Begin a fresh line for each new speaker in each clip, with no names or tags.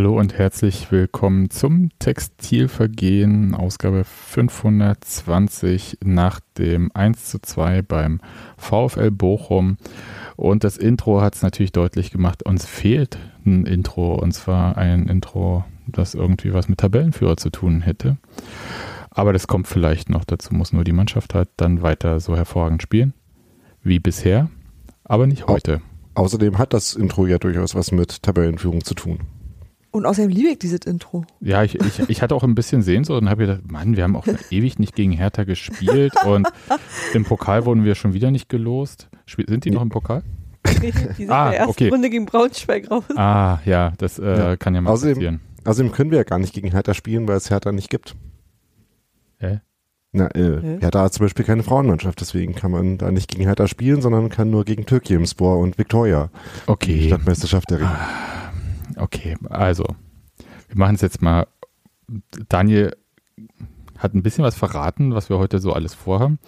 Hallo und herzlich willkommen zum Textilvergehen, Ausgabe 520 nach dem 1 zu 2 beim VfL Bochum. Und das Intro hat es natürlich deutlich gemacht, uns fehlt ein Intro und zwar ein Intro, das irgendwie was mit Tabellenführer zu tun hätte. Aber das kommt vielleicht noch, dazu muss nur die Mannschaft halt dann weiter so hervorragend spielen wie bisher, aber nicht heute.
Außerdem hat das Intro ja durchaus was mit Tabellenführung zu tun.
Und außerdem liebe ich dieses Intro.
Ja, ich, ich, ich hatte auch ein bisschen Sehnsucht und habe gedacht, Mann, wir haben auch ewig nicht gegen Hertha gespielt und im Pokal wurden wir schon wieder nicht gelost. Sind die noch im Pokal?
die sind ah, in der ersten okay. Runde gegen Braunschweig raus.
Ah, ja, das äh, ja. kann ja mal
außerdem,
passieren.
Außerdem können wir ja gar nicht gegen Hertha spielen, weil es Hertha nicht gibt.
Hä?
Na, äh, Hertha hat zum Beispiel keine Frauenmannschaft, deswegen kann man da nicht gegen Hertha spielen, sondern kann nur gegen Türkimspor und Viktoria.
Okay.
Die Stadtmeisterschaft der Ringe.
Okay, also wir machen es jetzt mal. Daniel hat ein bisschen was verraten, was wir heute so alles vorhaben.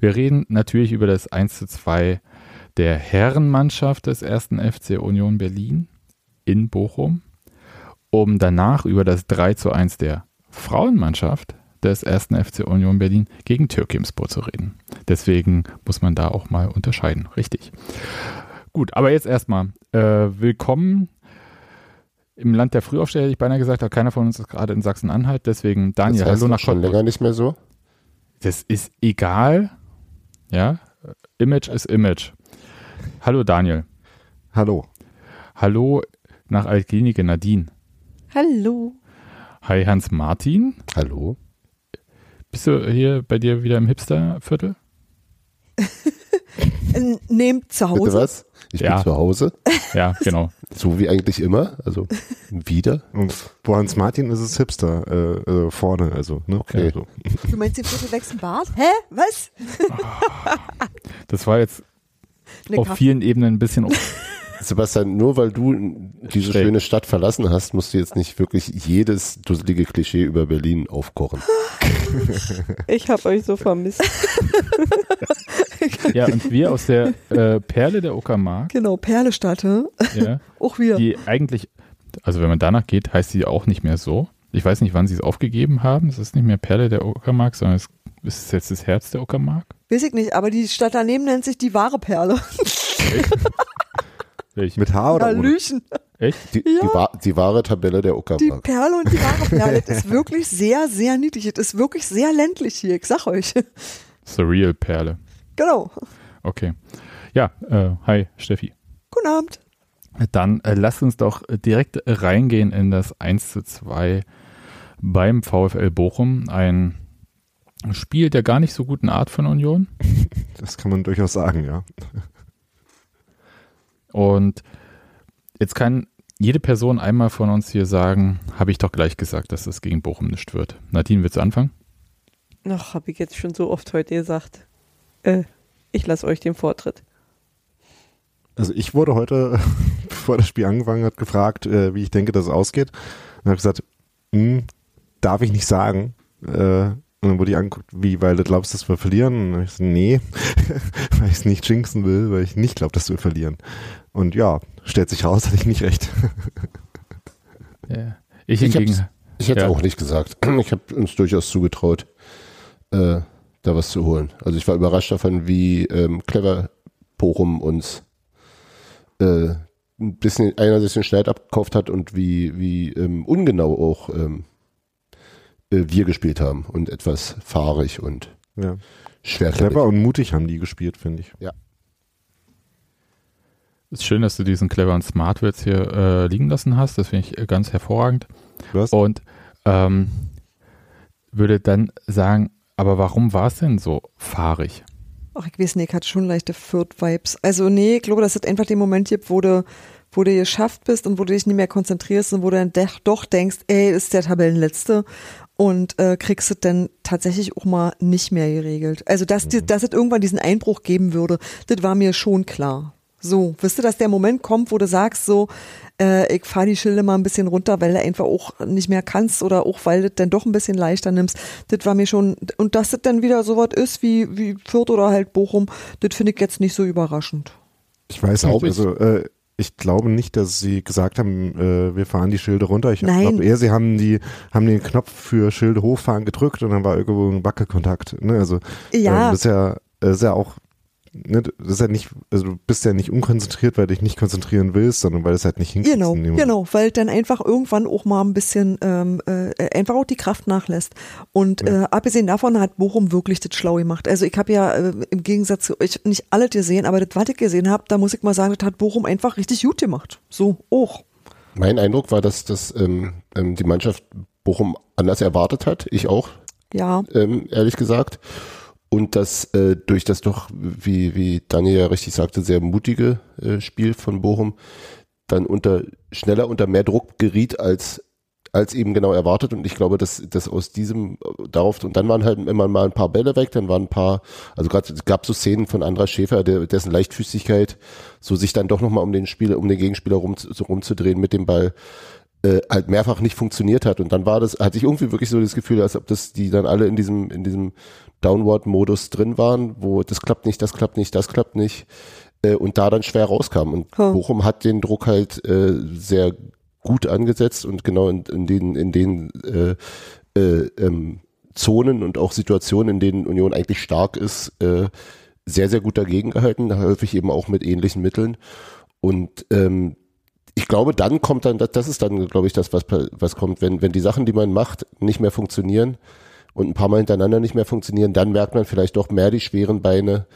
Wir reden natürlich über das 1 zu 2 der Herrenmannschaft des ersten FC Union Berlin in Bochum, um danach über das 3 zu 1 der Frauenmannschaft des ersten FC Union Berlin gegen Türkimspor zu reden. Deswegen muss man da auch mal unterscheiden. Richtig. Gut, aber jetzt erstmal äh, willkommen im Land der Frühaufsteher hätte ich beinahe gesagt, aber keiner von uns ist gerade in Sachsen-Anhalt. Deswegen, Daniel,
das heißt
hallo nach
schon länger nicht mehr so.
Das ist egal. Ja, Image ist Image. Hallo Daniel.
Hallo.
Hallo nach Altklinike Nadine.
Hallo.
Hi Hans Martin.
Hallo.
Bist du hier bei dir wieder im Hipster-Viertel?
Nehmt zu Hause.
Bitte was? Ich ja. bin zu Hause.
Ja, genau.
So wie eigentlich immer. Also wieder. Und wo Hans Martin ist es Hipster äh, äh, vorne. Also, ne?
Okay.
Also.
Du meinst den viertelwechseln Bart? Hä? Was?
das war jetzt ne, auf vielen Ebenen ein bisschen
Sebastian, nur weil du diese Schräg. schöne Stadt verlassen hast, musst du jetzt nicht wirklich jedes dusselige Klischee über Berlin aufkochen.
Ich habe euch so vermisst.
ja, und wir aus der äh, Perle der Uckermark.
Genau, Perlestadt. Ja, auch wir.
Die eigentlich, also wenn man danach geht, heißt sie auch nicht mehr so. Ich weiß nicht, wann sie es aufgegeben haben. Es ist nicht mehr Perle der Uckermark, sondern es ist jetzt das Herz der Uckermark.
Weiß ich nicht, aber die Stadt daneben nennt sich die wahre Perle.
Welche? Mit H oder
Hallöchen.
Echt?
Die, ja. die, die, wahre Tabelle der Uckermark.
Die Perle und die wahre Perle. Das ist wirklich sehr, sehr niedlich. Das ist wirklich sehr ländlich hier, ich sag euch.
Surreal Perle.
Genau.
Okay. Ja, äh, hi Steffi.
Guten Abend.
Dann äh, lasst uns doch direkt reingehen in das 1 zu 2 beim VfL Bochum. Ein Spiel der gar nicht so guten Art von Union.
Das kann man durchaus sagen, ja.
Und jetzt kann jede Person einmal von uns hier sagen, habe ich doch gleich gesagt, dass das gegen Bochum nicht wird. Nadine, willst du anfangen?
Ach, habe ich jetzt schon so oft heute gesagt. Äh, ich lasse euch den Vortritt.
Also ich wurde heute, bevor das Spiel angefangen hat, gefragt, äh, wie ich denke, dass es ausgeht. Und habe gesagt, hm, darf ich nicht sagen. Äh, und dann wurde ich angeguckt, wie, weil du glaubst, dass wir verlieren? Und dann habe ich gesagt, nee, weil ich es nicht jinxen will, weil ich nicht glaube, dass wir verlieren. Und ja, stellt sich raus, hatte ich nicht recht.
ja. Ich, ich,
ich hätte ja. auch nicht gesagt. Ich habe uns durchaus zugetraut, äh, da was zu holen. Also ich war überrascht davon, wie ähm, clever Bochum uns äh, ein bisschen einerseits den Schneid abgekauft hat und wie, wie ähm, ungenau auch ähm, äh, wir gespielt haben und etwas fahrig und ja. schwer. Clever und mutig haben die gespielt, finde ich.
Ja. Ist schön, dass du diesen clever und smart Words hier äh, liegen lassen hast. Das finde ich äh, ganz hervorragend.
Was?
Und ähm, würde dann sagen, aber warum war es denn so fahrig?
Ach, ich weiß nicht, ich hatte schon leichte Fürth-Vibes. Also nee, ich glaube, dass es einfach den Moment gibt, wo du, wo du geschafft bist und wo du dich nicht mehr konzentrierst und wo du dann doch denkst, ey, ist der Tabellenletzte und äh, kriegst du dann tatsächlich auch mal nicht mehr geregelt. Also, dass, mhm. dass es irgendwann diesen Einbruch geben würde, das war mir schon klar. So, wisst ihr, dass der Moment kommt, wo du sagst, so, äh, ich fahre die Schilde mal ein bisschen runter, weil du einfach auch nicht mehr kannst oder auch weil du dann doch ein bisschen leichter nimmst. Das war mir schon, und dass das dann wieder so was ist wie, wie Fürth oder halt Bochum, das finde ich jetzt nicht so überraschend.
Ich weiß auch, also äh,
ich glaube nicht, dass sie gesagt haben, äh, wir fahren die Schilde runter. Ich
Nein.
glaube eher, sie haben die, haben den Knopf für Schilde hochfahren gedrückt und dann war irgendwo ein Wackelkontakt. Ne? Also
Ja.
ähm, das ist ja, das ist ja auch, ne, das ist ja nicht, also du bist ja nicht unkonzentriert, weil du dich nicht konzentrieren willst, sondern weil es halt nicht hinkriegst.
Genau, genau, weil dann einfach irgendwann auch mal ein bisschen, ähm, äh, einfach auch die Kraft nachlässt. Und äh, abgesehen davon hat Bochum wirklich das schlau gemacht. Also ich habe ja äh, im Gegensatz zu euch nicht alles gesehen, aber das, was ich gesehen habe, da muss ich mal sagen, das hat Bochum einfach richtig gut gemacht. So, auch.
Mein Eindruck war, dass das ähm, ähm, die Mannschaft Bochum anders erwartet hat. Ich auch,
Ja,
ähm, ehrlich gesagt. Und das äh, durch das doch, wie, wie Daniel ja richtig sagte, sehr mutige äh, Spiel von Bochum dann unter schneller unter mehr Druck geriet als als eben genau erwartet. Und ich glaube, dass dass aus diesem äh, darauf und dann waren halt immer mal ein paar Bälle weg, dann waren ein paar, also gerade es gab so Szenen von Andra Schäfer, der, dessen Leichtfüßigkeit so sich dann doch nochmal um den Spieler, um den Gegenspieler rum, so rumzudrehen mit dem Ball äh, halt mehrfach nicht funktioniert hat. Und dann war das, hatte ich irgendwie wirklich so das Gefühl, als ob das die dann alle in diesem in diesem Downward-Modus drin waren, wo das klappt nicht, das klappt nicht, das klappt nicht äh, und da dann schwer rauskam. Und
Hm.
Bochum hat den Druck halt äh, sehr gut angesetzt und genau in, in den, in den äh, äh, ähm, Zonen und auch Situationen, in denen Union eigentlich stark ist, äh, sehr, sehr gut dagegen gehalten, häufig eben auch mit ähnlichen Mitteln. Und ähm, ich glaube, dann kommt dann, das, das ist dann, glaube ich, das, was, was kommt, wenn, wenn die Sachen, die man macht, nicht mehr funktionieren und ein paar Mal hintereinander nicht mehr funktionieren, dann merkt man vielleicht doch mehr die schweren Beine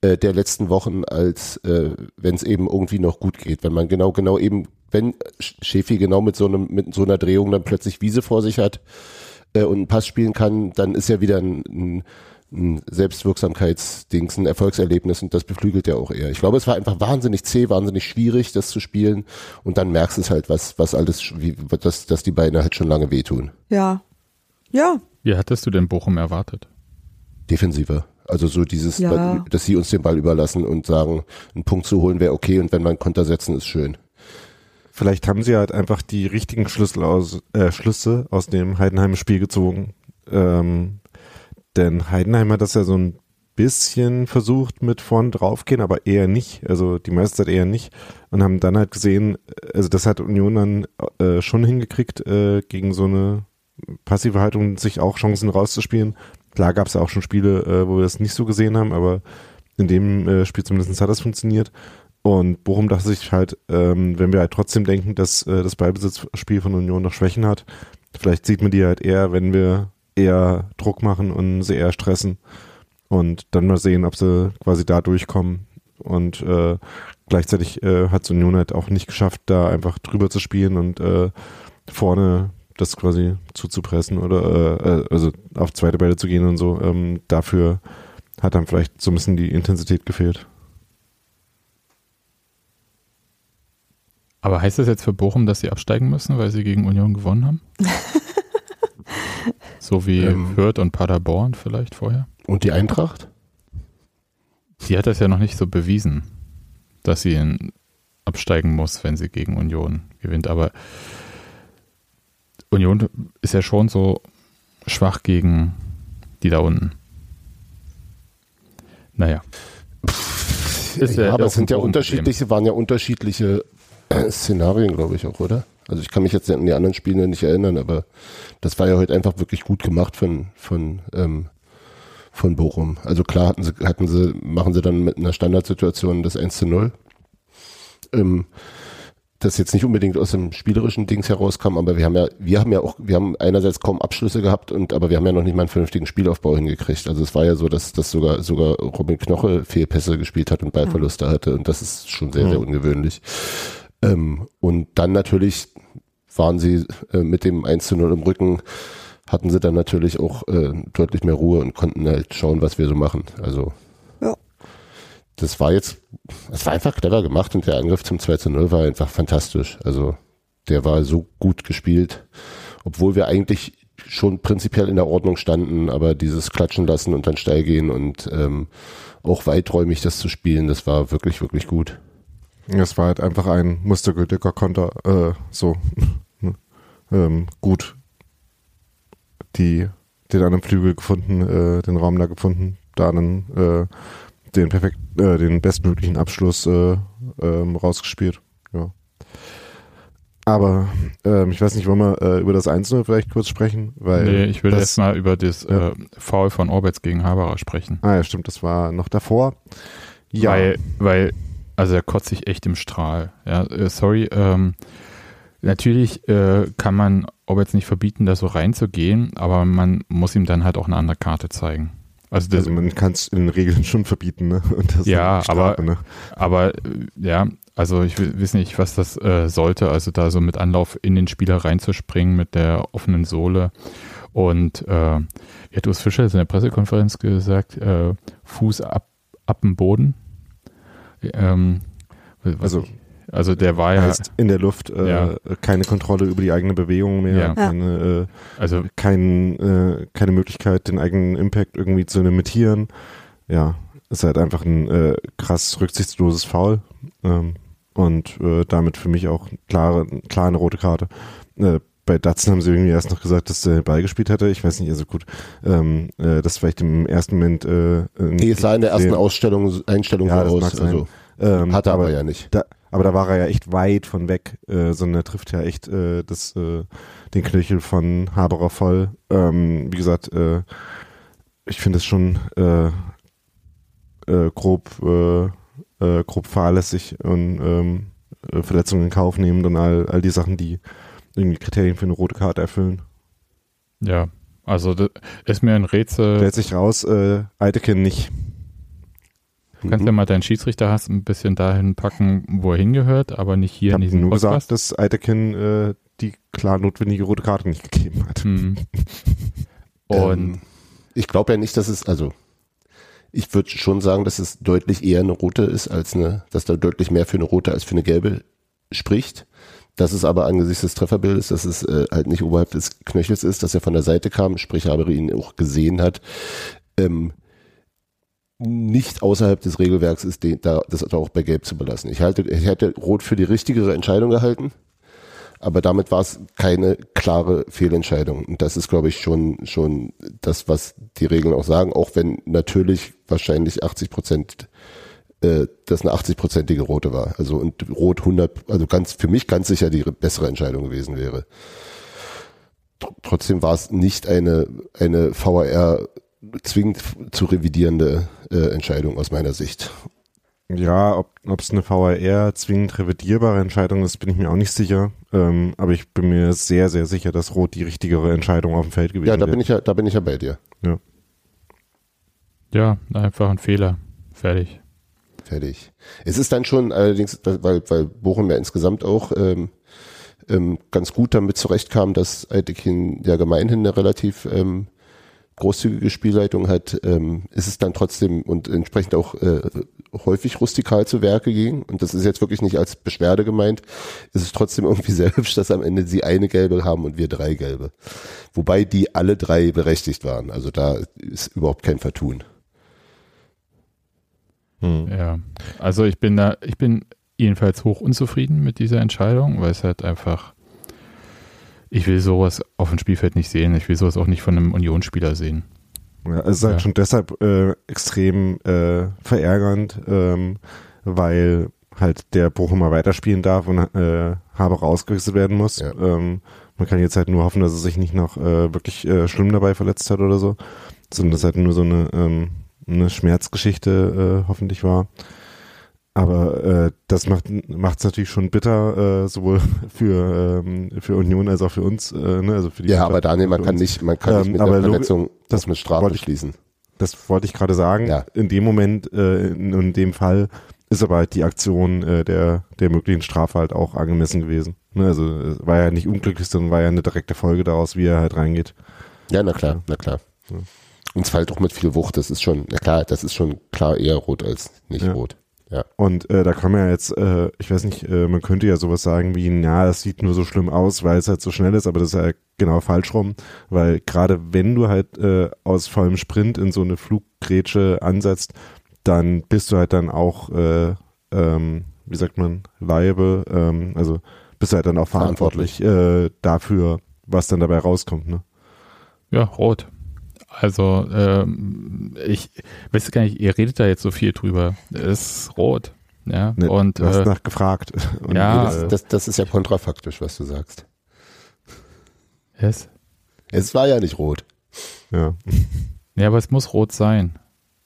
äh, der letzten Wochen, als äh, wenn es eben irgendwie noch gut geht. Wenn man genau, genau eben, wenn Schäfi genau mit so einem, mit so einer Drehung dann plötzlich Wiese vor sich hat äh, und einen Pass spielen kann, dann ist ja wieder ein, ein, ein Selbstwirksamkeitsdings, ein Erfolgserlebnis und das beflügelt ja auch eher. Ich glaube, es war einfach wahnsinnig zäh, wahnsinnig schwierig, das zu spielen und dann merkst du es halt, was, was alles, wie, dass, dass die Beine halt schon lange wehtun.
ja, ja,
Wie hattest du denn Bochum erwartet?
Defensiver. Also so dieses,
Ja.
dass sie uns den Ball überlassen und sagen, einen Punkt zu holen wäre okay und wenn wir einen Konter setzen, ist schön.
Vielleicht haben sie halt einfach die richtigen Schlüssel aus, äh, Schlüsse aus dem Heidenheimer Spiel gezogen. Ähm, denn Heidenheim hat das ja so ein bisschen versucht mit vorn draufgehen, aber eher nicht. Also die meiste Zeit eher nicht. Und haben dann halt gesehen, also das hat Union dann äh, schon hingekriegt, äh, gegen so eine passive Haltung sich auch Chancen rauszuspielen. Klar gab es ja auch schon Spiele, äh, wo wir das nicht so gesehen haben, aber in dem äh, Spiel zumindest hat das funktioniert. Und Bochum dachte sich halt, ähm, wenn wir halt trotzdem denken, dass äh, das Ballbesitzspiel von Union noch Schwächen hat, vielleicht sieht man die halt eher, wenn wir eher Druck machen und sie eher stressen. Und dann mal sehen, ob sie quasi da durchkommen. Und äh, gleichzeitig äh, hat Union halt auch nicht geschafft, da einfach drüber zu spielen und äh, vorne das quasi zuzupressen oder äh, äh, also auf zweite Bälle zu gehen und so. Ähm, dafür hat dann vielleicht so ein bisschen die Intensität gefehlt.
Aber heißt das jetzt für Bochum, dass sie absteigen müssen, weil sie gegen Union gewonnen haben? so wie
Ähm.
Fürth und Paderborn vielleicht vorher?
Und die Eintracht?
Die hat das ja noch nicht so bewiesen, dass sie in, absteigen muss, wenn sie gegen Union gewinnt. Aber Union ist ja schon so schwach gegen die da unten. Naja. Ist
ja,
ja
aber es sind ja unterschiedliche, waren ja unterschiedliche äh, Szenarien, glaube ich auch, oder? Also ich kann mich jetzt an die anderen Spiele nicht erinnern, aber das war ja heute einfach wirklich gut gemacht von, von, ähm, von Bochum. Also klar hatten sie, hatten sie, machen sie dann mit einer Standardsituation das 1 zu 0. Ähm, das jetzt nicht unbedingt aus dem spielerischen Dings herauskam, aber wir haben ja, wir haben ja auch, wir haben einerseits kaum Abschlüsse gehabt und aber wir haben ja noch nicht mal einen vernünftigen Spielaufbau hingekriegt. Also es war ja so, dass, dass sogar sogar Robin Knoche Fehlpässe gespielt hat und Ballverluste hatte und das ist schon sehr, sehr ungewöhnlich. Ähm, und dann natürlich waren sie äh, mit dem 1 zu 0 im Rücken, hatten sie dann natürlich auch äh, deutlich mehr Ruhe und konnten halt schauen, was wir so machen. Also. Das war jetzt, es war einfach clever gemacht und der Angriff zum 2 zu 0 war einfach fantastisch. Also der war so gut gespielt, obwohl wir eigentlich schon prinzipiell in der Ordnung standen, aber dieses Klatschen lassen und dann steil gehen und ähm, auch weiträumig das zu spielen, das war wirklich, wirklich gut.
Es war halt einfach ein mustergültiger Konter, äh, so ähm, gut. Die, den anderen Flügel gefunden, äh, den Raum da gefunden, da dann äh, den perfekt, äh, den bestmöglichen Abschluss äh, ähm, rausgespielt. Ja. Aber ähm, ich weiß nicht, wollen wir äh, über das Einzelne vielleicht kurz sprechen? Weil
nee, ich will erst mal über das
Ja.
äh, Foul von Orbitz gegen Haberer sprechen.
Ah ja, stimmt, das war noch davor. Ja,
Weil, weil, also er kotzt sich echt im Strahl. Ja, äh, sorry, ähm, natürlich äh, kann man Orbitz nicht verbieten, da so reinzugehen, aber man muss ihm dann halt auch eine andere Karte zeigen. Also das,
also man kann es in den Regeln schon verbieten, ne? Und das ist
Ja,
Strafe,
aber-
ne?
Aber äh, ja, also ich weiß nicht, was das äh, sollte. Also da so mit Anlauf in den Spieler reinzuspringen mit der offenen Sohle. Und äh, wie hat Urs Fischer jetzt in der Pressekonferenz gesagt, äh, Fuß ab, ab dem Boden. Ähm, was
Also-
ich- also der war ja,
heißt in der Luft äh,
Ja.
keine Kontrolle über die eigene Bewegung mehr,
Ja.
keine, äh,
also
kein, äh, keine Möglichkeit, den eigenen Impact irgendwie zu limitieren. Ja, ist halt einfach ein äh, krass rücksichtsloses Foul ähm, und äh, damit für mich auch klare, klar eine rote Karte. Äh, bei Datsun haben sie irgendwie erst noch gesagt, dass der Ball gespielt hätte. Ich weiß nicht, also gut, ähm, äh, das vielleicht im ersten Moment äh,
Nee, es sah in der ersten. Ausstellung, Einstellung
Ja, das
so
mag
aus.
sein.
Also,
ähm,
hat er aber ja nicht.
Da, aber da war er ja echt weit von weg, äh, sondern er trifft ja echt äh, das, äh, den Knöchel von Haberer voll. Ähm, wie gesagt, äh, ich finde es schon äh, äh, grob, äh, äh, grob fahrlässig und ähm, äh, Verletzungen in Kauf nehmend und all, all die Sachen, die irgendwie Kriterien für eine rote Karte erfüllen.
ja, also das ist mir ein Rätsel.
Stellt sich raus, äh, Eitekin nicht.
Du kannst ja mal deinen Schiedsrichterhass ein bisschen dahin packen, wo er hingehört, aber nicht
Ich
hier in
habe
diesem
nur
Podcast.
gesagt, dass Eitekin äh, die klar notwendige rote Karte nicht gegeben hat.
Hm. Und
ähm, ich glaube ja nicht, dass es, also ich würde schon sagen, dass es deutlich eher eine rote ist, als eine, dass da deutlich mehr für eine rote als für eine gelbe spricht. Das ist aber angesichts des Trefferbildes, dass es äh, halt nicht oberhalb des Knöchels ist, dass er von der Seite kam, sprich Haberer ihn auch gesehen hat, ähm, nicht außerhalb des Regelwerks ist, den, da, das auch bei Gelb zu belassen. Ich halte, ich hätte Rot für die richtigere Entscheidung gehalten, aber damit war es keine klare Fehlentscheidung. Und das ist, glaube ich, schon, schon das, was die Regeln auch sagen, auch wenn natürlich wahrscheinlich 80 Prozent äh, das eine 80-prozentige Rote war. Also und Rot 100, also ganz für mich ganz sicher die bessere Entscheidung gewesen wäre. Tr- Trotzdem war es nicht eine eine VAR zwingend zu revidierende äh, Entscheidung aus meiner Sicht.
Ja, ob es eine VAR zwingend revidierbare Entscheidung ist, bin ich mir auch nicht sicher. Ähm, aber ich bin mir sehr, sehr sicher, dass Rot die richtigere Entscheidung auf dem Feld gewesen
Ja, da bin ich ja, da bin ich ja bei dir.
ja, einfach ein Fehler. Fertig.
Fertig. Es ist dann schon allerdings, weil, weil Bochum ja insgesamt auch ähm, ähm, ganz gut damit zurechtkam, dass Eitekin ja gemeinhin eine relativ ähm, großzügige Spielleitung hat, ähm, ist es dann trotzdem und entsprechend auch äh, häufig rustikal zu Werke ging. Und das ist jetzt wirklich nicht als Beschwerde gemeint. ist Es trotzdem irgendwie sehr hübsch, dass am Ende sie eine gelbe haben und wir drei gelbe. Wobei die alle drei berechtigt waren. Also da ist überhaupt kein Vertun.
Hm.
Ja, also ich bin da, ich bin jedenfalls hoch unzufrieden mit dieser Entscheidung, weil es halt einfach, ich will sowas auf dem Spielfeld nicht sehen. Ich will sowas auch nicht von einem Unionsspieler sehen.
Ja, es ist halt
Ja.
schon deshalb äh, extrem äh, verärgernd, ähm, weil halt der Bochumer weiterspielen darf und äh, Haber ausgewechselt werden muss.
Ja.
Ähm, man kann jetzt halt nur hoffen, dass er sich nicht noch äh, wirklich äh, schlimm dabei verletzt hat oder so, sondern dass halt nur so eine, ähm, eine Schmerzgeschichte äh, hoffentlich war. Aber äh, das macht es natürlich schon bitter, äh, sowohl für, ähm, für Union als auch für uns. Äh, ne? also für die
Ja, aber Daniel, man kann nicht, man kann
Ähm,
nicht mit
aber
einer
logi-
Verletzung
das
mit Strafe
ich-
schließen.
Das wollte ich gerade sagen.
Ja.
In dem Moment, äh, in, in dem Fall, ist aber halt die Aktion äh, der, der möglichen Strafe halt auch angemessen gewesen. Ne, also war ja nicht unglücklich, sondern war ja eine direkte Folge daraus, wie er halt reingeht.
Ja, na klar, na klar.
Ja.
Und es fällt auch mit viel Wucht, das ist schon, na klar, das ist schon klar eher rot als nicht
Ja.
rot. Ja.
Und äh, da kann man ja jetzt, äh, ich weiß nicht, äh, man könnte ja sowas sagen wie, na, das sieht nur so schlimm aus, weil es halt so schnell ist, aber das ist ja genau falsch rum, weil gerade wenn du halt äh, aus vollem Sprint in so eine Fluggrätsche ansetzt, dann bist du halt dann auch, äh, ähm, wie sagt man, liable, ähm, also bist du halt dann auch verantwortlich, äh, dafür, was dann dabei rauskommt, ne?
Ja, rot. Also, ähm, ich weiß gar nicht, ihr redet da jetzt so viel drüber. Es ist rot. Ja,
Ne,
und
du hast
äh,
nach gefragt. Und
ja,
Das,
äh,
das, das ist ja kontrafaktisch, was du sagst.
yes.
Es war ja nicht rot.
ja.
Ja, aber es muss rot sein.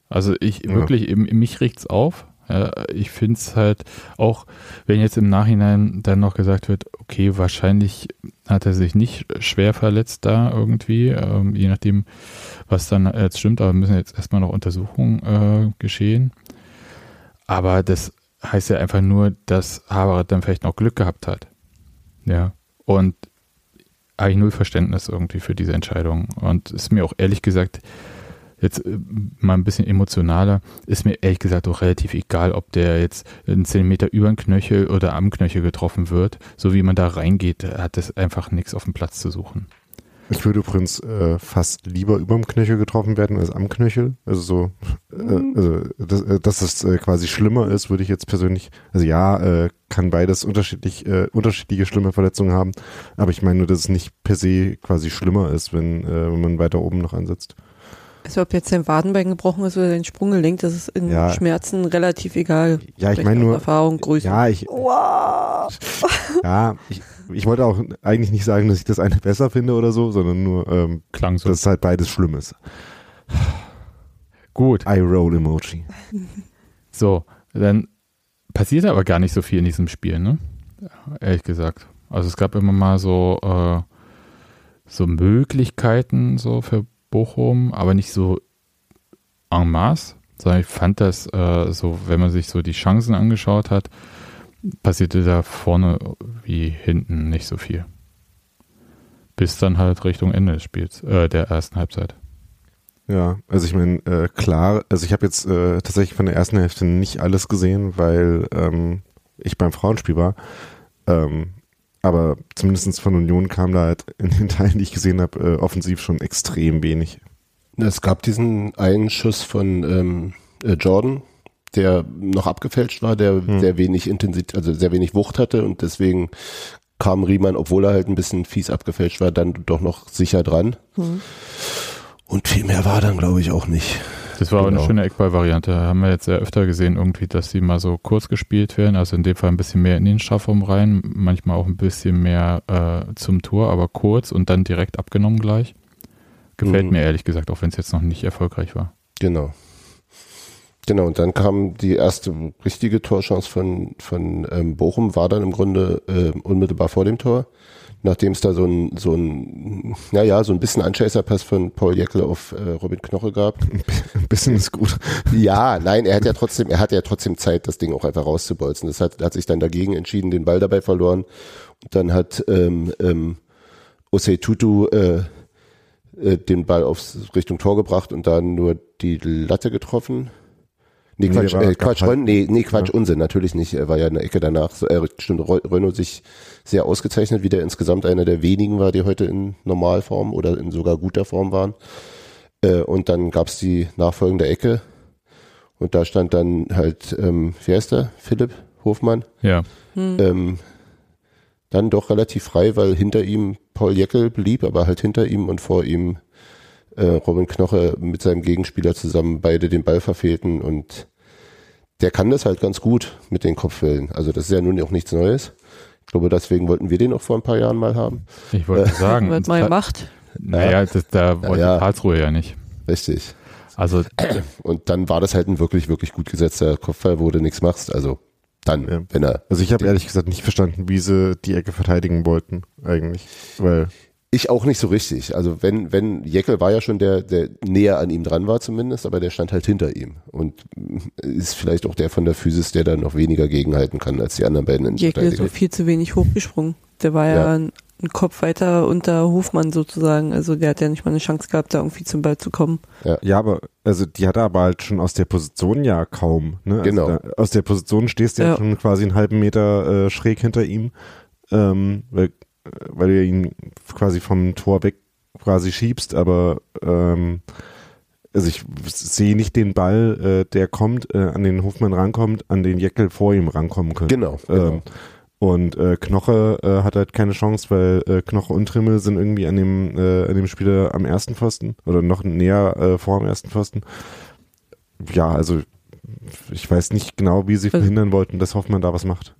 Also ich
Ja.
wirklich, im- mich riecht's auf. Ja, ich finde es halt auch, wenn jetzt im Nachhinein dann noch gesagt wird, okay, wahrscheinlich hat er sich nicht schwer verletzt da irgendwie, ähm, je nachdem, was dann jetzt stimmt, aber müssen jetzt erstmal noch Untersuchungen äh, geschehen. Aber das heißt ja einfach nur, dass Haberer dann vielleicht noch Glück gehabt hat. Ja. Und habe ich null Verständnis irgendwie für diese Entscheidung. Und ist mir auch ehrlich gesagt, jetzt äh, mal ein bisschen emotionaler, ist mir ehrlich gesagt auch relativ egal, ob der jetzt einen Zentimeter über den Knöchel oder am Knöchel getroffen wird. So wie man da reingeht, hat das einfach nichts auf dem Platz zu suchen.
Ich würde übrigens äh, fast lieber überm Knöchel getroffen werden als am Knöchel. Also so, äh, also, dass, äh, dass es äh, quasi schlimmer ist, würde ich jetzt persönlich, also ja, äh, kann beides unterschiedlich, äh, unterschiedliche schlimme Verletzungen haben, aber ich meine nur, dass es nicht per se quasi schlimmer ist, wenn, äh, wenn man weiter oben noch ansetzt.
Also ob jetzt dein Wadenbein gebrochen ist oder dein Sprunggelenk, das ist in
Ja.
Schmerzen relativ egal.
Ja, ich meine nur,
Erfahrung, Größe.
ja, ich,
Wow.
ja, ich, ich wollte auch eigentlich nicht sagen, dass ich das eine besser finde oder so, sondern nur, ähm,
Klang so.
dass halt beides schlimm ist.
Gut,
Eye Roll Emoji.
so, dann passiert aber gar nicht so viel in diesem Spiel, ne? Ehrlich gesagt. Also es gab immer mal so, äh, so Möglichkeiten so für Bochum, aber nicht so en masse, sondern ich fand das äh, so, wenn man sich so die Chancen angeschaut hat, passierte da vorne wie hinten nicht so viel. Bis dann halt Richtung Ende des Spiels, äh, der ersten Halbzeit.
Ja, also ich meine, äh, klar, also ich habe jetzt äh, tatsächlich von der ersten Hälfte nicht alles gesehen, weil ähm, ich beim Frauenspiel war. Ähm, aber zumindest von Union kam da halt in den Teilen, die ich gesehen habe, äh, offensiv schon extrem wenig.
Es gab diesen einen Schuss von ähm, äh, Jordan, der noch abgefälscht war, der
Hm.
sehr wenig Intensität, also sehr wenig Wucht hatte und deswegen kam Riemann, obwohl er halt ein bisschen fies abgefälscht war, dann doch noch sicher dran.
Hm.
Und viel mehr war dann, glaube ich, auch nicht.
Das war aber
Genau.
eine schöne Eckball-Variante. Haben wir jetzt sehr öfter gesehen, irgendwie, dass die mal so kurz gespielt werden. Also in dem Fall ein bisschen mehr in den Strafraum rein, manchmal auch ein bisschen mehr äh, zum Tor, aber kurz und dann direkt abgenommen gleich. Gefällt
Mhm.
mir ehrlich gesagt, auch wenn es jetzt noch nicht erfolgreich war.
Genau. Genau, und dann kam die erste richtige Torchance von, von ähm, Bochum, war dann im Grunde äh, unmittelbar vor dem Tor, nachdem es da so ein, so ein, naja, so ein bisschen Anscheißerpass von Paul Jäckel auf äh, Robin Knoche gab.
Ein bisschen ist gut.
Ja, nein, er hat ja trotzdem, er hatte ja trotzdem Zeit, das Ding auch einfach rauszubolzen. Das hat, hat sich dann dagegen entschieden, den Ball dabei verloren. Und dann hat ähm, ähm, Osei Tutu äh, äh, den Ball aufs Richtung Tor gebracht und dann nur die Latte getroffen. Nee,
Nee,
Quatsch,
war-
äh, Quatsch, Ron, nee, nee, Quatsch, Unsinn, natürlich nicht. Er war ja in der Ecke danach. So, äh, stimmt, Renault sich sehr ausgezeichnet, wie der insgesamt einer der wenigen war, die heute in Normalform oder in sogar guter Form waren. Äh, und dann gab's die nachfolgende Ecke. Und da stand dann halt, ähm, wie heißt der? Philipp Hofmann.
Ja,
Hm.
Ähm, dann doch relativ frei, weil hinter ihm Paul Jäckel blieb, aber halt hinter ihm und vor ihm äh, Robin Knoche mit seinem Gegenspieler zusammen beide den Ball verfehlten und der kann das halt ganz gut mit den Kopfwellen. Also das ist ja nun auch nichts Neues. Ich glaube, deswegen wollten wir den auch vor ein paar Jahren mal haben.
ich wollte sagen,
Wird mal gemacht.
naja, das, da wollte
Ja.
Karlsruhe ja nicht.
Richtig.
Also
Und dann war das halt ein wirklich, wirklich gut gesetzter Kopfball, wo du nichts machst. Also dann,
Ja.
wenn er
Also ich habe ehrlich gesagt nicht verstanden, wie sie die Ecke verteidigen wollten, eigentlich. Weil,
Ich auch nicht so richtig. Also wenn, wenn, Jeckel war ja schon der, der näher an ihm dran war zumindest, aber der stand halt hinter ihm. Und ist vielleicht auch der von der Physis, der dann noch weniger gegenhalten kann als die anderen beiden
Jäckel ist auch viel zu wenig hochgesprungen. Der war ja,
Ja.
ein, ein Kopf weiter unter Hofmann sozusagen. Also der hat ja nicht mal eine Chance gehabt, da irgendwie zum Ball zu kommen.
ja, aber, also die hat er aber halt schon aus der Position ja kaum. Ne? Also
Genau.
Da, aus der Position stehst du ja.
Ja.
schon quasi einen halben Meter äh, schräg hinter ihm, ähm, weil, weil du ihn quasi vom Tor weg quasi schiebst, aber ähm, also ich sehe nicht den Ball, äh, der kommt, äh, an den Hofmann rankommt, an den Jeckel vor ihm rankommen könnte.
Genau. genau.
Ähm, und äh, Knoche äh, hat halt keine Chance, weil äh, Knoche und Trimmel sind irgendwie an dem, äh, an dem Spieler am ersten Pfosten oder noch näher äh, vor dem ersten Pfosten. Ja, also ich weiß nicht genau, wie sie
Also-
verhindern wollten, dass Hoffmann da was macht.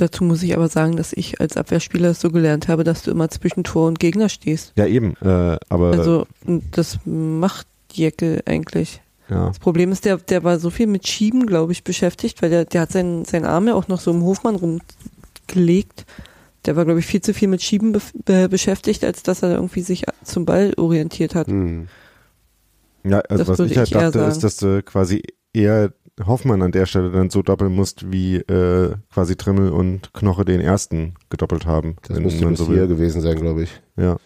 Dazu muss ich aber sagen, dass ich als Abwehrspieler es so gelernt habe, dass du immer zwischen Tor und Gegner stehst.
Ja, eben. Äh, aber
Also das macht Jekyll eigentlich.
ja.
Das Problem ist, der, der war so viel mit Schieben, glaube ich, beschäftigt, weil der, der hat seinen, seinen Arm ja auch noch so im Hofmann rumgelegt. Der war, glaube ich, viel zu viel mit Schieben be be beschäftigt, als dass er irgendwie sich zum Ball orientiert hat.
Hm.
Ja, also
Das
was ich halt
ich
dachte, ist, dass du quasi eher Hoffmann an der Stelle dann so doppeln musst, wie äh, quasi Trimmel und Knoche den ersten gedoppelt haben.
Das
wenn
müsste
man so
hier gewesen sein, glaube ich.
Ja.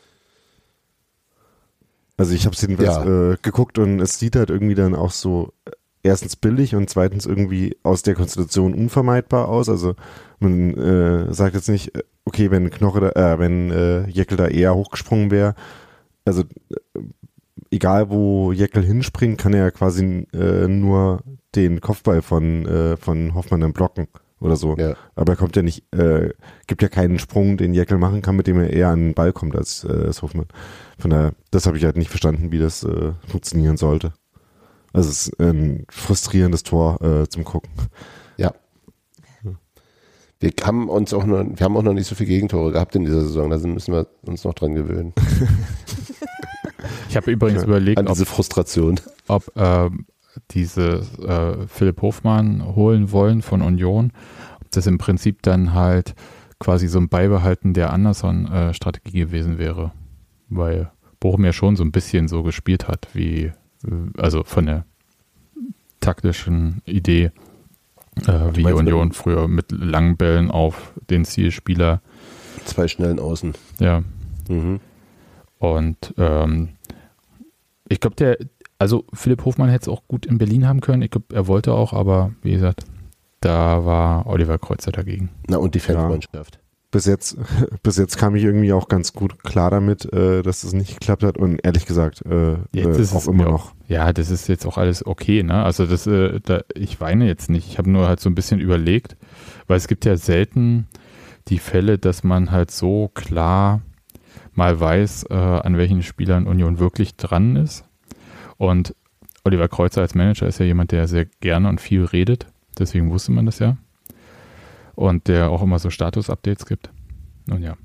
Also ich habe es jedenfalls
Ja.
äh, geguckt und es sieht halt irgendwie dann auch so äh, erstens billig und zweitens irgendwie aus der Konstellation unvermeidbar aus. Also man äh, sagt jetzt nicht, äh, okay, wenn Knoche da, äh, wenn äh, Jekyll da eher hochgesprungen wäre, also äh, egal wo Jekyll hinspringt, kann er ja quasi äh, nur den Kopfball von, äh, von Hoffmann dann blocken oder so.
Ja.
Aber er kommt ja nicht, äh, gibt ja keinen Sprung, den Jekyll machen kann, mit dem er eher an den Ball kommt als, äh, als Hoffmann. Von daher, das habe ich halt nicht verstanden, wie das äh, funktionieren sollte. Also es ist ein frustrierendes Tor äh, zum Gucken.
Ja. Wir haben uns auch noch, wir haben auch noch nicht so viele Gegentore gehabt in dieser Saison, da müssen wir uns noch dran gewöhnen.
Ich habe übrigens überlegt,
An
ob,
diese Frustration.
ob ähm, diese äh, Philipp Hofmann holen wollen von Union, ob das im Prinzip dann halt quasi so ein Beibehalten der Anderson-Strategie gewesen wäre. Weil Bochum ja schon so ein bisschen so gespielt hat, wie, äh, also von der taktischen Idee, äh, wie Union früher mit langen Bällen auf den Zielspieler,
Zwei schnellen Außen.
ja,
Mhm.
Und ähm, ich glaube, der, also Philipp Hofmann hätte es auch gut in Berlin haben können. Ich glaube, er wollte auch, aber wie gesagt, da war Oliver Kreuzer dagegen.
Na, und die Fanfreundschaft.
Bis jetzt, bis jetzt kam ich irgendwie auch ganz gut klar damit, äh, dass es nicht geklappt hat und ehrlich gesagt, äh,
Jetzt
äh,
ist
auch
es
immer noch.
Ja, das ist jetzt auch alles okay, ne? Also das, äh, da, ich weine jetzt nicht. Ich habe nur halt so ein bisschen überlegt, weil es gibt ja selten die Fälle, dass man halt so klar mal weiß, äh, an welchen Spielern Union wirklich dran ist. Und Oliver Kreuzer als Manager ist ja jemand, der sehr gerne und viel redet. Deswegen wusste man das ja. Und der auch immer so Status-Updates gibt. Nun ja.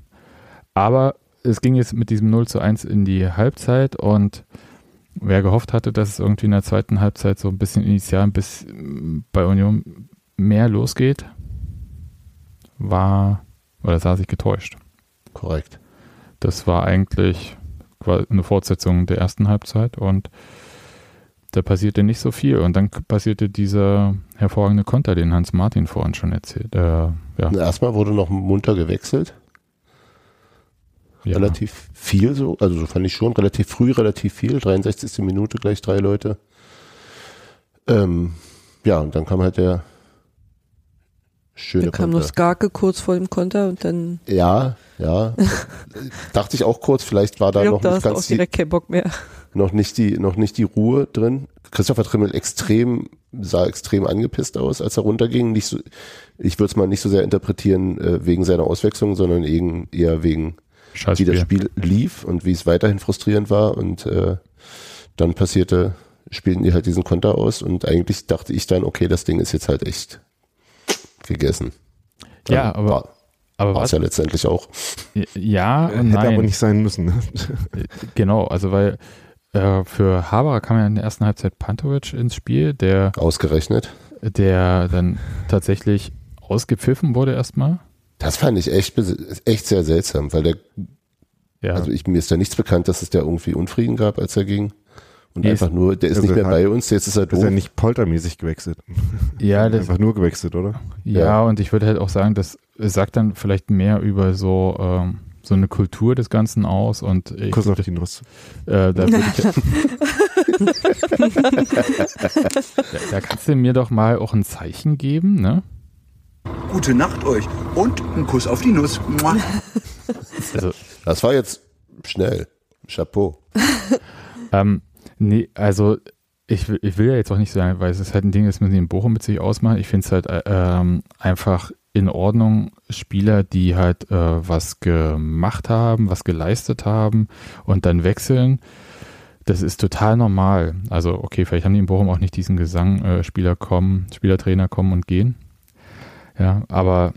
Aber es ging jetzt mit diesem 0 zu 1 in die Halbzeit und wer gehofft hatte, dass es irgendwie in der zweiten Halbzeit so ein bisschen initial bisschen bei Union mehr losgeht, war oder sah sich getäuscht.
Korrekt.
Das war eigentlich eine Fortsetzung der ersten Halbzeit und da passierte nicht so viel. Und dann passierte dieser hervorragende Konter, den Hans Martin vorhin schon erzählt. Äh, ja,
Erstmal wurde noch munter gewechselt.
ja.
Relativ viel so. Also so fand ich schon. Relativ früh, relativ viel. 63. Minute gleich drei Leute. Ähm, ja, und dann kam halt der schöne
Da kam noch
Konter.
Skarke kurz vor dem Konter und dann
Ja, ja. Dachte ich auch kurz, vielleicht war da
ja,
noch
da
nicht ganz die,
direkt kein Bock mehr.
noch nicht die, noch nicht die Ruhe drin. Christopher Trimmel extrem, sah extrem angepisst aus, als er runterging. Nicht so, ich würde es mal nicht so sehr interpretieren äh, wegen seiner Auswechslung, sondern eben eher wegen,
Scheiß
wie das
Spiel.
Spiel lief und wie es weiterhin frustrierend war. Und äh, dann passierte, spielten die halt diesen Konter aus und eigentlich dachte ich dann, okay, das Ding ist jetzt halt echt gegessen. Dann
Ja, aber-
war,
Aber
war es ja letztendlich auch.
Ja und
Hätte
nein.
aber nicht sein müssen. Ne?
Genau, also weil äh, für Haber kam ja in der ersten Halbzeit Pantovic ins Spiel, der,
Ausgerechnet.
der dann tatsächlich ausgepfiffen wurde erstmal.
Das fand ich echt, bes- echt sehr seltsam, weil der,
Ja,
also ich, mir ist da nichts bekannt, dass es da irgendwie Unfrieden gab, als er ging. Und
Nee,
einfach nur, der ist
also
nicht mehr
hat-
bei uns, jetzt ist er
Ist ja
doof.
nicht poltermäßig gewechselt.
ja, das,
Einfach nur gewechselt, oder?
ja,
ja.
und ich würde halt auch sagen, das sagt dann vielleicht mehr über so, ähm, so eine Kultur des Ganzen aus und ich,
Kuss auf die Nuss.
äh, da, würde ich, da, da kannst du mir doch mal auch ein Zeichen geben, ne?
Gute Nacht euch und ein Kuss auf die Nuss.
Also
Das war jetzt schnell. Chapeau.
Ähm, nee, also ich, will- ich will ja jetzt auch nicht sagen, weil es ist halt ein Ding, das müssen die in Bochum mit sich ausmachen. Ich finde es halt äh, ähm, einfach in Ordnung, Spieler, die halt äh, was gemacht haben, was geleistet haben und dann wechseln. das ist total normal. Also, okay, vielleicht haben die in Bochum auch nicht diesen Gesang, äh, Spieler kommen, Spielertrainer kommen und gehen. Ja, aber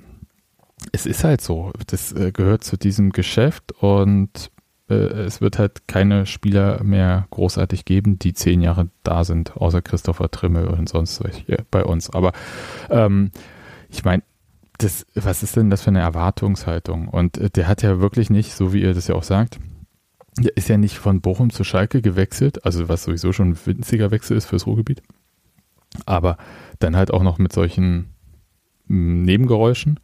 es ist halt so. Das äh, gehört zu diesem Geschäft und äh, es wird halt keine Spieler mehr großartig geben, die zehn Jahre da sind, außer Christopher Trimmel und sonst welche bei uns. Aber ähm, ich meine, das, was ist denn das für eine Erwartungshaltung? Und äh, der hat ja wirklich nicht, so wie ihr das ja auch sagt, der ist ja nicht von Bochum zu Schalke gewechselt, also was sowieso schon ein winziger Wechsel ist fürs Ruhrgebiet. Aber dann halt auch noch mit solchen mm, Nebengeräuschen,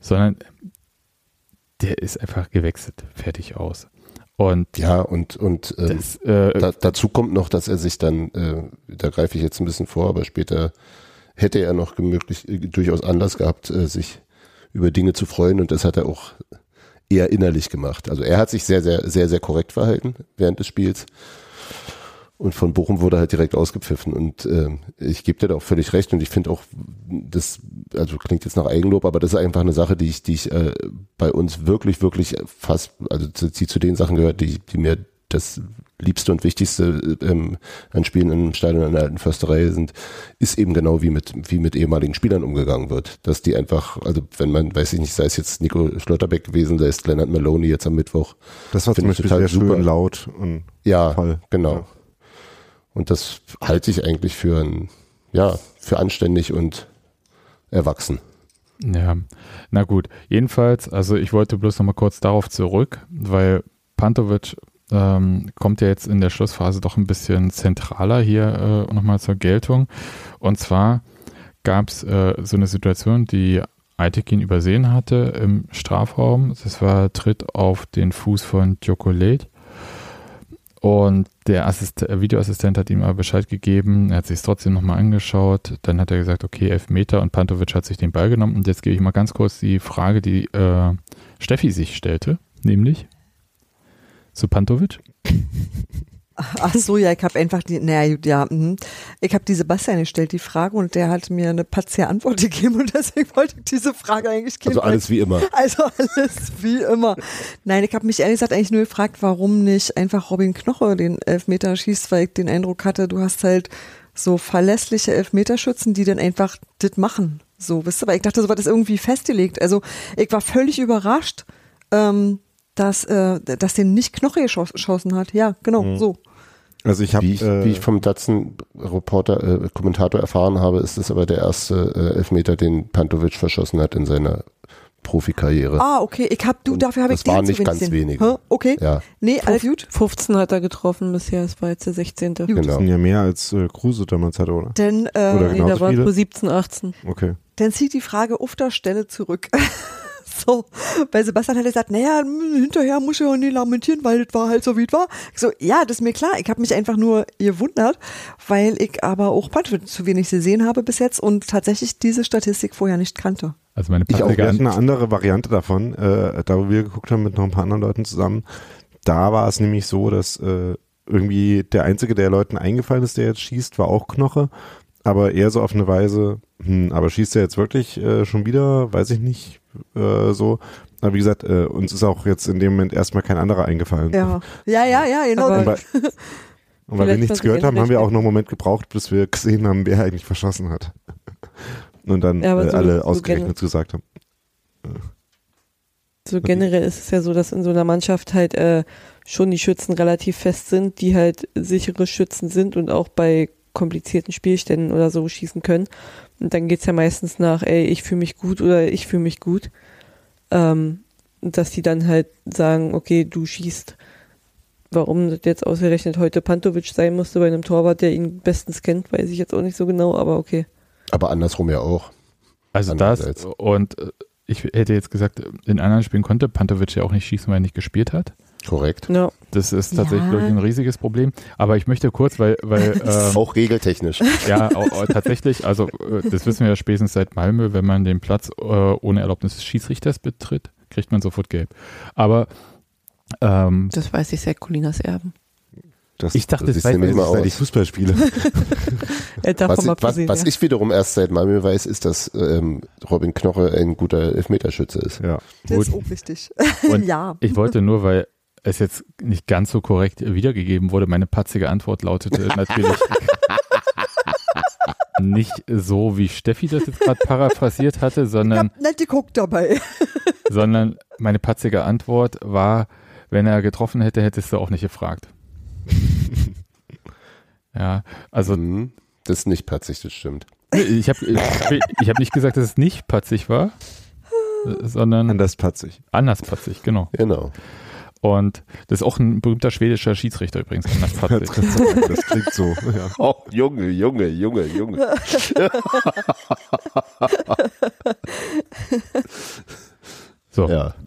sondern der ist einfach gewechselt, fertig aus. Und
Ja, und, und ähm,
das, äh,
da, dazu kommt noch, dass er sich dann, äh, da greife ich jetzt ein bisschen vor, aber später hätte er noch gemöglich, äh, durchaus Anlass gehabt, äh, sich über Dinge zu freuen und das hat er auch eher innerlich gemacht. Also er hat sich sehr, sehr, sehr, sehr korrekt verhalten während des Spiels und von Bochum wurde halt direkt ausgepfiffen und äh, ich gebe dir da auch völlig recht und ich finde auch, das, also klingt jetzt nach Eigenlob, aber das ist einfach eine Sache, die ich, die ich äh, bei uns wirklich, wirklich fast, also die zu den Sachen gehört, die, die mir das Liebste und Wichtigste ähm, an Spielen im Stadion an der alten Försterei sind, ist eben genau wie mit, wie mit ehemaligen Spielern umgegangen wird. Dass die einfach, also wenn man, weiß ich nicht, sei es jetzt Nico Schlotterbeck gewesen, da ist Leonard Maloney jetzt am Mittwoch.
Das war zum Beispiel
total
sehr
super.
schön laut und
Ja,
Voll.
genau.
Ja.
Und das halte ich eigentlich für ein, ja, für anständig und erwachsen.
Ja, na gut. Jedenfalls, also ich wollte bloß nochmal kurz darauf zurück, weil Pantovic ähm, kommt ja jetzt in der Schlussphase doch ein bisschen zentraler hier äh, nochmal zur Geltung. Und zwar gab es äh, so eine Situation, die Aitekin übersehen hatte im Strafraum. Das war Tritt auf den Fuß von Djokolet. Und der Assist äh, Videoassistent hat ihm aber Bescheid gegeben. Er hat sich es trotzdem nochmal angeschaut. Dann hat er gesagt, okay, elf Meter und Pantovic hat sich den Ball genommen. Und jetzt gebe ich mal ganz kurz die Frage, die äh, Steffi sich stellte, nämlich zu Pantovic.
Ach so, ja, ich habe einfach die, naja, ja, mhm. ich habe die Sebastian gestellt, die Frage, und der hat mir eine patzier Antwort gegeben und deswegen wollte ich diese Frage eigentlich
Also alles wie immer.
Also alles wie immer. Nein, ich habe mich ehrlich gesagt eigentlich nur gefragt, warum nicht einfach Robin Knoche den Elfmeter schießt, weil ich den Eindruck hatte, du hast halt so verlässliche Elfmeterschützen, die dann einfach das machen. So, wisst ihr, weil ich dachte, so war das irgendwie festgelegt. Also ich war völlig überrascht, ähm, dass, äh, dass den nicht Knoche geschoss- geschossen hat. Ja, genau, so.
Also ich habe
Wie ich,
äh,
wie ich vom Datsen-Reporter, äh, Kommentator erfahren habe, ist es aber der erste äh, Elfmeter, den Pantovic verschossen hat in seiner Profikarriere.
Ah, okay, ich hab, du,
Und
dafür habe ich
das waren nicht
wenig
ganz
gesehen.
wenige.
Hä? Okay.
Ja,
Nee, alles gut.
15 hat er getroffen bisher, es war jetzt der 16.
Gut.
genau.
sind ja mehr als äh, Kruse damals hatte, oder?
Denn, äh,
Oder
Nee,
Genauso
da war
viele?
pro 17, 18.
Okay.
dann zieht die Frage auf der Stelle zurück. so, weil Sebastian hat gesagt, naja, hm, hinterher muss ich ja nicht lamentieren, weil das war halt so, wie es war. Ich so, ja, das ist mir klar. Ich habe mich einfach nur gewundert, weil ich aber auch Pantovic zu wenig gesehen habe bis jetzt und tatsächlich diese Statistik vorher nicht kannte.
Also meine
Ich auch,
Wir hatten eine andere Variante davon, äh, da wo wir geguckt haben mit noch ein paar anderen Leuten zusammen. Da war es nämlich so, dass äh, irgendwie der Einzige, der Leuten eingefallen ist, der jetzt schießt, war auch Knoche. Aber eher so auf eine Weise, hm, aber schießt er jetzt wirklich äh, schon wieder? Weiß ich nicht. Äh, so. Aber wie gesagt, äh, uns ist auch jetzt in dem Moment erstmal kein anderer eingefallen.
Ja, ja, ja, ja genau.
Und weil, und weil wir nichts gehört haben, haben wir auch noch einen Moment gebraucht, bis wir gesehen haben, wer eigentlich verschossen hat. Und dann
Ja,
äh,
so-
alle
so
ausgerechnet gesagt haben.
So generell ist es ja so, dass in so einer Mannschaft halt äh, schon die Schützen relativ fest sind, die halt sichere Schützen sind und auch bei komplizierten Spielständen oder so schießen können. Und dann geht's ja meistens nach, ey, ich fühle mich gut oder ich fühle mich gut. Ähm, dass die dann halt sagen, okay, du schießt. Warum das jetzt ausgerechnet heute Pantovic sein musste bei einem Torwart, der ihn bestens kennt, weiß ich jetzt auch nicht so genau, aber okay.
Aber andersrum ja auch.
Also das und äh, ich hätte jetzt gesagt, in anderen Spielen konnte Pantovic ja auch nicht schießen, weil er nicht gespielt hat.
Korrekt.
Ja,
Das ist tatsächlich
Ja.
ich, ein riesiges Problem. Aber ich möchte kurz, weil, weil ähm,
Auch regeltechnisch.
ja, auch, auch tatsächlich, also äh, das wissen wir ja spätestens seit Malmö, wenn man den Platz äh, ohne Erlaubnis des Schiedsrichters betritt, kriegt man sofort gelb. Aber ähm,
das weiß ich seit Colinas Erben.
Das,
Ich dachte,
das
das weiß
ich
aus.
Fußball spiele.
Äh, davon
Was,
mal
ich- was, was ich wiederum erst seit Malmö weiß, ist, dass ähm, Robin Knoche ein guter Elfmeterschütze ist.
ja.
Das ist
Gut.
auch wichtig.
Und
ja.
ich wollte nur, weil es jetzt nicht ganz so korrekt wiedergegeben wurde, meine patzige Antwort lautete natürlich nicht so, wie Steffi das jetzt gerade paraphrasiert hatte,
Ich
sondern,
hab nicht geguckt dabei.
sondern meine patzige Antwort war, wenn er getroffen hätte, hättest du auch nicht gefragt. ja, also
Mhm. Das ist nicht patzig, das stimmt.
Ich habe ich, ich hab nicht gesagt, dass es nicht patzig war, sondern
Anders patzig.
anders patzig, genau.
Genau.
Und das ist auch ein berühmter schwedischer Schiedsrichter übrigens.
Das klingt so. Ja.
Oh, Junge, Junge, Junge, Junge.
So,
Ja.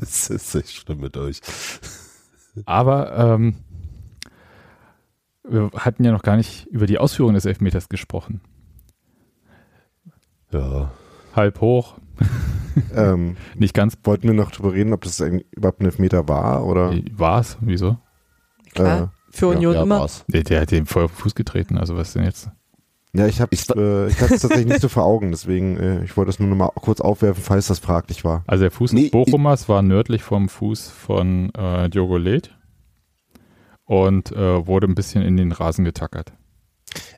Das ist echt schlimm mit euch.
aber ähm, wir hatten ja noch gar nicht über die Ausführung des Elfmeters gesprochen.
Ja.
Halb hoch,
Ähm,
nicht ganz
wollten wir noch drüber reden, ob das überhaupt ein Elfmeter war oder
war es. Wieso?
Klar. Für
ja,
Union
ja,
immer.
Der, der hat dem voll auf den Fuß getreten, also was denn jetzt?
Ja, ich habe
Ich-
äh, ich hatte es tatsächlich nicht so vor Augen, deswegen äh, ich wollte es nur noch mal kurz aufwerfen, falls das fraglich war.
Also der Fuß
Nee,
des Bochumers war nördlich vom Fuß von äh, Diogo Leth und äh, wurde ein bisschen in den Rasen getackert.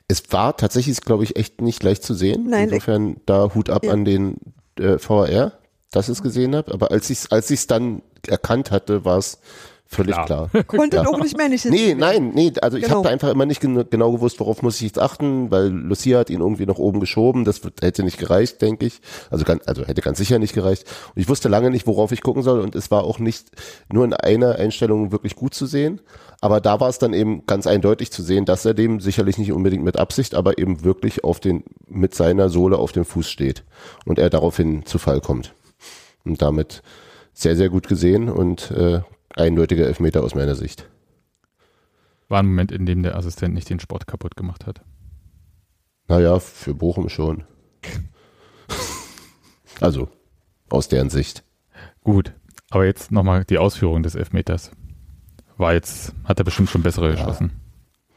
Es war tatsächlich, glaube ich, echt nicht leicht zu sehen.
Nein,
Insofern da Hut ab
Ja.
an den äh, VAR, dass ich es gesehen habe. Aber als ich es als ich's dann erkannt hatte, war es völlig
Klar.
klar.
Konntet
Ja.
auch nicht mehr nicht
Nee, nein, nee, also ich
Genau.
habe da einfach immer nicht gen genau gewusst, worauf muss ich jetzt achten, weil Lucia hat ihn irgendwie nach oben geschoben, das wird, hätte nicht gereicht, denke ich. Also, ganz, also hätte ganz sicher nicht gereicht. Und ich wusste lange nicht, worauf ich gucken soll und es war auch nicht nur in einer Einstellung wirklich gut zu sehen, aber da war es dann eben ganz eindeutig zu sehen, dass er dem sicherlich nicht unbedingt mit Absicht, aber eben wirklich auf den, mit seiner Sohle auf dem Fuß steht und er daraufhin zu Fall kommt. Und damit sehr, sehr gut gesehen und äh, eindeutiger Elfmeter aus meiner Sicht.
War ein Moment, in dem der Assistent nicht den Sport kaputt gemacht hat.
Naja, für Bochum schon. also, aus deren Sicht.
Gut, aber jetzt nochmal die Ausführung des Elfmeters. War jetzt, hat er bestimmt schon bessere geschossen.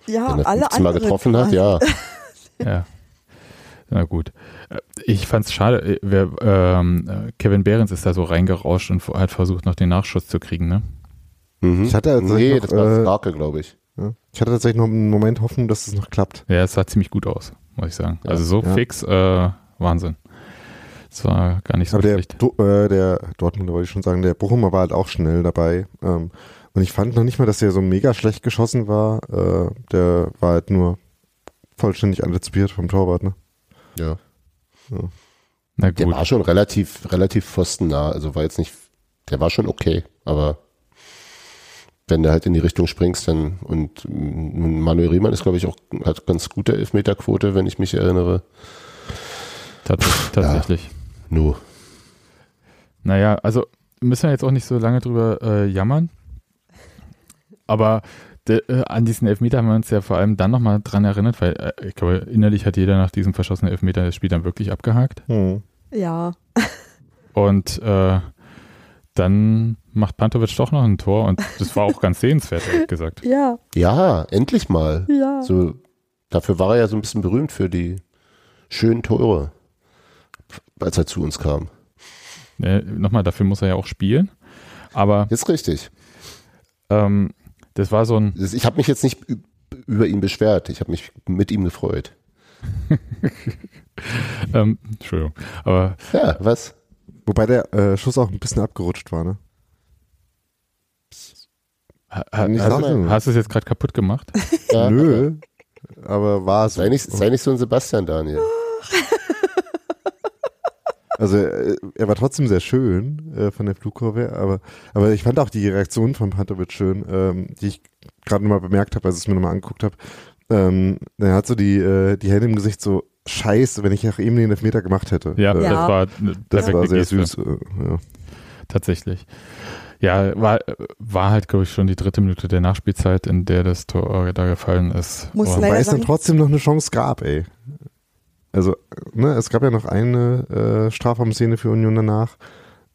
Ja,
Wenn er
alle
15 Mal
anderen
getroffen hat, ja.
Ja. Na gut. Äh, Ich fand's schade, äh, wer, ähm, äh, Kevin Behrens ist da so reingerauscht und hat versucht, noch den Nachschuss zu kriegen, ne?
Mhm.
Ich hatte tatsächlich
nee,
noch,
das war
äh,
Starke, glaube ich.
Ja. Ich hatte tatsächlich noch einen Moment Hoffnung, dass es noch klappt.
Ja, es sah ziemlich gut aus, muss ich sagen.
Ja.
also so
Ja.
fix, äh, Wahnsinn. Es war gar nicht so
Aber der,
schlecht.
Do, äh, der Dortmunder wollte ich schon sagen, der Bochumer war halt auch schnell dabei. Ähm, und ich fand noch nicht mal, dass der so mega schlecht geschossen war. Äh, der war halt nur vollständig antizipiert vom Torwart. Ne?
Ja.
Na
Der
gut.
war schon relativ, relativ pfostennah. Also war jetzt nicht, der war schon okay, aber wenn du halt in die Richtung springst, dann und Manuel Riemann ist, glaube ich, auch, hat ganz gute Elfmeterquote, wenn ich mich erinnere.
Tats tatsächlich.
Nur.
Naja, also müssen wir jetzt auch nicht so lange drüber äh, jammern. Aber de, äh, an diesen Elfmeter haben wir uns ja vor allem dann nochmal dran erinnert, weil äh, ich glaube, innerlich hat jeder nach diesem verschossenen Elfmeter das Spiel dann wirklich abgehakt.
Hm.
Ja,
Und äh, dann macht Pantovic doch noch ein Tor und das war auch ganz sehenswert, ehrlich gesagt.
ja,
Ja, endlich mal.
ja.
So, dafür war er ja so ein bisschen berühmt für die schönen Tore, als er zu uns kam.
Äh, nochmal, dafür muss er ja auch spielen. Aber
Ist richtig.
ähm, das war so ein,
Ich habe mich jetzt nicht über ihn beschwert. Ich habe mich mit ihm gefreut.
ähm, Entschuldigung, aber
Ja, was?
Wobei der äh, Schuss auch ein bisschen abgerutscht war. Ne?
ha, ha,
Nicht
hast, du- hast du es jetzt gerade kaputt gemacht?
Ja,
Nö. Aber war es.
Sei nicht, sei nicht so ein Sebastian, Daniel.
Also äh, er war trotzdem sehr schön äh, von der Flugkurve, aber, aber ich fand auch die Reaktion von Pantovic schön, ähm, die ich gerade nochmal bemerkt habe, als ich es mir nochmal angeguckt habe. Ähm, er hat so die, äh, die Hände im Gesicht so, scheiße, wenn ich auch eben den Elfmeter gemacht hätte.
Ja,
äh,
das war
das war sehr
Geste.
süß. Äh, ja.
Tatsächlich. Ja, war, war halt, glaube ich, schon die dritte Minute der Nachspielzeit, in der das Tor da gefallen ist.
Muss leider
Weil es dann trotzdem noch eine Chance gab, ey. Also, ne, es gab ja noch eine äh, Strafraumszene für Union danach.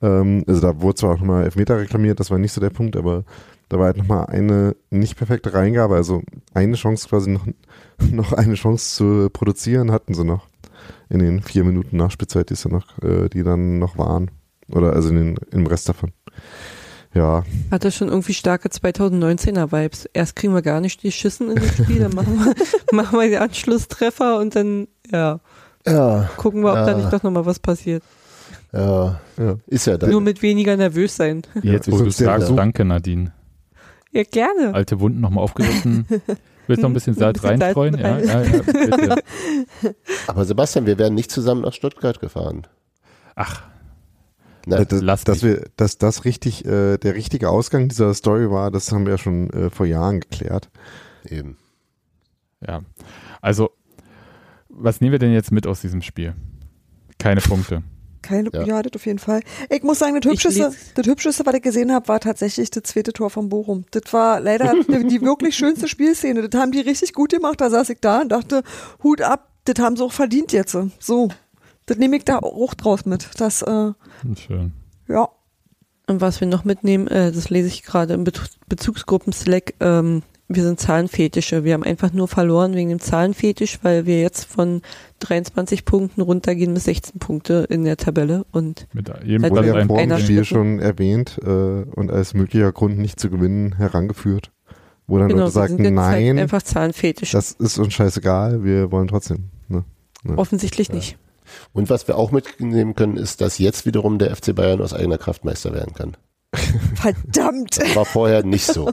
Ähm, also da wurde zwar auch nochmal Elfmeter reklamiert, das war nicht so der Punkt, aber da war halt nochmal eine nicht perfekte Reingabe, also eine Chance quasi noch, noch eine Chance zu produzieren hatten sie noch in den vier Minuten Nachspielzeit, die dann noch, äh, die dann noch waren. Oder also in den, im Rest davon. Ja,
Hatte schon irgendwie starke 2019er Vibes. Erst kriegen wir gar nicht die Schüssen in das Spiel, dann machen wir, machen wir die Anschlusstreffer und dann, ja,
Ja,
gucken wir, ob da
Ja.
nicht doch nochmal was passiert.
ja,
ja.
ist ja dann.
Nur mit weniger nervös sein.
Jetzt, wo
Ja,
du sagst,
Versuch-
danke Nadine.
Ja, gerne.
Alte Wunden nochmal aufgerissen. Willst du noch ein bisschen Salz reinstreuen? Ja,
rein.
ja, ja, bitte.
Aber Sebastian, wir wären nicht zusammen nach Stuttgart gefahren.
Ach,
Na,
das,
lass
dass
mich.
wir, dass das richtig äh, der richtige Ausgang dieser Story war, das haben wir ja schon äh, vor Jahren geklärt.
eben.
ja. Also, was nehmen wir denn jetzt mit aus diesem Spiel? Keine Punkte.
Keine,
Ja.
ja. das auf jeden Fall. Ich muss sagen, das Hübscheste, das Hübscheste, was ich gesehen habe, war tatsächlich das zweite Tor von Bochum. Das war leider die, wirklich schönste Spielszene. Das haben die richtig gut gemacht. Da saß ich da und dachte, Hut ab, das haben sie auch verdient jetzt. So. Das nehme ich da auch draus mit. Das, äh,
Schön.
ja.
Und was wir noch mitnehmen, äh, das lese ich gerade im Be Bezugsgruppen-Slack, ähm, wir sind Zahlenfetische. Wir haben einfach nur verloren wegen dem Zahlenfetisch, weil wir jetzt von 23 Punkten runtergehen bis 16 Punkte in der Tabelle. Und
Mit jedem
Halt
Wurde ja vor dem. Spiel schon erwähnt äh, und als möglicher Grund nicht zu gewinnen herangeführt. Wo dann
genau,
Leute
wir sind
sagten,
halt
nein,
einfach Zahlenfetisch.
das ist uns scheißegal, wir wollen trotzdem. Ne?
Offensichtlich nicht.
Und was wir auch mitnehmen können, ist, dass jetzt wiederum der FC Bayern aus eigener Kraft Meister werden kann.
Verdammt.
Das war vorher nicht so.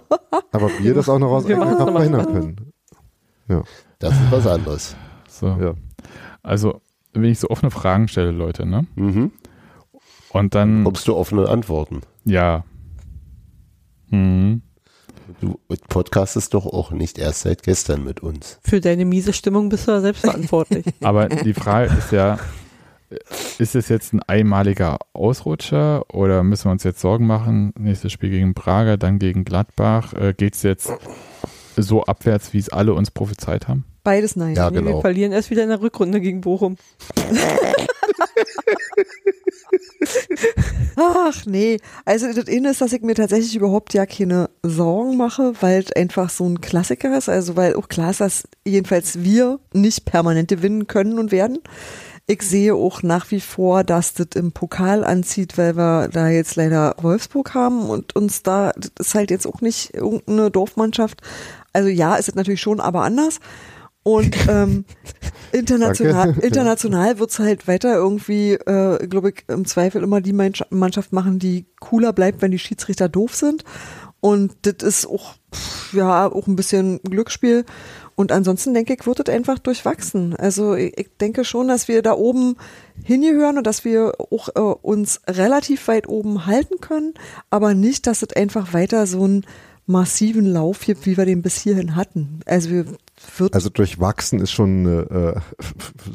Aber wir das auch noch aus eigener Kraft verhindern können.
Das ist was anderes.
So.
Ja.
Also, wenn ich so offene Fragen stelle, Leute, ne?
Mhm.
Und dann,
Bekommst du offene Antworten.
ja. Hm.
Du podcastest doch auch nicht erst seit gestern mit uns.
Für deine miese Stimmung bist du ja selbst verantwortlich.
Aber die Frage ist ja, ist es jetzt ein einmaliger Ausrutscher oder müssen wir uns jetzt Sorgen machen? Nächstes Spiel gegen Prager, dann gegen Gladbach. Äh, Geht es jetzt so abwärts, wie es alle uns prophezeit haben?
Beides nein.
Ja,
Nee, Wir
genau.
verlieren erst wieder in der Rückrunde gegen Bochum.
Ach nee, also das eine ist, dass ich mir tatsächlich überhaupt ja keine Sorgen mache, weil es einfach so ein Klassiker ist. Also weil auch klar ist, dass jedenfalls wir nicht permanent gewinnen können und werden. Ich sehe auch nach wie vor, dass das im Pokal anzieht, weil wir da jetzt leider Wolfsburg haben und uns da, das ist halt jetzt auch nicht irgendeine Dorfmannschaft. Also ja, ist es natürlich schon, aber anders. Und ähm, international,
Danke.
international wird's halt weiter irgendwie, äh, glaube ich, im Zweifel immer die Mannscha- Mannschaft machen, die cooler bleibt, wenn die Schiedsrichter doof sind. Und das ist auch, ja, auch ein bisschen Glücksspiel. Und ansonsten denke ich, wird es einfach durchwachsen. Also ich, denke schon, dass wir da oben hingehören und dass wir auch äh, uns relativ weit oben halten können, aber nicht, dass es einfach weiter so einen massiven Lauf gibt, wie wir den bis hierhin hatten. Also wir wird
Also durchwachsen ist schon eine, äh,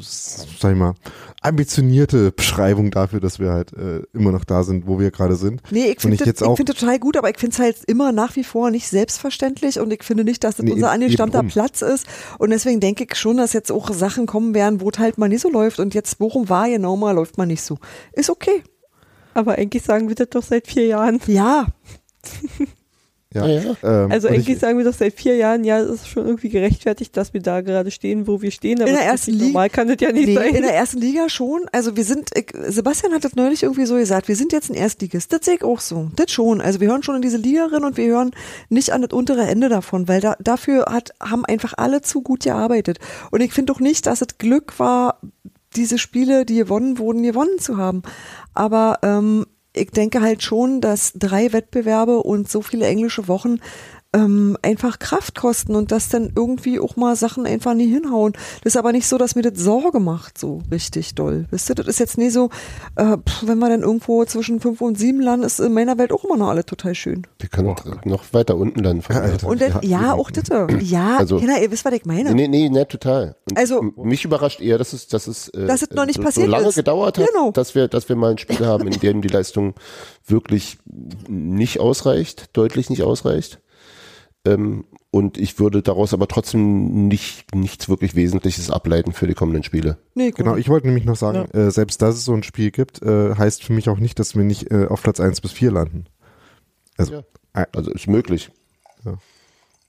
sag ich mal, ambitionierte Beschreibung dafür, dass wir halt äh, immer noch da sind, wo wir gerade sind.
Nee, ich finde das-
auch-
finde total gut, aber ich finde es halt immer nach wie vor nicht selbstverständlich und ich finde nicht, dass das
Nee,
unser
eben
angestammter
drum.
Platz ist. Und deswegen denke ich schon, dass jetzt auch Sachen kommen werden, wo es halt mal nicht so läuft und jetzt Bochum war genau mal, läuft mal nicht so. Ist okay.
Aber eigentlich sagen wir das doch seit vier Jahren.
Ja,
Ja.
Ja.
Ähm,
Also eigentlich
ich,
sagen wir doch seit vier Jahren, ja, es ist schon irgendwie gerechtfertigt, dass wir da gerade stehen, wo wir stehen. Aber
In der ersten Liga-
normal kann das ja nicht
nee,
sein.
in der ersten Liga schon. Also wir sind, ich, Sebastian hat das neulich irgendwie so gesagt, wir sind jetzt ein Erstligist. Das sehe ich auch so. Das schon. Also wir hören schon in diese Liga rein und wir hören nicht an das untere Ende davon, weil da, dafür hat, haben einfach alle zu gut gearbeitet. Und ich finde doch nicht, dass es Glück war, diese Spiele, die gewonnen wurden, gewonnen zu haben. Aber ähm, ich denke halt schon, dass drei Wettbewerbe und so viele englische Wochen ähm, einfach Kraft kosten und dass dann irgendwie auch mal Sachen einfach nie hinhauen. Das ist aber nicht so, dass mir das Sorge macht, so richtig doll. Wisst ihr, das ist jetzt nie so, äh, pff, wenn wir dann irgendwo zwischen fünf und sieben landen, ist in meiner Welt auch immer noch alle total schön.
Wir können noch weiter unten landen. von
Alter.
Und dann, ja,
Ja,
auch das. Ja,
Also-
Kinder, ihr wisst, was ich meine.
Nee, nee, nee, ne, total. Und
Also-
mich überrascht eher, dass es, dass es, äh,
Dass es noch nicht
so,
passiert
so lange
ist.
gedauert hat,
Genau.
dass wir, dass wir mal ein Spiel haben, in dem die Leistung wirklich nicht ausreicht, deutlich nicht ausreicht. Ähm, und ich würde daraus aber trotzdem nicht, nichts wirklich Wesentliches ableiten für die kommenden Spiele.
Nee, gut.
genau, ich wollte nämlich noch sagen, äh, selbst dass es so ein Spiel gibt, äh, heißt für mich auch nicht, dass wir nicht äh, auf Platz 1 bis 4 landen. Also,
Ja.
äh,
Also ist möglich.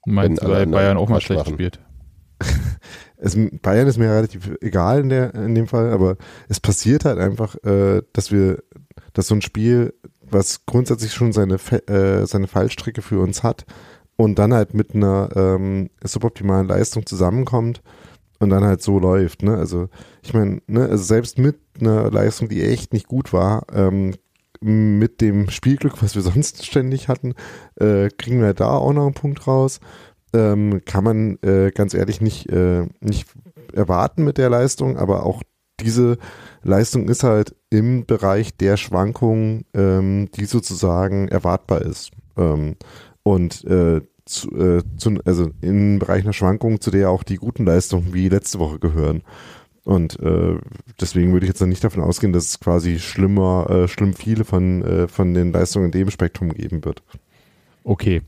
Meinst du, weil Bayern auch mal schlecht
machen.
spielt?
es, Bayern ist mir relativ egal in, der, in dem Fall, aber es passiert halt einfach, äh, dass wir, dass so ein Spiel, was grundsätzlich schon seine, äh, seine Fallstricke für uns hat und dann halt mit einer ähm, suboptimalen Leistung zusammenkommt und dann halt so läuft. Ne? Also ich meine, ne, also selbst mit einer Leistung, die echt nicht gut war, ähm, mit dem Spielglück, was wir sonst ständig hatten, äh, kriegen wir da auch noch einen Punkt raus. Ähm, kann man äh, ganz ehrlich nicht, äh, nicht erwarten mit der Leistung, aber auch diese Leistung ist halt im Bereich der Schwankungen, ähm, die sozusagen erwartbar ist. Ähm, und äh, zu, äh, zu, also im Bereich einer Schwankung, zu der auch die guten Leistungen wie letzte Woche gehören. Und äh, deswegen würde ich jetzt nicht davon ausgehen, dass es quasi schlimmer, äh, schlimm viele von, äh, von den Leistungen in dem Spektrum geben wird.
Okay,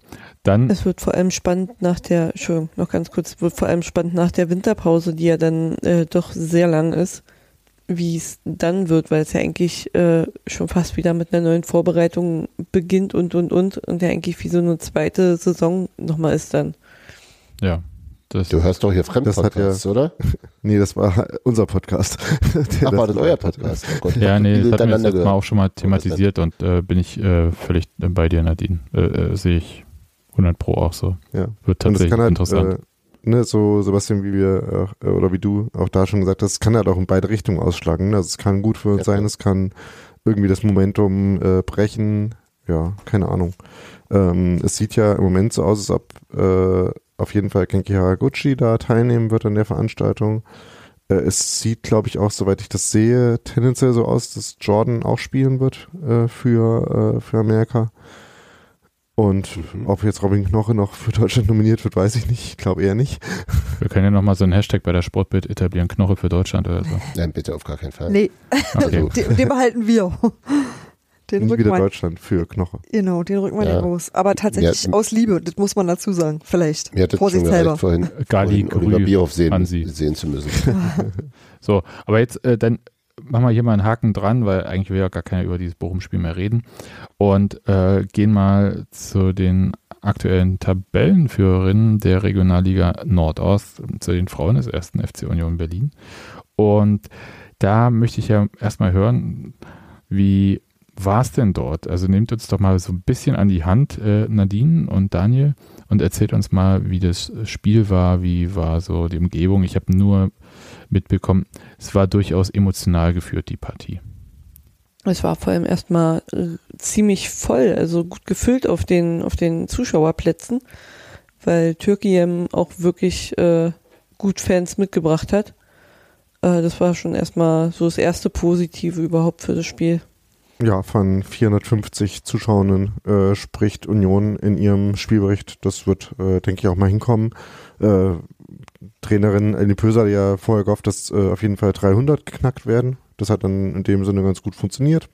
dann
Es wird vor allem spannend nach der, Entschuldigung, noch ganz kurz, es wird vor allem spannend nach der Winterpause, die ja dann äh, doch sehr lang ist, wie es dann wird, weil es ja eigentlich äh, schon fast wieder mit einer neuen Vorbereitung beginnt und und und und ja eigentlich wie so eine zweite Saison nochmal ist dann.
ja, das
Du hörst doch hier Fremdpodcasts, oder?
Nee, das war unser Podcast. Der
Ach, war das euer Podcast? Oh Gott,
Ja, nee, das hatten wir jetzt mal auch schon mal thematisiert und äh, bin ich äh, völlig bei dir, Nadine. Äh, äh, Sehe ich 100 Pro auch so.
Ja.
Wird tatsächlich
halt,
interessant.
Ne, so Sebastian, wie wir äh, oder wie du auch da schon gesagt hast, kann halt auch in beide Richtungen ausschlagen. ne? Also es kann gut für uns
Ja,
sein, es kann irgendwie das Momentum äh, brechen. Ja, keine Ahnung. Ähm, es sieht ja im Moment so aus, als ob äh, auf jeden Fall Genki Haraguchi da teilnehmen wird an der Veranstaltung. Äh, es sieht, glaube ich, auch, soweit ich das sehe, tendenziell so aus, dass Jordan auch spielen wird äh, für, äh, für Amerika. Und
Mhm.
ob jetzt Robin Knoche noch für Deutschland nominiert wird, weiß ich nicht. Ich glaube eher nicht.
Wir können ja nochmal so einen Hashtag bei der Sportbild etablieren, Knoche für Deutschland oder so.
Nein, bitte auf gar keinen Fall.
Nee,
Okay.
Also,
den, den behalten wir. Den
Nie
rücken
wieder
wir,
Deutschland für Knoche.
genau, den rücken wir
Ja.
nicht raus. Aber tatsächlich
Ja.
aus Liebe, das muss man dazu sagen. Vielleicht.
Mir hat es schon
Vorsichtshalber.
gereicht, vorhin,
Gali
vorhin Oliver Bierhoff sehen,
an Sie.
sehen zu müssen.
So, aber jetzt äh, dann machen wir hier mal einen Haken dran, weil eigentlich will ja gar keiner über dieses Bochum-Spiel mehr reden und äh, gehen mal zu den aktuellen Tabellenführerinnen der Regionalliga Nordost, zu den Frauen des ersten FC Union Berlin. Und da möchte ich ja erstmal hören, wie war es denn dort? Also nehmt uns doch mal so ein bisschen an die Hand, äh, Nadine und Daniel, und erzählt uns mal, wie das Spiel war, wie war so die Umgebung. Ich habe nur mitbekommen, es war durchaus emotional geführt, die Partie.
Es war vor allem erstmal äh, ziemlich voll, also gut gefüllt auf den, auf den Zuschauerplätzen, weil Türkei auch wirklich äh, gut Fans mitgebracht hat. Äh, das war schon erstmal so das erste Positive überhaupt für das Spiel.
Ja, von 450 Zuschauenden äh, spricht Union in ihrem Spielbericht. Das wird, äh, denke ich, auch mal hinkommen. Äh, Trainerin Elni Pöser hat ja vorher gehofft, dass äh, auf jeden Fall 300 geknackt werden. Das hat dann in dem Sinne ganz gut funktioniert.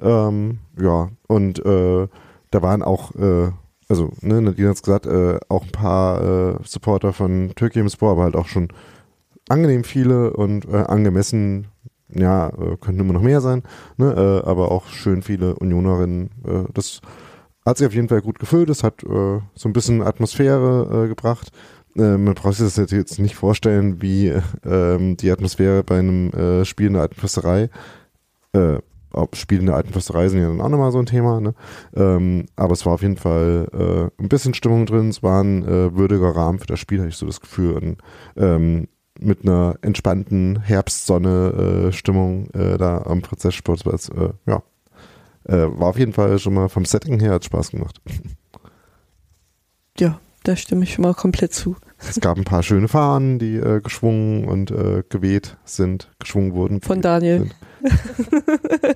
Ähm, ja, und äh, da waren auch, äh, also, ne, Nadine hat es gesagt, auch ein paar Supporter von Türkei im Sport, aber halt auch schon angenehm viele und angemessen, ja, äh, könnten immer noch mehr sein, ne, äh, aber auch schön viele Unionerinnen. Äh, das hat sich auf jeden Fall gut gefüllt, es hat äh, so ein bisschen Atmosphäre äh, gebracht. Äh, man braucht sich das jetzt nicht vorstellen, wie äh, ähm, die Atmosphäre bei einem Spiel in der alten Fürsterei. Ob Spiele in der alten Fürsterei sind ja dann auch nochmal so ein Thema, ne? Ähm, aber es war auf jeden Fall ein bisschen Stimmung drin, es war ein würdiger Rahmen für das Spiel, habe ich so das Gefühl. Und, ähm, mit einer entspannten Herbstsonne-Stimmung äh, da am Prozesssportplatz. Äh, ja, äh, war auf jeden Fall schon mal vom Setting her hat Spaß gemacht.
Ja, da stimme ich schon mal komplett zu.
Es gab ein paar schöne Fahnen, die äh, geschwungen und äh, geweht sind, geschwungen wurden.
Von Daniel.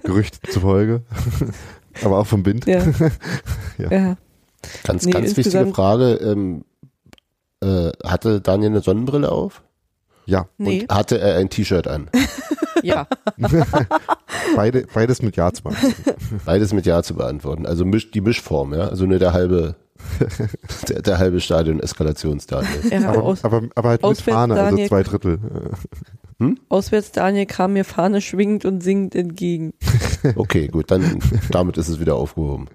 Gerüchten zufolge. Aber auch vom Wind.
Ja.
Ja.
ja.
Ganz,
Nee,
ganz wichtige Frage. Ähm, äh, hatte Daniel eine Sonnenbrille auf?
Ja,
Nee.
Und hatte er ein T-Shirt an?
Ja.
beide, beides mit Ja zu machen.
Beides mit Ja zu beantworten. Also misch, die Mischform, ja. Also nur der halbe, der, der halbe Stadion-Eskalationsstadion.
ja
Aber,
aus,
aber, aber halt mit
Auswärts
Fahne, also
Daniel-
zwei Drittel. Äh,
auswärts Daniel kam mir Fahne schwingend und singend entgegen.
Okay, gut, dann damit ist es wieder aufgehoben.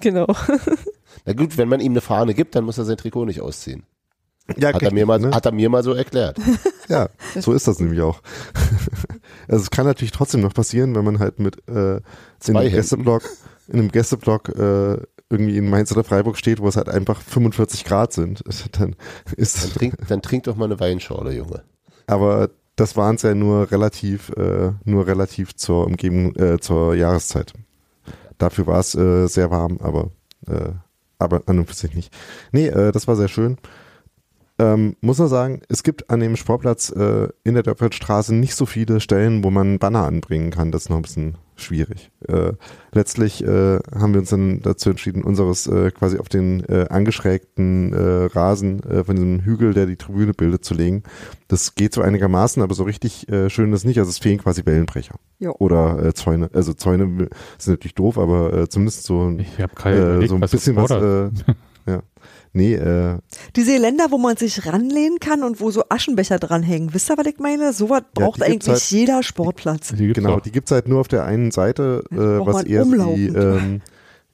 Genau.
Na gut, wenn man ihm eine Fahne gibt, dann muss er sein Trikot nicht ausziehen.
Ja,
Hat er mir mal,
ne?
hat er mir mal so erklärt.
Ja, so ist das nämlich auch. also es kann natürlich trotzdem noch passieren, wenn man halt mit äh, in
Händen.
Gästeblock in einem Gästeblock äh, irgendwie in Mainz oder Freiburg steht, wo es halt einfach 45 Grad sind, dann ist
Dann trink, dann trink doch mal eine Weinschorle, Junge.
aber das waren es ja nur relativ, äh, nur relativ zur Umgebung, äh, zur Jahreszeit. Dafür war es äh, sehr warm, aber, äh, aber an und für sich nicht. Nee, äh, das war sehr schön. Ähm, muss man sagen, es gibt an dem Sportplatz äh, in der Dörfeldstraße nicht so viele Stellen, wo man Banner anbringen kann. Das ist noch ein bisschen schwierig. Äh, letztlich äh, haben wir uns dann dazu entschieden, unseres äh, quasi auf den äh, angeschrägten äh, Rasen äh, von diesem Hügel, der die Tribüne bildet, zu legen. Das geht so einigermaßen, aber so richtig äh, schön ist nicht. Also es fehlen quasi Wellenbrecher
Jo.
oder äh, Zäune. Also Zäune sind natürlich doof, aber äh, zumindest so, ein-
Ich gerade
äh, so ein bisschen was. Äh, ja. Nee, äh,
Diese Länder, wo man sich ranlehnen kann und wo so Aschenbecher dranhängen. Wisst ihr, was ich meine? Sowas
Ja,
braucht
die
eigentlich
halt-
jeder Sportplatz.
Die gibt's
genau,
auch.
die gibt's halt nur auf der einen Seite, äh, was eher so die, ähm,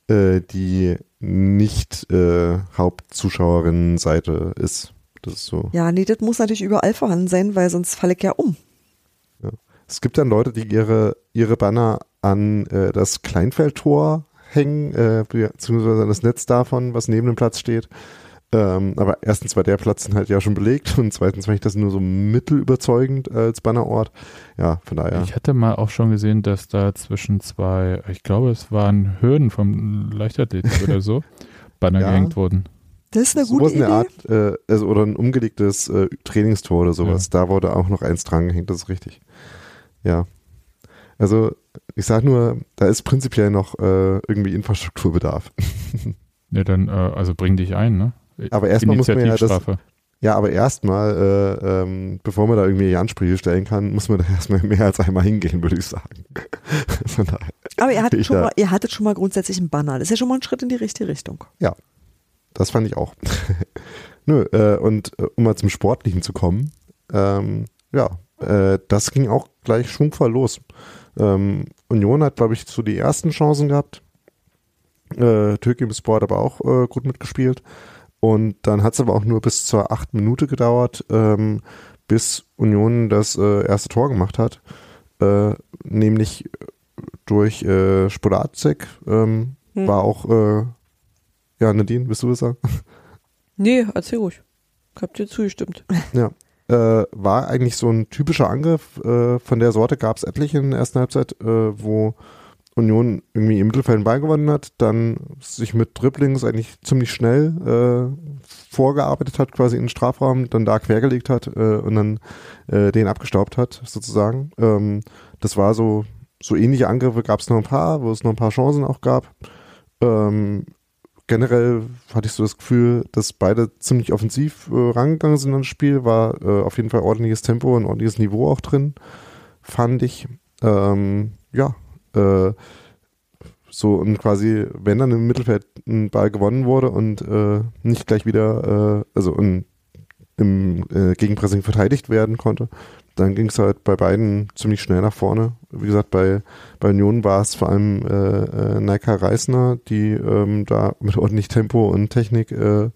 äh, die nicht äh, Hauptzuschauerinnen-Seite ist. Das ist so.
Ja, nee, das muss natürlich überall vorhanden sein, weil sonst falle ich ja um.
Es gibt dann Leute, die ihre, ihre Banner an äh, das Kleinfeldtor hängen, äh, beziehungsweise an das Netz davon, was neben dem Platz steht. Ähm, aber erstens war der Platz dann halt ja schon belegt und zweitens fand ich das nur so mittelüberzeugend als Bannerort. Ja, von daher.
Ich hatte mal auch schon gesehen, dass da zwischen zwei, ich glaube, es waren Hürden vom Leichtathletik oder so, Banner
Ja.
gehängt wurden.
Das ist eine
sowas
gute Idee.
Art, äh, also, oder ein umgelegtes äh, Trainingstor oder sowas. Da wurde auch noch eins dran gehängt, das ist richtig. Ja. Also, ich sag nur, da ist prinzipiell noch äh, irgendwie Infrastrukturbedarf.
Ja, dann, äh, also bring dich ein, ne?
Aber erstmal muss man ja das-. Ja, aber erstmal, äh, ähm, bevor man da irgendwie Ansprüche stellen kann, muss man da erstmal mehr als einmal hingehen, würde ich sagen. Von daher,
Aber ihr hattet,
Ich
schon mal, ihr hattet schon mal grundsätzlich einen Banner. Das ist ja schon mal ein Schritt in die richtige Richtung.
das fand ich auch. Nö, äh, und äh, um mal zum Sportlichen zu kommen, ähm, ja, äh, das ging auch gleich schwungvoll los. Ähm, Union hat, glaube ich, so die ersten Chancen gehabt. Äh, Türkei im Sport aber auch äh, gut mitgespielt. Und dann hat es aber auch nur bis zur acht Minute gedauert, ähm, bis Union das äh, erste Tor gemacht hat. Äh, nämlich durch äh, Spodacek. Ähm,
Hm.
War auch, äh, ja, Nadine, willst du sagen?
Nee, erzähl ruhig. Ich hab dir zugestimmt.
Ja. Äh, war eigentlich so ein typischer Angriff. Äh, von der Sorte gab es etliche in der ersten Halbzeit, äh, wo Union irgendwie im Mittelfeld den Ball gewonnen hat, dann sich mit Dribblings eigentlich ziemlich schnell äh, vorgearbeitet hat, quasi in den Strafraum, dann da quergelegt hat äh, und dann äh, den abgestaubt hat, sozusagen. Ähm, das war so, so ähnliche Angriffe gab es noch ein paar, wo es noch ein paar Chancen auch gab. Ähm, generell hatte ich so das Gefühl, dass beide ziemlich offensiv äh, rangegangen sind ans Spiel. War äh, auf jeden Fall ordentliches Tempo und ordentliches Niveau auch drin, fand ich. Ähm, ja, äh, so und quasi, wenn dann im Mittelfeld ein Ball gewonnen wurde und äh, nicht gleich wieder, äh, also in, im äh, Gegenpressing verteidigt werden konnte, dann ging es halt bei beiden ziemlich schnell nach vorne. Wie gesagt, bei, bei Union war es vor allem äh, äh, Naika Reisner, die ähm, da mit ordentlich Tempo und Technik äh,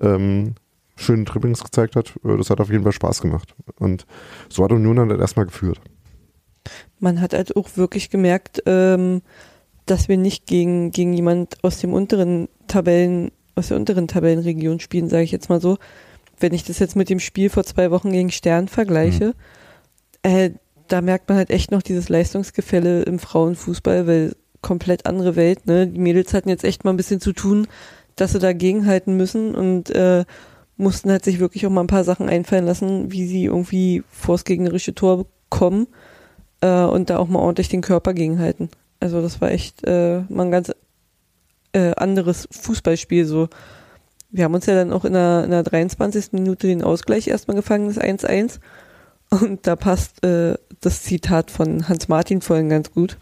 ähm, schönen Dribblings gezeigt hat. Äh, Das hat auf jeden Fall Spaß gemacht. Und so hat Union dann halt erstmal geführt.
Man hat halt auch wirklich gemerkt, ähm, dass wir nicht gegen, gegen jemand aus dem unteren Tabellen, aus der unteren Tabellenregion spielen, sage ich jetzt mal so. Wenn ich das jetzt mit dem Spiel vor zwei Wochen gegen Stern vergleiche, äh, da merkt man halt echt noch dieses Leistungsgefälle im Frauenfußball, weil komplett andere Welt, ne? Die Mädels hatten jetzt echt mal ein bisschen zu tun, dass sie dagegen halten müssen und äh, mussten halt sich wirklich auch mal ein paar Sachen einfallen lassen, wie sie irgendwie vors gegnerische Tor kommen äh, und da auch mal ordentlich den Körper gegenhalten. Also das war echt äh, mal ein ganz äh, anderes Fußballspiel so. Wir haben uns ja dann auch in der, in der 23. Minute den Ausgleich erstmal gefangen, das 1-1. Und da passt äh, das Zitat von Hans Martin vorhin ganz gut.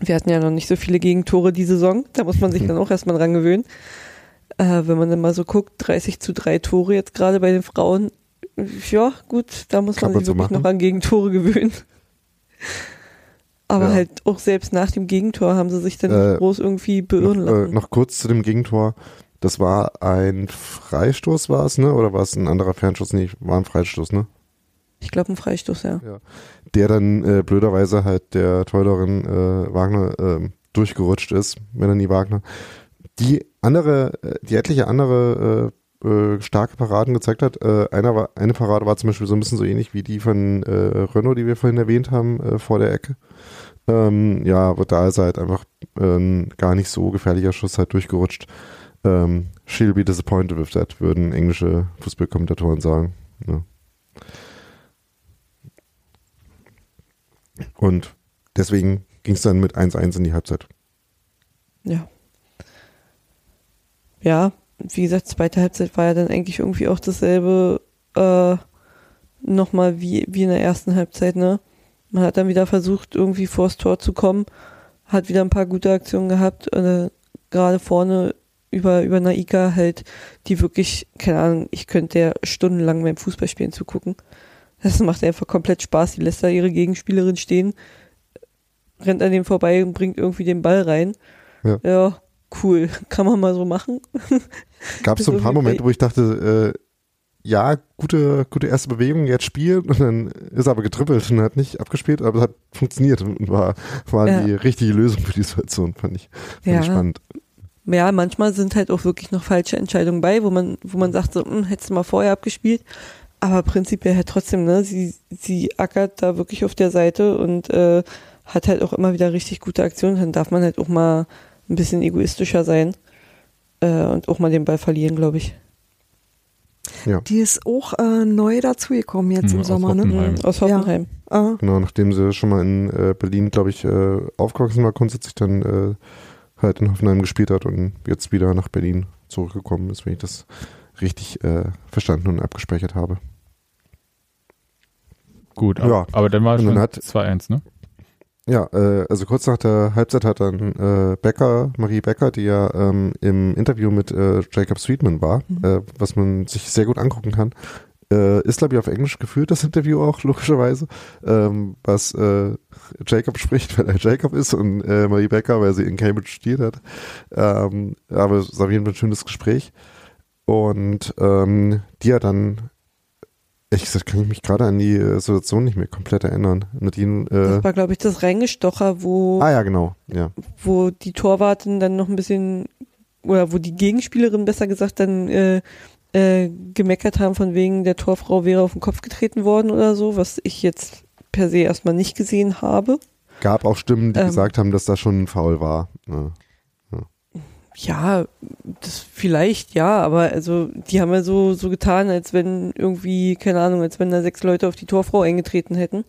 Wir hatten ja noch nicht so viele Gegentore die Saison. Da muss man sich dann auch erstmal dran gewöhnen. Äh, wenn man dann mal so guckt, 30 zu 3 Tore jetzt gerade bei den Frauen. Ja, gut, da muss
Kann
man sich wirklich
machen.
noch an Gegentore gewöhnen. Aber
Ja.
halt auch selbst nach dem Gegentor haben sie sich dann
Äh,
nicht groß irgendwie beirren
noch, äh,
lassen.
noch kurz zu dem Gegentor. Das war ein Freistoß, war es, ne? Oder war es ein anderer Fernschuss? Nee, war ein Freistoß, ne?
Ich glaube, ein Freistoß, ja.
der dann äh, blöderweise halt der Torhüterin äh, Wagner ähm, durchgerutscht ist, Melanie Wagner. Die andere, äh, die etliche andere äh, äh, starke Paraden gezeigt hat. Äh, einer war, eine Parade war zum Beispiel so ein bisschen so ähnlich wie die von äh, Renault, die wir vorhin erwähnt haben, äh, vor der Ecke. Ähm, ja, aber da ist er halt einfach ähm, gar nicht so gefährlicher Schuss halt durchgerutscht. Ähm, she'll be disappointed with that, würden englische Fußballkommentatoren sagen. Ja. Und deswegen ging es dann mit 1-1 in die Halbzeit.
Ja. Ja, wie gesagt, zweite Halbzeit war ja dann eigentlich irgendwie auch dasselbe äh, nochmal wie, wie in der ersten Halbzeit, ne? Man hat dann wieder versucht, irgendwie vors Tor zu kommen, hat wieder ein paar gute Aktionen gehabt, äh, gerade vorne über, über Naika halt, die wirklich, keine Ahnung, ich könnte ja stundenlang beim Fußballspielen zugucken. Das macht einfach komplett Spaß. Die lässt da ihre Gegenspielerin stehen, rennt an dem vorbei und bringt irgendwie den Ball rein.
Ja.
ja cool. Kann man mal so machen.
Gab es so ein paar Momente, wo ich dachte, äh, ja, gute, gute erste Bewegung, jetzt spielen und dann ist er aber getrippelt und hat nicht abgespielt, aber es hat funktioniert und war, war
Ja.
die richtige Lösung für die Situation, fand ich, fand
Ja.
ich spannend.
Ja, manchmal sind halt auch wirklich noch falsche Entscheidungen bei, wo man, wo man sagt, so, hm, hättest du mal vorher abgespielt. Aber prinzipiell halt trotzdem, ne, sie, sie ackert da wirklich auf der Seite und äh, hat halt auch immer wieder richtig gute Aktionen. Dann darf man halt auch mal ein bisschen egoistischer sein äh, und auch mal den Ball verlieren, glaube ich.
Die ist auch äh, neu dazugekommen jetzt
Hm,
im Sommer, ne?
Aus Hoffenheim.
Ah,
Genau, nachdem sie schon mal in äh, Berlin, glaube ich, äh, aufgewachsen war, grundsätzlich dann äh, halt in Hoffenheim gespielt hat und jetzt wieder nach Berlin zurückgekommen ist, wenn ich das richtig äh, verstanden und abgespeichert habe.
Gut,
Ja.
aber, aber dann war
Und
schon
dann hat-
2-1, ne?
Ja, äh, also kurz nach der Halbzeit hat dann äh, Becker, Marie Becker, die ja ähm, im Interview mit äh, Jacob Sweetman war, äh, was man sich sehr gut angucken kann, äh, ist glaube ich auf Englisch geführt, das Interview auch, logischerweise, ähm, was äh, Jacob spricht, weil er Jacob ist und äh, Marie Becker, weil sie in Cambridge studiert hat. Ähm, aber es ist auf jeden Fall ein schönes Gespräch. Und ähm, die hat dann, ehrlich gesagt, kann ich mich gerade an die äh, Situation nicht mehr komplett erinnern. Nadine, äh,
Das war, glaube ich, das Reingestocher, wo,
Ah ja, genau. Ja.
wo die Torwarten dann noch ein bisschen, oder wo die Gegenspielerin besser gesagt dann äh, gemeckert haben, von wegen der Torfrau wäre auf den Kopf getreten worden oder so, was ich jetzt per se erstmal nicht gesehen habe.
Gab auch Stimmen, die
Ähm.
gesagt haben, dass da schon ein Foul war. Ja.
Ja, das vielleicht ja, aber also die haben ja so so getan, als wenn irgendwie keine Ahnung, als wenn da sechs Leute auf die Torfrau eingetreten hätten.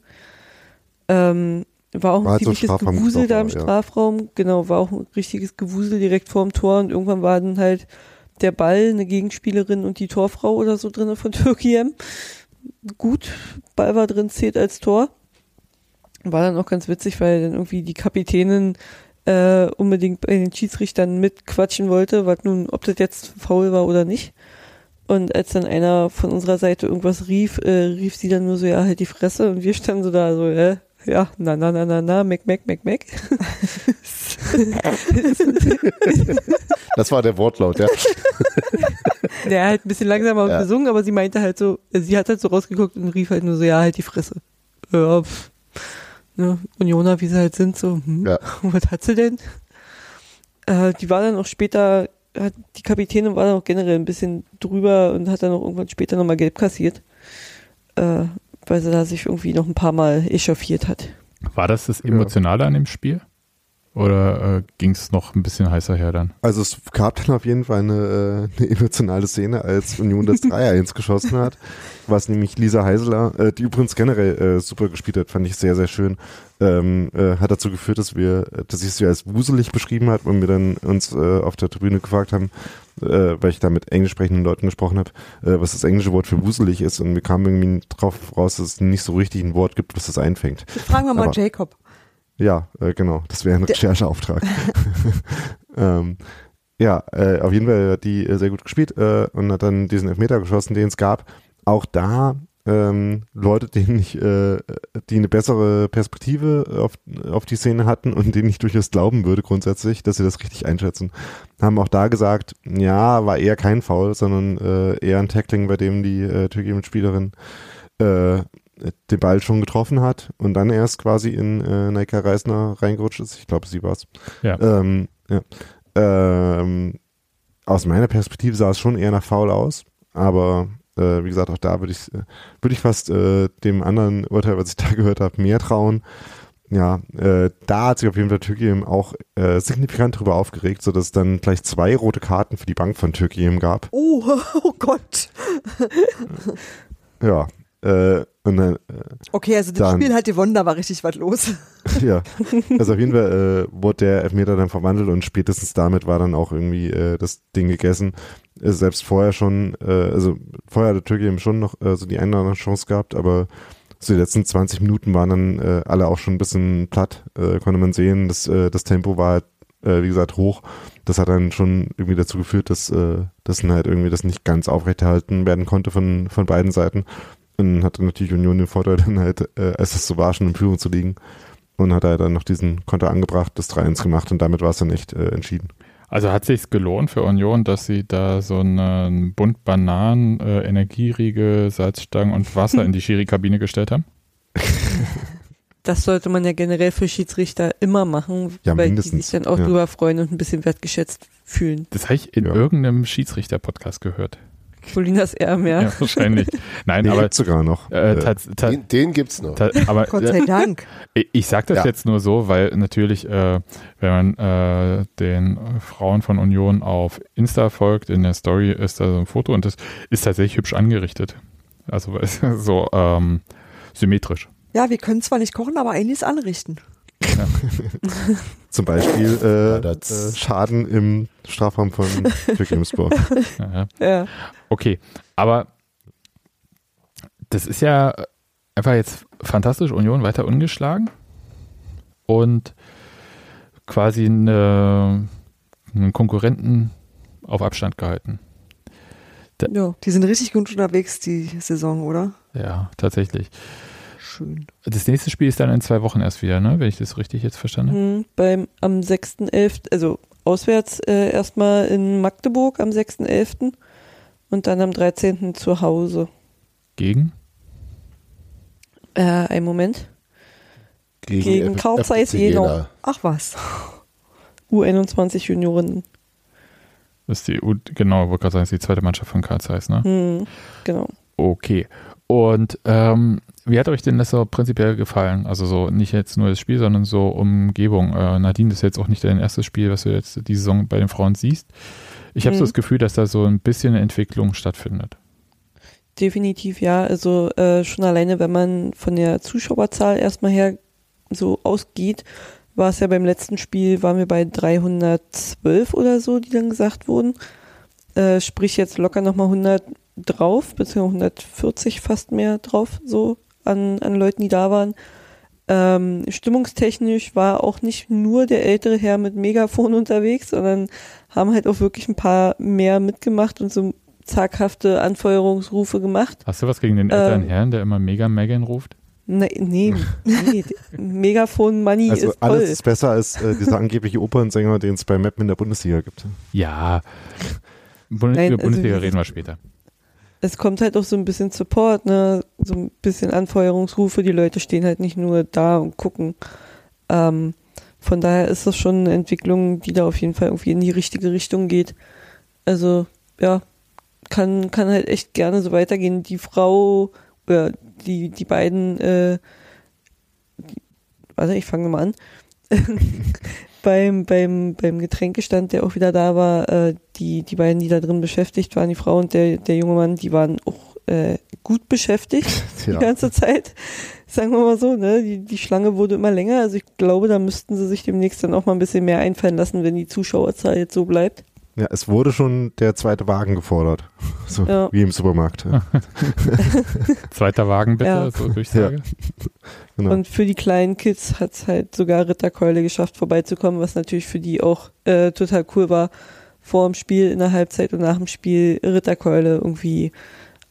Ähm, war auch ein
War halt so
ziemliches
Strafraum
Gewusel da im
ja.
Strafraum, genau, war auch ein richtiges Gewusel direkt vorm Tor und irgendwann war dann halt der Ball, eine Gegenspielerin und die Torfrau oder so drinne von Türkiem. Gut, Ball war drin, zählt als Tor. War dann auch ganz witzig, weil dann irgendwie die Kapitänin äh, unbedingt bei den Schiedsrichtern mitquatschen wollte, was nun, ob das jetzt faul war oder nicht. Und als dann einer von unserer Seite irgendwas rief, äh, rief sie dann nur so, ja, halt die Fresse. Und wir standen so da, so, äh, ja, na, na, na, na, na, meck, meck, meck, meck.
Das war der Wortlaut, ja.
Der halt ein bisschen langsamer
Ja.
gesungen, aber sie meinte halt so, sie hat halt so rausgeguckt und rief halt nur so, ja, halt die Fresse. Ja, pff. Ne, Unioner, wie sie halt sind, so, hm,
Ja.
was hat sie denn? Äh, die war dann auch später, hat, die Kapitänin war dann auch generell ein bisschen drüber und hat dann auch irgendwann später nochmal gelb kassiert. Äh, weil sie da sich irgendwie noch ein paar Mal echauffiert hat.
War das das Emotionale an dem Spiel? Oder äh, ging es noch ein bisschen heißer her dann?
Also es gab dann auf jeden Fall eine, äh, eine emotionale Szene, als Union das 3-1 geschossen hat, was nämlich Lisa Heiseler, äh, die übrigens generell äh, super gespielt hat, fand ich sehr, sehr schön, ähm, äh, hat dazu geführt, dass wir, dass ich sie als wuselig beschrieben hat und wir dann uns äh, auf der Tribüne gefragt haben, äh, weil ich da mit englisch sprechenden Leuten gesprochen habe, äh, was das englische Wort für wuselig ist und wir kamen irgendwie drauf raus, dass es nicht so richtig ein Wort gibt, was das einfängt.
fragen wir mal
Aber-
Jacob.
Ja, äh, genau. Das wäre ein Rechercheauftrag. ähm, ja, äh, auf jeden Fall hat die äh, sehr gut gespielt äh, und hat dann diesen Elfmeter geschossen, den es gab. Auch da ähm, Leute, denen ich, äh, die eine bessere Perspektive auf, auf die Szene hatten und denen ich durchaus glauben würde grundsätzlich, dass sie das richtig einschätzen, haben auch da gesagt, ja, war eher kein Foul, sondern äh, eher ein Tackling, bei dem die äh, Türkei-Spielerin äh, den Ball schon getroffen hat und dann erst quasi in äh, Neika Reisner reingerutscht ist. Ich glaube, sie war's.
Ja.
Ähm, ja. Ähm, aus meiner Perspektive sah es schon eher nach faul aus, aber äh, wie gesagt, auch da würde ich, äh, würde ich fast äh, dem anderen Urteil, was ich da gehört habe, mehr trauen. Ja, äh, da hat sich auf jeden Fall Türkei auch äh, signifikant darüber aufgeregt, sodass es dann gleich zwei rote Karten für die Bank von Türkei gab.
Oh, oh Gott.
Ja, äh, und dann, äh,
Okay, also das Spiel hat gewonnen, da war richtig was los.
ja, also auf jeden Fall äh, wurde der Elfmeter dann verwandelt und spätestens damit war dann auch irgendwie äh, das Ding gegessen. Äh, selbst vorher schon, äh, also vorher hatte Türkei eben schon noch äh, so die eine oder andere Chance gehabt, aber so die letzten 20 Minuten waren dann äh, alle auch schon ein bisschen platt, äh, konnte man sehen. Das, äh, das Tempo war halt, äh, wie gesagt, hoch. Das hat dann schon irgendwie dazu geführt, dass, äh, dass halt irgendwie das nicht ganz aufrechterhalten werden konnte von, von beiden Seiten. Und dann hatte natürlich Union den Vorteil, dann halt, äh, als es so war, schon in Führung zu liegen. Und hat er dann noch diesen Konter angebracht, das 3-1 gemacht und damit war es dann echt äh, entschieden.
Also hat sich gelohnt für Union, dass sie da so einen Bund Bananen, äh, Energieriegel, Salzstangen und Wasser in die Schiri-Kabine gestellt haben?
Das sollte man ja generell für Schiedsrichter immer machen,
Ja,
weil
mindestens,
die sich dann auch
ja.
drüber freuen und ein bisschen wertgeschätzt fühlen.
Das habe ich in
Ja.
irgendeinem Schiedsrichter-Podcast gehört.
Colinas Erben, ja.
Ja, wahrscheinlich. Nein,
Den
aber,
gibt's sogar noch.
äh,
Äh,
Den, den gibt's noch.
ta- aber
Gott
äh,
sei Dank.
Ich- Ich sage das
Ja.
jetzt nur so, weil natürlich, äh, wenn man äh, den äh, Frauen von Union auf Insta folgt, in der Story ist da so ein Foto und das ist tatsächlich hübsch angerichtet. Also es so ähm, symmetrisch.
Ja, wir können zwar nicht kochen, aber einiges anrichten.
zum Beispiel äh,
Ja,
äh, Schaden im Strafraum von.
Ja.
ja.
Okay, aber das ist ja einfach jetzt fantastisch. Union weiter ungeschlagen und quasi eine, einen Konkurrenten auf Abstand gehalten.
ja.
Die sind richtig gut unterwegs, die Saison, oder?
Ja, tatsächlich.
Schön.
Das nächste Spiel ist dann in zwei Wochen erst wieder, ne? Wenn ich das richtig jetzt verstanden habe.
Hm, beim, am 6.11., also auswärts äh, erstmal in Magdeburg am 6.11. und dann am 13. zu Hause.
Gegen?
Äh, einen Moment. Gegen Carl Zeiss
FCG
Jena.
Ach was.
U21 Junioren.
Das ist die, U genau, wollte gerade sagen, das ist die zweite Mannschaft von Karl Zeiss, ne?
Hm, genau.
Okay. Und ähm, wie hat euch denn das so prinzipiell gefallen? Also so nicht jetzt nur das Spiel, sondern so Umgebung. Äh, Nadine, das ist jetzt auch nicht dein erstes Spiel, was du jetzt die Saison bei den Frauen siehst. Ich habe so
Mhm.
das Gefühl, dass da so ein bisschen Entwicklung stattfindet.
Definitiv ja. Also äh, schon alleine, wenn man von der Zuschauerzahl erstmal her so ausgeht, war es ja beim letzten Spiel, waren wir bei 312 oder so, die dann gesagt wurden. Äh, sprich jetzt locker nochmal 100 drauf, beziehungsweise 140 fast mehr drauf, so an, an Leuten, die da waren. Ähm, stimmungstechnisch war auch nicht nur der ältere Herr mit Megafon unterwegs, sondern haben halt auch wirklich ein paar mehr mitgemacht und so zaghafte Anfeuerungsrufe gemacht.
Hast du was gegen den älteren
Ähm.
Herrn, der immer Mega Megan ruft?
Nee, nee, nee Megafon Money
Also
ist toll.
alles ist besser als äh, dieser angebliche Opernsänger, den es bei Mappen in der Bundesliga gibt.
Ja. Bund
Nein,
über
also
Bundesliga reden wir später.
Es kommt halt auch so ein bisschen Support, ne? So ein bisschen Anfeuerungsrufe. Die Leute stehen halt nicht nur da und gucken. Ähm, von daher ist das schon eine Entwicklung, die da auf jeden Fall irgendwie in die richtige Richtung geht. Also, ja, kann, kann halt echt gerne so weitergehen. Die Frau, oder die, die beiden, äh, die, warte, ich fange mal an. beim, beim, beim Getränkestand, der auch wieder da war, äh, die, die beiden, die da drin beschäftigt waren, die Frau und der, der junge Mann, die waren auch äh, gut beschäftigt die
Ja.
ganze Zeit. Sagen wir mal so, ne? Die, die Schlange wurde immer länger. Also ich glaube, da müssten sie sich demnächst dann auch mal ein bisschen mehr einfallen lassen, wenn die Zuschauerzahl jetzt so bleibt.
Ja, es wurde schon der zweite Wagen gefordert. So
Ja.
wie im Supermarkt. Ja.
Zweiter Wagen bitte,
Ja.
so Durchsage.
Genau.
Und für die kleinen Kids hat es halt sogar Ritterkeule geschafft, vorbeizukommen, was natürlich für die auch äh, total cool war. Vor dem Spiel, in der Halbzeit und nach dem Spiel Ritterkeule irgendwie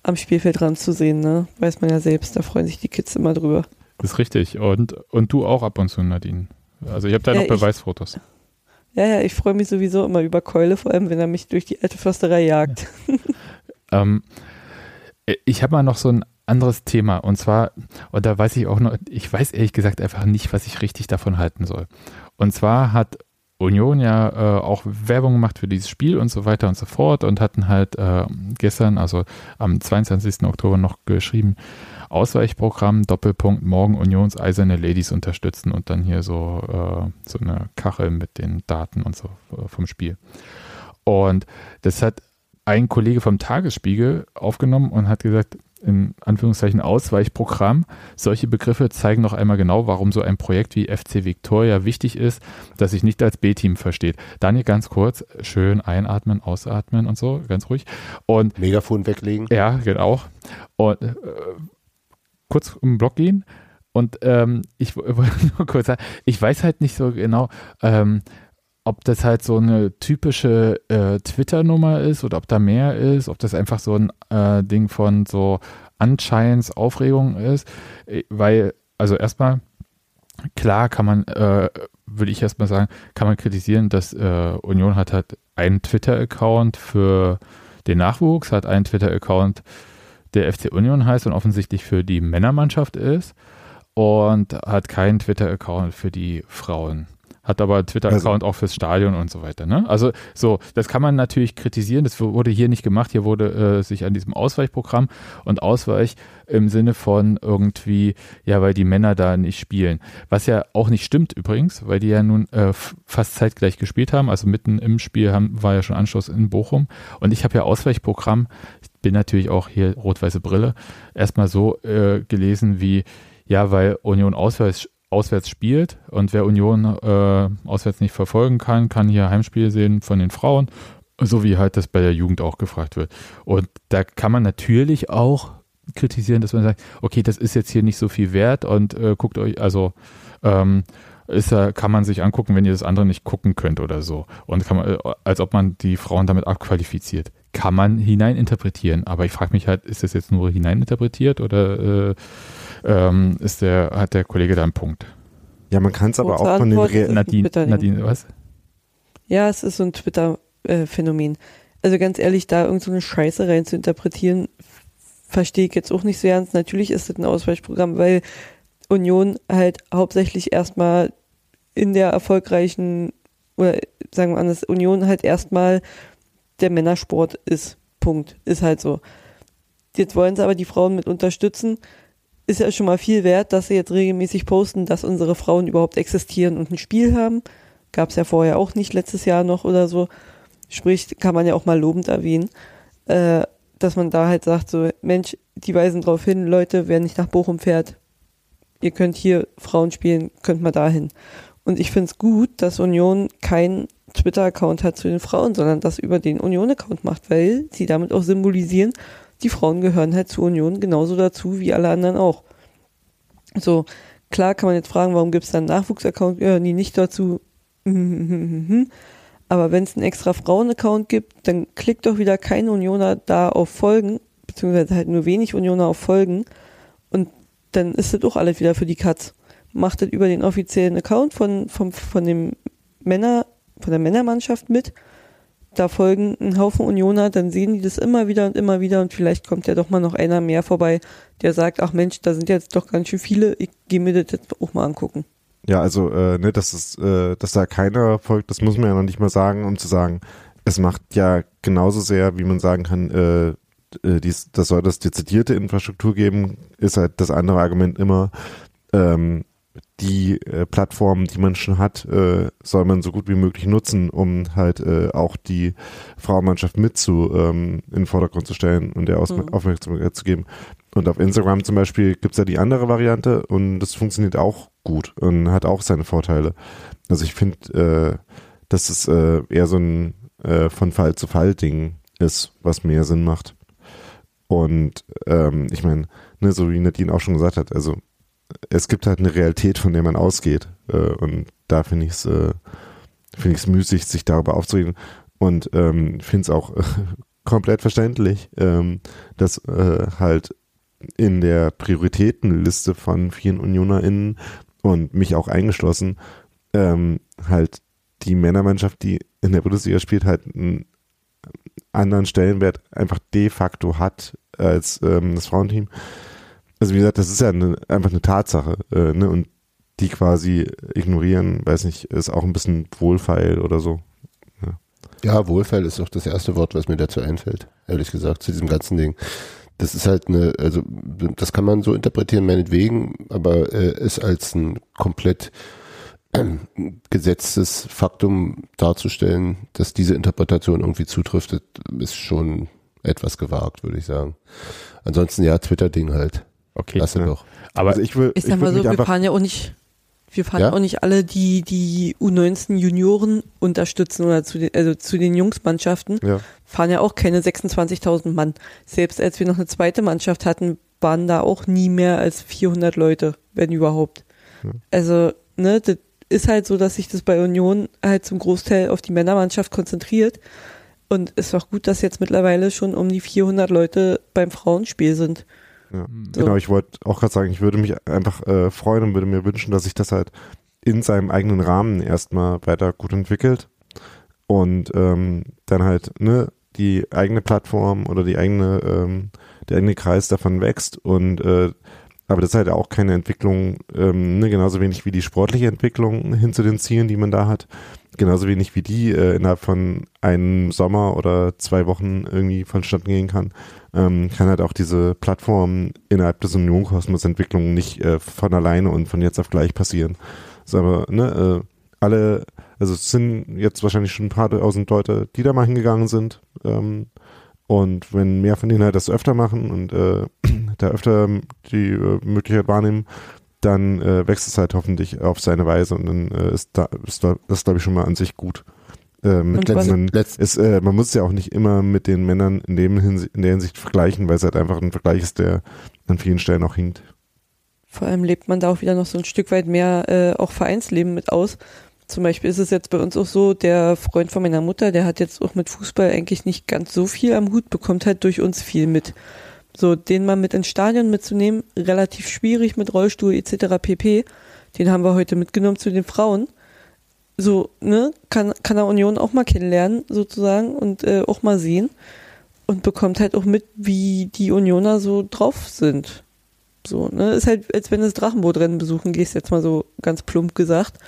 am Spielfeldrand zu sehen, ne? Weiß man ja selbst, da freuen sich die Kids immer drüber.
Das ist richtig. Und, und du auch ab und zu, Nadine. Also ich habe da
Ja,
noch
ich-
Beweisfotos.
Ja, ja, ich freue mich sowieso immer über Keule, vor allem wenn er mich durch die alte Försterei jagt.
Ähm, ich habe mal noch so einen anderes Thema. Und zwar, und da weiß ich auch noch, ich weiß ehrlich gesagt einfach nicht, was ich richtig davon halten soll. Und zwar hat Union ja äh, auch Werbung gemacht für dieses Spiel und so weiter und so fort und hatten halt äh, gestern, also am 22. Oktober noch geschrieben, Ausweichprogramm, Doppelpunkt, morgen Unions Eiserne Ladies unterstützen und dann hier so, äh, so eine Kachel mit den Daten und so äh, vom Spiel. Und das hat ein Kollege vom Tagesspiegel aufgenommen und hat gesagt, in Anführungszeichen Ausweichprogramm. Solche Begriffe zeigen noch einmal genau, warum so ein Projekt wie FC Victoria wichtig ist, das sich nicht als B-Team versteht. Daniel, ganz kurz, schön einatmen, ausatmen und so, ganz ruhig. Und
Megafon weglegen.
ja, genau. Und äh, kurz den Block gehen. Und ähm, ich wollte nur kurz sagen, ich weiß halt nicht so genau, ähm, ob das halt so eine typische äh, Twitter-Nummer ist oder ob da mehr ist, ob das einfach so ein äh, Ding von so Anscheinens Aufregung ist. Äh, Weil, also erstmal, klar kann man, äh, würde ich erstmal sagen, kann man kritisieren, dass äh, Union hat halt einen Twitter-Account für den Nachwuchs, hat einen Twitter-Account, der FC Union heißt und offensichtlich für die Männermannschaft ist und hat keinen Twitter-Account für die Frauen. Hat aber Twitter-Account auch fürs Stadion und so weiter. Ne? Also so, das kann man natürlich kritisieren. Das wurde hier nicht gemacht. Hier wurde äh, sich an diesem Ausweichprogramm und Ausweich im Sinne von irgendwie, ja, weil die Männer da nicht spielen. Was ja auch nicht stimmt übrigens, weil die ja nun äh, fast zeitgleich gespielt haben. Also mitten im Spiel haben, war ja schon Anschluss in Bochum. Und ich habe ja Ausweichprogramm, ich bin natürlich auch hier rot-weiße Brille, erstmal so äh, gelesen wie, ja, weil Union auswärts, auswärts spielt und wer Union äh, auswärts nicht verfolgen kann, kann hier Heimspiel sehen von den Frauen, so wie halt das bei der Jugend auch gefragt wird. Und da kann man natürlich auch kritisieren, dass man sagt, okay, das ist jetzt hier nicht so viel wert und äh, guckt euch, also ähm, ist kann man sich angucken, wenn ihr das andere nicht gucken könnt oder so. Und man, äh, als ob man die Frauen damit abqualifiziert. Kann man hineininterpretieren. Aber ich frage mich halt, ist das jetzt nur hineininterpretiert oder äh, ähm, ist der, hat der Kollege da einen Punkt?
Ja, man kann es aber auch von den. Re
Nadine. Nadine, was?
Ja, es ist so ein Twitter-Phänomen. Also ganz ehrlich, da irgend so eine Scheiße rein zu interpretieren, verstehe ich jetzt auch nicht so ernst. Natürlich ist das ein Ausweichprogramm, weil Union halt hauptsächlich erstmal in der erfolgreichen, oder sagen wir anders, Union halt erstmal der Männersport ist. Punkt. Ist halt so. Jetzt wollen sie aber die Frauen mit unterstützen. Ist ja schon mal viel wert, dass sie jetzt regelmäßig posten, dass unsere Frauen überhaupt existieren und ein Spiel haben. Gab es ja vorher auch nicht, letztes Jahr noch oder so. Sprich, kann man ja auch mal lobend erwähnen, äh, dass man da halt sagt, so, Mensch, die weisen darauf hin, Leute, wer nicht nach Bochum fährt, ihr könnt hier Frauen spielen, könnt mal dahin. Und ich finde es gut, dass Union keinen Twitter-Account hat zu den Frauen, sondern das über den Union-Account macht, weil sie damit auch symbolisieren, die Frauen gehören halt zur Union genauso dazu wie alle anderen auch. So, klar kann man jetzt fragen, warum gibt es da einen Nachwuchs-Account? Gehören die nicht dazu? Aber wenn es einen extra Frauen-Account gibt, dann klickt doch wieder kein Unioner da auf Folgen, beziehungsweise halt nur wenig Unioner auf Folgen und dann ist das doch alles wieder für die Katz. Macht das über den offiziellen Account von, von, von dem Männer, von der Männermannschaft mit. Da folgen ein Haufen Unioner, dann sehen die das immer wieder und immer wieder und vielleicht kommt ja doch mal noch einer mehr vorbei, der sagt, ach Mensch, da sind jetzt doch ganz schön viele, ich gehe mir das jetzt auch mal angucken.
Ja, also, äh, ne, dass es, äh, dass da keiner folgt, das muss man ja noch nicht mal sagen, um zu sagen, es macht ja genauso sehr, wie man sagen kann, äh, äh, dies, das soll das dezidierte Infrastruktur geben, ist halt das andere Argument immer, ähm, die äh, Plattformen, die man schon hat, äh, soll man so gut wie möglich nutzen, um halt äh, auch die Frauenmannschaft mit zu ähm, in den Vordergrund zu stellen und der Aus
Mhm.
Aufmerksamkeit zu geben. Und auf Instagram zum Beispiel gibt's ja die andere Variante und das funktioniert auch gut und hat auch seine Vorteile. Also ich finde, äh, dass es äh, eher so ein äh, von Fall zu Fall Ding ist, was mehr Sinn macht. Und ähm, ich meine, ne, so wie Nadine auch schon gesagt hat, also es gibt halt eine Realität, von der man ausgeht. Äh, und da finde ich es äh, es müßig, sich darüber aufzuregen. Und ähm, finde es auch komplett verständlich, ähm, dass äh, halt in der Prioritätenliste von vielen UnionerInnen und mich auch eingeschlossen, ähm, halt die Männermannschaft, die in der Bundesliga spielt, halt einen anderen Stellenwert einfach de facto hat als ähm, das Frauenteam. Also wie gesagt, das ist ja eine, einfach eine Tatsache, äh, ne? Und die quasi ignorieren, weiß nicht, ist auch ein bisschen wohlfeil oder so.
Ja, Wohlfeil ist doch das erste Wort, was mir dazu einfällt, ehrlich gesagt, zu diesem ganzen Ding. Das ist halt eine, also das kann man so interpretieren, meinetwegen, aber äh, es als ein komplett äh, gesetztes Faktum darzustellen, dass diese Interpretation irgendwie zutrifft, ist schon etwas gewagt, würde ich sagen. Ansonsten ja, Twitter-Ding halt.
Okay.
Lasse
Ja.
doch.
Aber
also ich will,
Ich sag mal so, wir fahren ja auch nicht, wir fahren
Ja?
auch nicht alle die, die U19 Junioren unterstützen oder zu den, also zu den Jungsmannschaften,
ja,
fahren ja auch keine 26.000 Mann. Selbst als wir noch eine zweite Mannschaft hatten, waren da auch nie mehr als 400 Leute, wenn überhaupt.
Ja.
Also, ne, das ist halt so, dass sich das bei Union halt zum Großteil auf die Männermannschaft konzentriert. Und ist auch gut, dass jetzt mittlerweile schon um die 400 Leute beim Frauenspiel sind.
Ja.
So.
Genau, ich wollte auch gerade sagen, ich würde mich einfach äh, freuen und würde mir wünschen, dass sich das halt in seinem eigenen Rahmen erstmal weiter gut entwickelt und ähm, dann halt ne die eigene Plattform oder die eigene ähm, der eigene Kreis davon wächst und äh, aber das ist halt auch keine Entwicklung, ähm, ne, genauso wenig wie die sportliche Entwicklung hin zu den Zielen, die man da hat, genauso wenig wie die äh, innerhalb von einem Sommer oder zwei Wochen irgendwie vonstatten gehen kann, ähm, kann halt auch diese Plattform innerhalb des Unionkosmos-Entwicklung nicht äh, von alleine und von jetzt auf gleich passieren. So, aber ne, äh, alle, also es sind jetzt wahrscheinlich schon ein paar tausend Leute, die da mal hingegangen sind. Ähm, und wenn mehr von denen halt das öfter machen und äh, da öfter die äh, Möglichkeit wahrnehmen, dann äh, wächst es halt hoffentlich auf seine Weise und dann äh, ist da ist da, das glaube ich schon mal an sich gut. Ähm,
Und
man, es, äh, man muss ja auch nicht immer mit den Männern in, dem Hinsi in der Hinsicht vergleichen, weil es halt einfach ein Vergleich ist, der an vielen Stellen auch hinkt.
Vor allem lebt man da auch wieder noch so ein Stück weit mehr äh, auch Vereinsleben mit aus. Zum Beispiel ist es jetzt bei uns auch so, der Freund von meiner Mutter, der hat jetzt auch mit Fußball eigentlich nicht ganz so viel am Hut, bekommt halt durch uns viel mit. So, den mal mit ins Stadion mitzunehmen, relativ schwierig mit Rollstuhl etc. pp. Den haben wir heute mitgenommen zu den Frauen. So, ne, kann, kann er Union auch mal kennenlernen, sozusagen, und äh, auch mal sehen. Und bekommt halt auch mit, wie die Unioner so drauf sind. So, ne? Ist halt, als wenn du das Drachenbootrennen besuchen gehst, jetzt mal so ganz plump gesagt.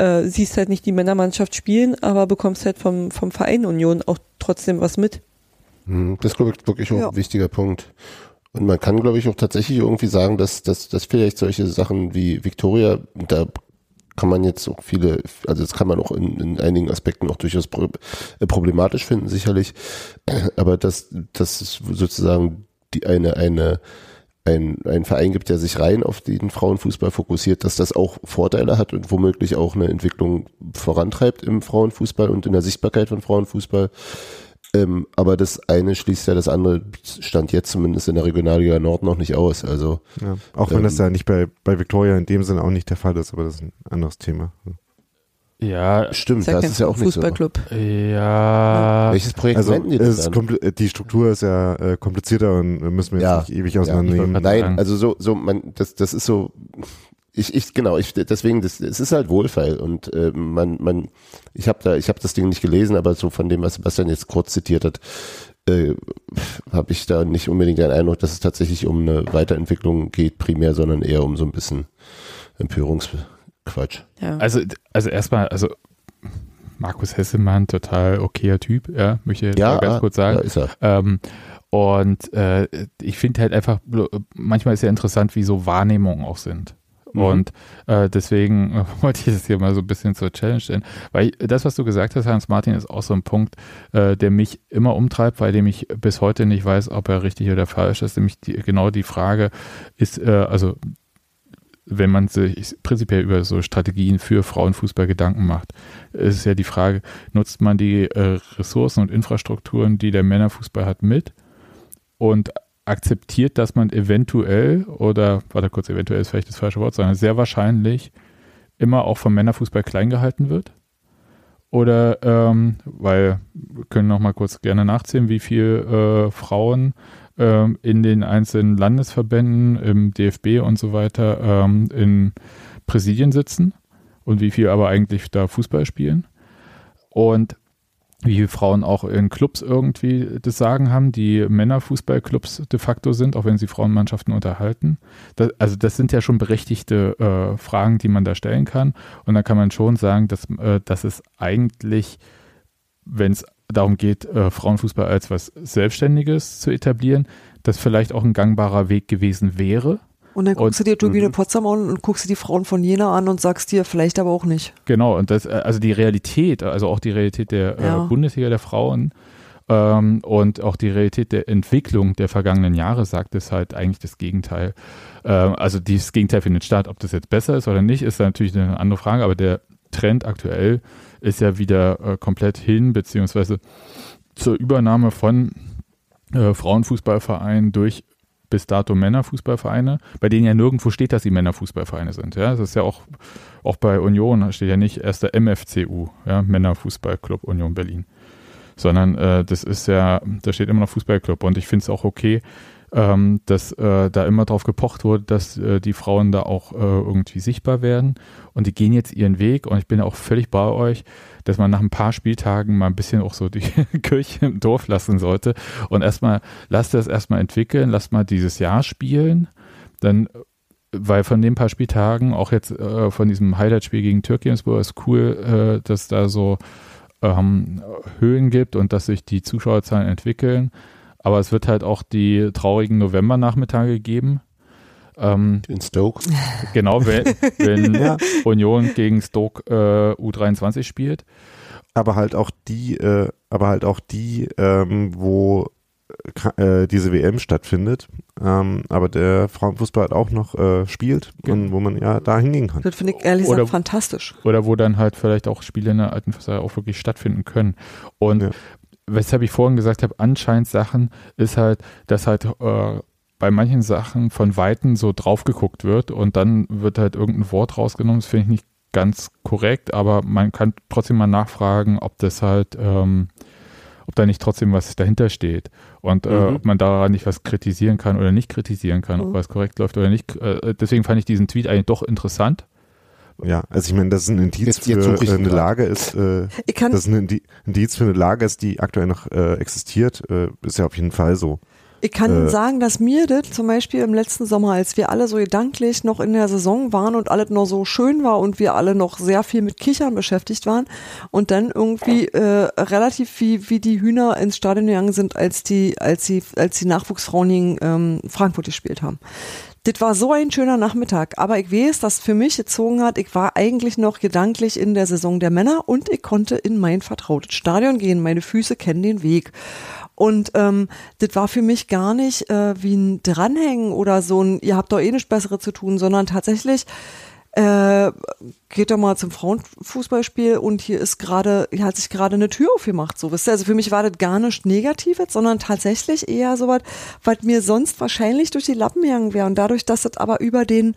Äh, siehst halt nicht die Männermannschaft spielen, aber bekommst halt vom, vom Verein Union auch trotzdem was mit.
Hm, Das ist, glaube ich, wirklich auch
Ja.
ein wichtiger Punkt. Und man kann, glaube ich, auch tatsächlich irgendwie sagen, dass, dass, dass vielleicht solche Sachen wie Victoria, da kann man jetzt auch viele, also das kann man auch in, in einigen Aspekten auch durchaus äh, problematisch finden, sicherlich. Aber dass, dass es sozusagen die eine, eine, ein, ein Verein gibt, der sich rein auf den Frauenfußball fokussiert, dass das auch Vorteile hat und womöglich auch eine Entwicklung vorantreibt im Frauenfußball und in der Sichtbarkeit von Frauenfußball. Ähm, aber das eine schließt ja das andere, stand jetzt zumindest in der Regionalliga Nord noch nicht aus. Also
Ja. Auch wenn
Ähm,
das ja nicht bei, bei Victoria in dem Sinne auch nicht der Fall ist, aber das ist ein anderes Thema.
Ja,
stimmt, das
ja,
ist ja auch nicht so.
Fußballclub.
ja,
Welches Projekt
Also
die
es die Struktur ist ja äh, komplizierter und müssen wir
Ja.
jetzt nicht ewig
Ja,
auseinandernehmen.
ich
Nein, also so, so man, das, das ist so. Ich, ich, genau, ich, deswegen, das, es ist halt Wohlfeil und äh, man, man, ich habe da, ich habe das Ding nicht gelesen, aber so von dem, was Sebastian jetzt kurz zitiert hat, äh, habe ich da nicht unbedingt den Eindruck, dass es tatsächlich um eine Weiterentwicklung geht, primär, sondern eher um so ein bisschen Empörungsquatsch.
Ja.
also, also erstmal, also Markus Hessemann, total okayer Typ, ja, möchte ich jetzt
Ja,
mal ganz kurz sagen.
da ist er.
Ähm, und äh, ich finde halt einfach, manchmal ist ja interessant, wie so Wahrnehmungen auch sind.
Mhm.
Und äh, deswegen äh, wollte ich das hier mal so ein bisschen zur Challenge stellen. Weil ich, das, was du gesagt hast, Hans-Martin, ist auch so ein Punkt, äh, der mich immer umtreibt, bei dem ich bis heute nicht weiß, ob er richtig oder falsch ist. Nämlich die, genau die Frage ist, äh, also wenn man sich prinzipiell über so Strategien für Frauenfußball Gedanken macht, ist ja die Frage, nutzt man die äh, Ressourcen und Infrastrukturen, die der Männerfußball hat, mit und akzeptiert, dass man eventuell oder, warte kurz, eventuell ist vielleicht das falsche Wort, sondern sehr wahrscheinlich immer auch vom Männerfußball klein gehalten wird? Oder, ähm, weil wir können noch mal kurz gerne nachzählen, wie viele äh, Frauen ähm, in den einzelnen Landesverbänden, im DFB und so weiter ähm, in Präsidien sitzen und wie viel aber eigentlich da Fußball spielen. Und wie viele Frauen auch in Clubs irgendwie das Sagen haben, die Männerfußballclubs de facto sind, auch wenn sie Frauenmannschaften unterhalten. Das, also das sind ja schon berechtigte äh, Fragen, die man da stellen kann. Und da kann man schon sagen, dass, äh, dass es eigentlich, wenn es darum geht, äh, Frauenfußball als was Selbstständiges zu etablieren, das vielleicht auch ein gangbarer Weg gewesen wäre.
Und dann guckst du dir Turbine
Mhm.
Potsdam an und guckst dir die Frauen von Jena an und sagst dir, vielleicht aber auch nicht.
Genau, und das, äh, also die Realität, also auch die Realität der
Ja.
äh, Bundesliga der Frauen ähm, und auch die Realität der Entwicklung der vergangenen Jahre sagt es halt eigentlich das Gegenteil. Ähm, also dieses Gegenteil findet statt. Ob das jetzt besser ist oder nicht, ist natürlich eine andere Frage, aber der Trend aktuell ist ja wieder äh, komplett hin, beziehungsweise zur Übernahme von äh, Frauenfußballvereinen durch bis dato Männerfußballvereine, bei denen ja nirgendwo steht, dass sie Männerfußballvereine sind. Ja, das ist ja auch, auch bei Union steht ja nicht erst der MFCU, ja, Männerfußballclub Union Berlin, sondern äh, das ist ja, da steht immer noch Fußballclub und ich finde es auch okay, ähm, dass äh, da immer drauf gepocht wurde, dass äh, die Frauen da auch äh, irgendwie sichtbar werden. Und die gehen jetzt ihren Weg. Und ich bin auch völlig bei euch, dass man nach ein paar Spieltagen mal ein bisschen auch so die Kirche im Dorf lassen sollte. Und erstmal, lasst das erstmal entwickeln, lasst mal dieses Jahr spielen, dann weil von den paar Spieltagen, auch jetzt äh, von diesem Highlight-Spiel gegen Türkisburg, ist cool, äh, dass da so ähm, Höhen gibt und dass sich die Zuschauerzahlen entwickeln. Aber es wird halt auch die traurigen Novembernachmittage geben. Ähm,
In Stoke.
genau, wenn, wenn
Ja.
Union gegen Stoke äh, U23 spielt.
aber halt auch die, äh, aber halt auch die, ähm, wo äh, diese WM stattfindet, ähm, aber der Frauenfußball halt auch noch äh, spielt und wo man ja da hingehen kann.
Das finde ich ehrlich
Oder-
gesagt fantastisch.
Oder wo dann halt vielleicht auch Spiele in der alten Versailles auch wirklich stattfinden können. Und
Ja.
Weshalb ich vorhin gesagt habe, anscheinend Sachen ist halt, dass halt äh, bei manchen Sachen von Weitem so drauf geguckt wird und dann wird halt irgendein Wort rausgenommen. Das finde ich nicht ganz korrekt, aber man kann trotzdem mal nachfragen, ob das halt, ähm, ob da nicht trotzdem was dahinter steht und äh,
Mhm.
ob man daran nicht was kritisieren kann oder nicht kritisieren kann, ob
Mhm.
was korrekt läuft oder nicht. Äh, deswegen fand ich diesen Tweet eigentlich doch interessant.
Ja, also ich meine, das ist ein Indiz
Jetzt- jetzt
für äh, eine. Lage ist, äh,
Ich kann,
das ist ein Indi- Indiz für eine Lage ist, die aktuell noch äh, existiert, äh, ist ja auf jeden Fall so.
ich kann
äh,
sagen, dass mir das zum Beispiel im letzten Sommer, als wir alle so gedanklich noch in der Saison waren und alles noch so schön war und wir alle noch sehr viel mit Kichern beschäftigt waren und dann irgendwie äh, relativ wie, wie die Hühner ins Stadion gegangen sind, als die, als die, als die Nachwuchsfrauen gegen ähm, Frankfurt gespielt haben. Das war so ein schöner Nachmittag, aber ich weiß, dass für mich gezogen hat, ich war eigentlich noch gedanklich in der Saison der Männer und ich konnte in mein vertrautes Stadion gehen. Meine Füße kennen den Weg. Und ähm, das war für mich gar nicht äh, wie ein Dranhängen oder so ein, ihr habt doch eh nichts Besseres zu tun, sondern tatsächlich äh, geht doch mal zum Frauenfußballspiel und hier ist gerade, hier hat sich gerade eine Tür aufgemacht. So, wisst ihr? Also für mich war das gar nicht Negatives, sondern tatsächlich eher so was, was mir sonst wahrscheinlich durch die Lappen gegangen wäre. Und dadurch, dass das aber über den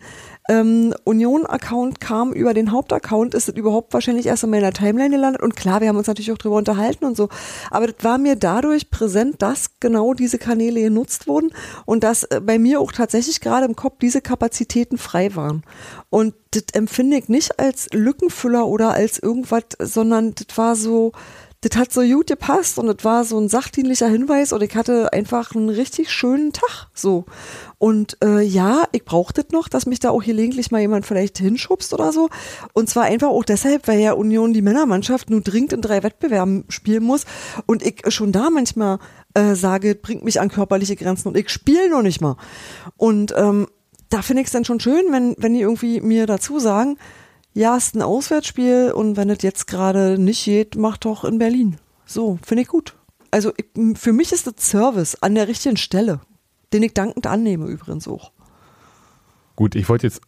ähm, Union-Account kam, über den Hauptaccount, ist es überhaupt wahrscheinlich erst in meiner Timeline gelandet. Und klar, wir haben uns natürlich auch drüber unterhalten und so. Aber das war mir dadurch präsent, dass genau diese Kanäle genutzt wurden und dass äh, bei mir auch tatsächlich gerade im Kopf diese Kapazitäten frei waren. Und das empfinde ich nicht als Lückenfüller oder als irgendwas, sondern das war so, das hat so gut gepasst und das war so ein sachdienlicher Hinweis und ich hatte einfach einen richtig schönen Tag so. Und äh, ja, ich brauchte das noch, dass mich da auch gelegentlich mal jemand vielleicht hinschubst oder so. Und zwar einfach auch deshalb, weil ja Union die Männermannschaft nur dringend in drei Wettbewerben spielen muss und ich schon da manchmal äh, sage, bringt mich an körperliche Grenzen und ich spiele noch nicht mal. Und ähm, da finde ich es dann schon schön, wenn, wenn die irgendwie mir dazu sagen, ja, ist ein Auswärtsspiel und wenn es jetzt gerade nicht geht, mach doch in Berlin. So, finde ich gut. Also für mich ist das Service an der richtigen Stelle, den ich dankend annehme übrigens auch.
Gut, ich wollte jetzt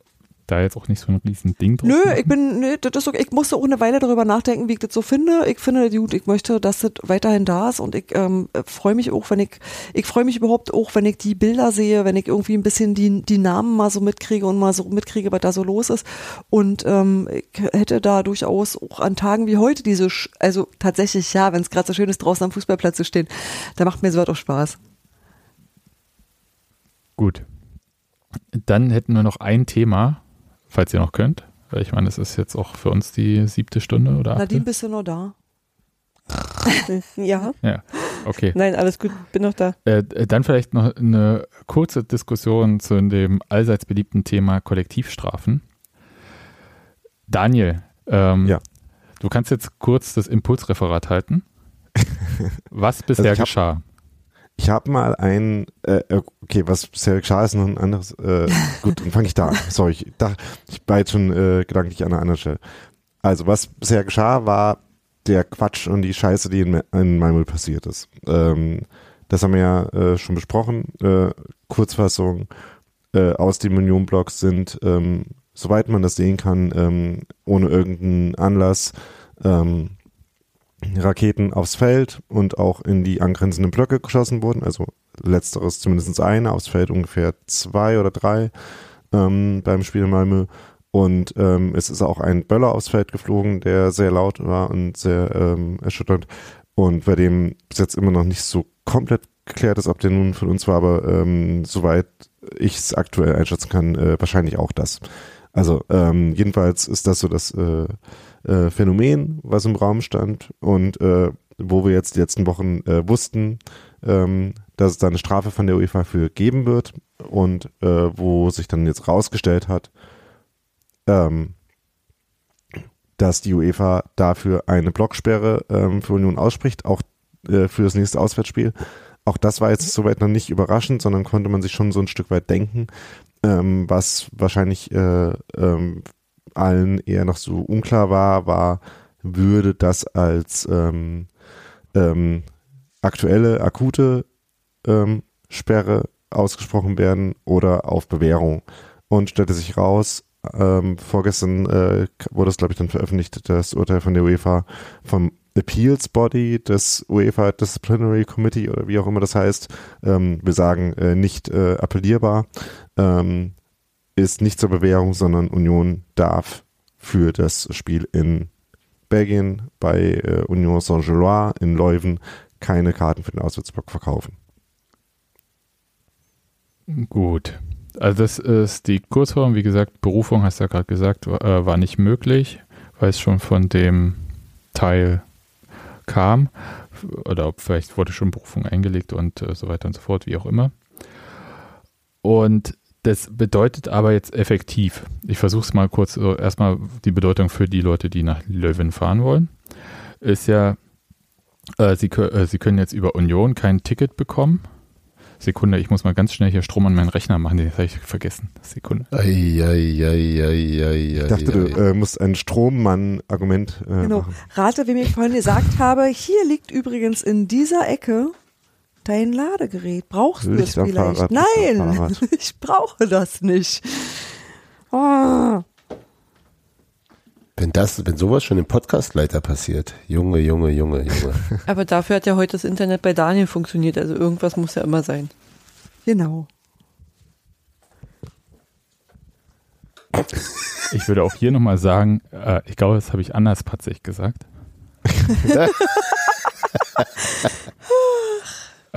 da jetzt auch nicht so ein riesen Ding draus
Nö,
machen.
ich bin, nee, das ist okay. Ich musste auch eine Weile darüber nachdenken, wie ich das so finde. Ich finde das gut, ich möchte, dass das weiterhin da ist und ich ähm, freue mich auch, wenn ich, ich freue mich überhaupt auch, wenn ich die Bilder sehe, wenn ich irgendwie ein bisschen die, die Namen mal so mitkriege und mal so mitkriege, was da so los ist. Und ähm, ich hätte da durchaus auch an Tagen wie heute diese, Sch- also tatsächlich, ja, wenn es gerade so schön ist, draußen am Fußballplatz zu stehen, da macht mir sowas auch Spaß.
Gut. Dann hätten wir noch ein Thema, falls ihr noch könnt. Weil Ich meine, es ist jetzt auch für uns die siebte Stunde oder achte.
Nadine, bist du noch da?
Ja,
Ja, okay.
nein, alles gut, bin noch da.
Äh, dann vielleicht noch eine kurze Diskussion zu dem allseits beliebten Thema Kollektivstrafen. Daniel, ähm,
Ja.
du kannst jetzt kurz das Impulsreferat halten. Was bisher
Also
geschah?
Ich habe mal ein, äh, okay, was bisher geschah, ist noch ein anderes, äh, gut, dann fange ich da an. Sorry, ich, dachte, ich war jetzt schon äh, gedanklich an einer anderen Stelle. Also, was bisher geschah, war der Quatsch und die Scheiße, die in, in Malmö passiert ist. Ähm, das haben wir ja äh, schon besprochen. Äh, Kurzfassung äh, aus dem Union-Blocks sind, ähm, soweit man das sehen kann, ähm, ohne irgendeinen Anlass, ähm, Raketen aufs Feld und auch in die angrenzenden Blöcke geschossen wurden. Also letzteres zumindest eine, aufs Feld ungefähr zwei oder drei ähm, beim Spiel in Malmö. Und ähm, es ist auch ein Böller aufs Feld geflogen, der sehr laut war und sehr ähm, erschütternd. Und bei dem bis jetzt immer noch nicht so komplett geklärt ist, ob der nun von uns war, aber ähm, soweit ich es aktuell einschätzen kann, äh, wahrscheinlich auch das. Also ähm, jedenfalls ist das so das äh, äh, Phänomen, was im Raum stand und äh, wo wir jetzt die letzten Wochen äh, wussten, ähm, dass es da eine Strafe von der UEFA für geben wird und äh, wo sich dann jetzt rausgestellt hat, ähm, dass die UEFA dafür eine Blocksperre ähm, für Union ausspricht, auch äh, für das nächste Auswärtsspiel. Auch das war jetzt soweit noch nicht überraschend, sondern konnte man sich schon so ein Stück weit denken, ähm, was wahrscheinlich äh, ähm, allen eher noch so unklar war, war, würde das als ähm, ähm, aktuelle, akute ähm, Sperre ausgesprochen werden oder auf Bewährung. Und stellte sich raus, ähm, vorgestern äh, wurde es, glaube ich, dann veröffentlicht, das Urteil von der UEFA vom Appeals Body des UEFA Disciplinary Committee oder wie auch immer das heißt. Ähm, wir sagen äh, nicht äh, appellierbar. Ähm, ist nicht zur Bewährung, sondern Union darf für das Spiel in Belgien bei äh, Union Saint-Gilloise in Leuven keine Karten für den Auswärtsblock verkaufen.
Gut. Also das ist die Kurzform. Wie gesagt, Berufung, hast du ja gerade gesagt, war, äh, war nicht möglich, weil es schon von dem Teil kam. Oder ob vielleicht wurde schon Berufung eingelegt und äh, so weiter und so fort, wie auch immer. Und das bedeutet aber jetzt effektiv. Ich versuche es mal kurz, so erstmal die Bedeutung für die Leute, die nach Löwen fahren wollen. Ist ja, äh, sie, äh, sie können jetzt über Union kein Ticket bekommen. Sekunde, ich muss mal ganz schnell hier Strom an meinen Rechner machen, den habe ich vergessen. Sekunde.
Ei, ei, ei, ei, ei,
Ich dachte, du äh, musst ein Strommann-Argument äh,
Genau.
machen.
Rate, wem ich vorhin gesagt habe, hier liegt übrigens in dieser Ecke dein Ladegerät. Brauchst du es vielleicht? Nein, ich brauche das nicht. Oh,
Wenn das, wenn sowas schon im Podcastleiter passiert, Junge, Junge, Junge, Junge.
Aber dafür hat ja heute das Internet bei Daniel funktioniert, also irgendwas muss ja immer sein.
genau.
Ich würde auch hier nochmal sagen, äh, ich glaube, das habe ich anders patzig gesagt.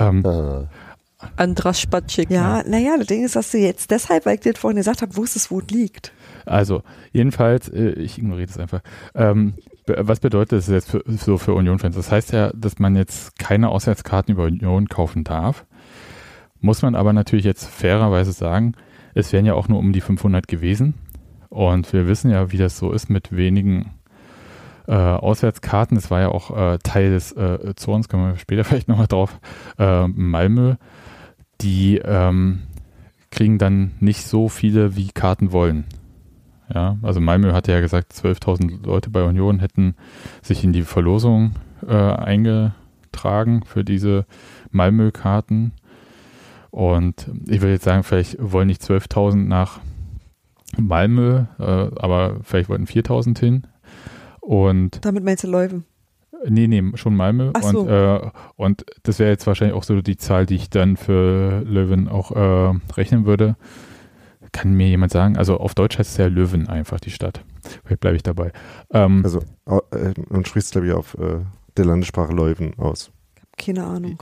ähm,
Ah.
Andras Spatschik.
Ja, naja, das Ding ist, dass du jetzt deshalb, weil ich dir vorhin gesagt habe, wusstest, wo es liegt.
also, jedenfalls, äh, ich ignoriere das einfach. Ähm, was bedeutet das jetzt für, so für Union-Fans? Das heißt ja, dass man jetzt keine Auswärtskarten über Union kaufen darf. Muss man aber natürlich jetzt fairerweise sagen, es wären ja auch nur um die 500 gewesen. Und wir wissen ja, wie das so ist mit wenigen äh, Auswärtskarten. Das war ja auch äh, Teil des äh, Zorns, kommen wir später vielleicht nochmal drauf. Äh, Malmö, die ähm, kriegen dann nicht so viele, wie Karten wollen. Ja, also Malmö hatte ja gesagt, 12.000 Leute bei Union hätten sich in die Verlosung äh, eingetragen für diese Malmö-Karten. Und ich würde jetzt sagen, vielleicht wollen nicht 12.000 nach Malmö, äh, aber vielleicht wollten 4.000 hin. Und
Damit meinst du Leuven.
Nee, nee, schon Malmö.
Ach so.
und, äh, und das wäre jetzt wahrscheinlich auch so die Zahl, die ich dann für Löwen auch äh, rechnen würde. Kann mir jemand sagen? Also auf Deutsch heißt es ja Löwen einfach, die Stadt. Vielleicht bleibe ich dabei. Ähm,
Also, äh, man spricht glaube ich, auf äh, der Landessprache Leuven aus.
Keine Ahnung.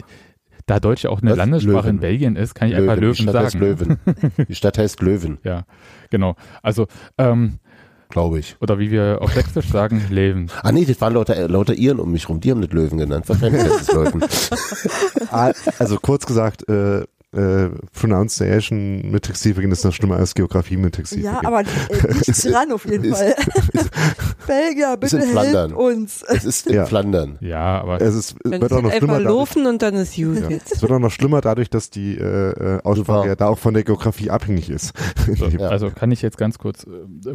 da Deutsch ja auch eine
Was?
Landessprache in
Löwen.
Belgien ist, kann ich einfach
die
Löwen
Stadt
sagen.
heißt Löwen. Die Stadt heißt Löwen.
Ja, genau. Also ähm,
Glaube ich.
Oder wie wir auf Sächsisch sagen, Löwen.
Ah nee, das waren lauter, lauter Iren um mich rum. Die haben das Löwen genannt. Wahrscheinlich heißt es Löwen.
Ah, Also kurz gesagt, äh, äh, Pronunciation mit Textilbeginn ist noch schlimmer als Geografie mit Textilbeginn.
Ja, aber äh, nicht dran auf jeden Fall. Belgier, bitte
in
helft
Flandern.
uns.
Es ist in
Ja.
Flandern.
Ja, aber
es ist,
Wenn
wird
es
auch noch schlimmer dadurch,
laufen und dann ist gut.
ja, es wird auch noch schlimmer dadurch, dass die äh, äh, Aussprache ja da auch von der Geografie abhängig ist.
so,
Ja.
also kann ich jetzt ganz kurz äh,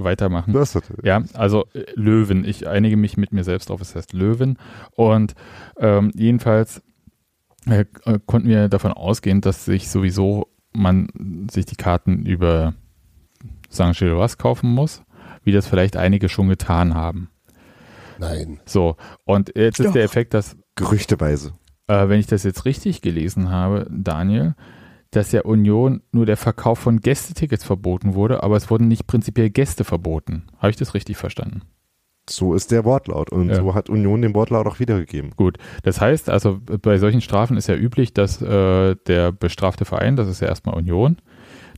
weitermachen.
Du hast das.
Ja, also äh, Löwen. Ich einige mich mit mir selbst drauf, es heißt Löwen. Und ähm, jedenfalls äh, äh, konnten wir davon ausgehen, dass sich sowieso man sich die Karten über St. Gilloise kaufen muss, wie das vielleicht einige schon getan haben.
Nein.
So, und jetzt ist
Doch.
der Effekt, dass,
Gerüchteweise.
äh, wenn ich das jetzt richtig gelesen habe, Daniel, dass der Union nur der Verkauf von Gästetickets verboten wurde, aber es wurden nicht prinzipiell Gäste verboten. Habe ich das richtig verstanden?
So ist der Wortlaut. Und
Ja.
so hat Union den Wortlaut auch wiedergegeben.
Gut, das heißt also, bei solchen Strafen ist ja üblich, dass äh, der bestrafte Verein, das ist ja erstmal Union,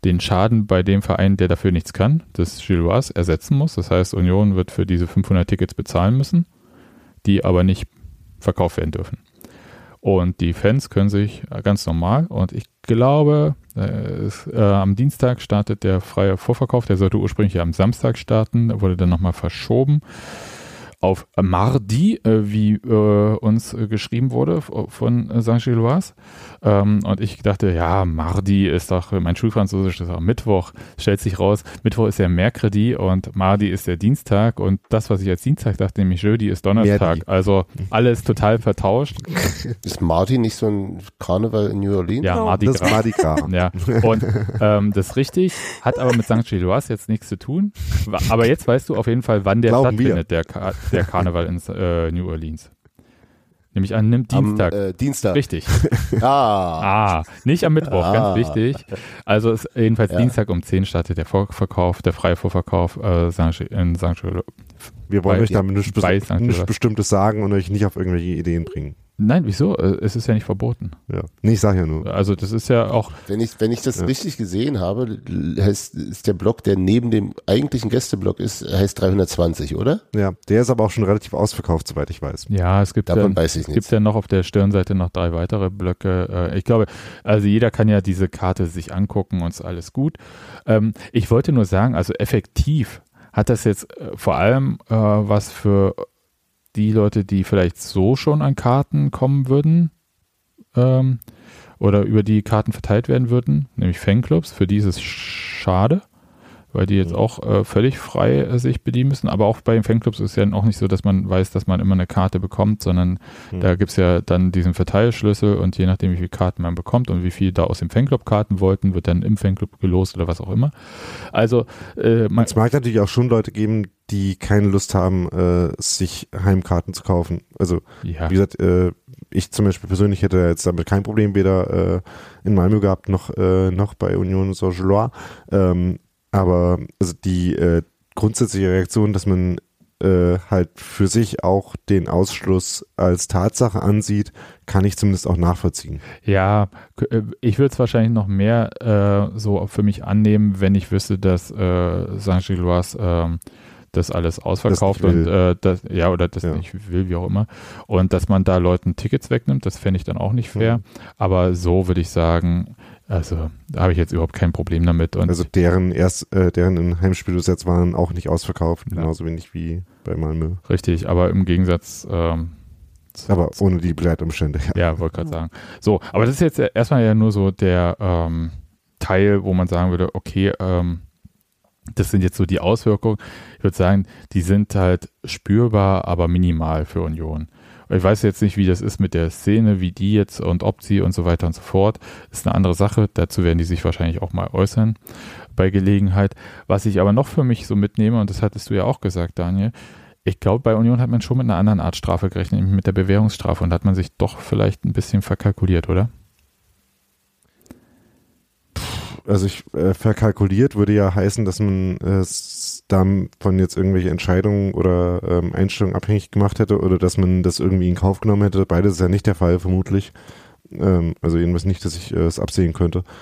den Schaden bei dem Verein, der dafür nichts kann, das Gilloise, ersetzen muss. Das heißt, Union wird für diese 500 Tickets bezahlen müssen, die aber nicht verkauft werden dürfen. Und die Fans können sich ganz normal, und ich glaube, äh, es, äh, am Dienstag startet der freie Vorverkauf, der sollte ursprünglich am Samstag starten, wurde dann nochmal verschoben auf Mardi, äh, wie äh, uns äh, geschrieben wurde von äh, St. Gilloise. Ähm, und ich dachte, ja, Mardi ist doch, mein Schulfranzösisch ist auch Mittwoch. Stellt sich raus, Mittwoch ist ja Mercredi und Mardi ist der Dienstag. Und das, was ich als Dienstag dachte, nämlich Jeudi, ist Donnerstag.
Merdi.
Also alles total vertauscht.
Ist Martin nicht so ein Karneval in New Orleans?
Ja. Mardi Gras.
war die Gras.
Ja, und ähm, das ist richtig, hat aber mit St. Gilloise jetzt nichts zu tun. Aber jetzt weißt du auf jeden Fall, wann der
Glauben wir.
stattfindet, der, Ka der Karneval in äh, New Orleans. Nämlich an einem
Am
Dienstag.
äh, Dienstag.
Richtig.
Ah.
Ah, nicht am Mittwoch,
Ah.
ganz wichtig. Also ist jedenfalls
Ja.
Dienstag um 10 startet der Vorverkauf, der freie Vorverkauf äh, in St.
Wir wollen
Bei-
euch damit nichts, bes. Bestimmtes sagen und euch nicht auf irgendwelche Ideen bringen.
Nein, wieso? Äh, Es ist ja nicht verboten.
Ja. Nee, ich sag ja nur.
Also das ist ja auch,
Wenn ich, wenn ich das
Ja.
richtig gesehen habe, heißt, ist der Block, der neben dem eigentlichen Gästeblock ist, heißt 320, oder?
Ja, der ist aber auch schon relativ ausverkauft, soweit ich weiß.
ja, es gibt
Davon
ja,
weiß ich
Es gibt ja noch auf der Stirnseite noch drei weitere Blöcke. Äh, Ich glaube, also jeder kann ja diese Karte sich angucken und ist alles gut. Ähm, Ich wollte nur sagen, also effektiv hat das jetzt äh, vor allem was für die Leute, die vielleicht so schon an Karten kommen würden ähm, oder über die Karten verteilt werden würden, nämlich Fanclubs. Für die ist es schade, weil die jetzt auch äh, völlig frei äh, sich bedienen müssen. Aber auch bei den Fanclubs ist ja auch nicht so, dass man weiß, dass man immer eine Karte bekommt, sondern
Hm.
da gibt es ja dann diesen Verteilschlüssel und je nachdem, wie viele Karten man bekommt und wie viel da aus dem Fanclub Karten wollten, wird dann im Fanclub gelost oder was auch immer. Also äh, man,
Es mag natürlich auch schon Leute geben, die keine Lust haben, äh, sich Heimkarten zu kaufen. Also,
ja,
wie gesagt, äh, ich zum Beispiel persönlich hätte jetzt damit kein Problem, weder äh, in Malmö gehabt, noch, äh, noch bei Union Saint-Gilloise. Ähm, aber also die äh, grundsätzliche Reaktion, dass man äh, halt für sich auch den Ausschluss als Tatsache ansieht, kann ich zumindest auch nachvollziehen.
Ja, äh, ich würde es wahrscheinlich noch mehr äh, so für mich annehmen, wenn ich wüsste, dass äh, St. Gilloise ähm, das alles ausverkauft
nicht
und äh, das, ja, oder das
Ja.
nicht will, wie auch immer. Und dass man da Leuten Tickets wegnimmt, das fände ich dann auch nicht fair.
Mhm.
Aber so würde ich sagen, also da habe ich jetzt überhaupt kein Problem damit. Und
Also deren erst, äh, deren in Heimspiel bis jetzt waren auch nicht ausverkauft,
Ja.
genauso wenig wie bei Malmö.
richtig, aber im Gegensatz ähm,
Aber ohne die Begleitumstände. Ja.
Ja, wollte gerade sagen. So, aber das ist jetzt erstmal ja nur so der ähm, Teil, wo man sagen würde, okay, ähm, das sind jetzt so die Auswirkungen. Ich würde sagen, die sind halt spürbar, aber minimal für Union. Ich weiß jetzt nicht, wie das ist mit der Szene, wie die jetzt und ob sie und so weiter und so fort. ist eine andere Sache. Dazu werden die sich wahrscheinlich auch mal äußern bei Gelegenheit. Was ich aber noch für mich so mitnehme, und das hattest du ja auch gesagt, Daniel, ich glaube, bei Union hat man schon mit einer anderen Art Strafe gerechnet, nämlich mit der Bewährungsstrafe. Und da hat man sich doch vielleicht ein bisschen verkalkuliert, oder?
Also ich äh, verkalkuliert würde ja heißen, dass man es dann von jetzt irgendwelche Entscheidungen oder ähm, Einstellungen abhängig gemacht hätte oder dass man das irgendwie in Kauf genommen hätte. Beides ist ja nicht der Fall, vermutlich. Ähm, also jedenfalls nicht, dass ich äh, es absehen könnte.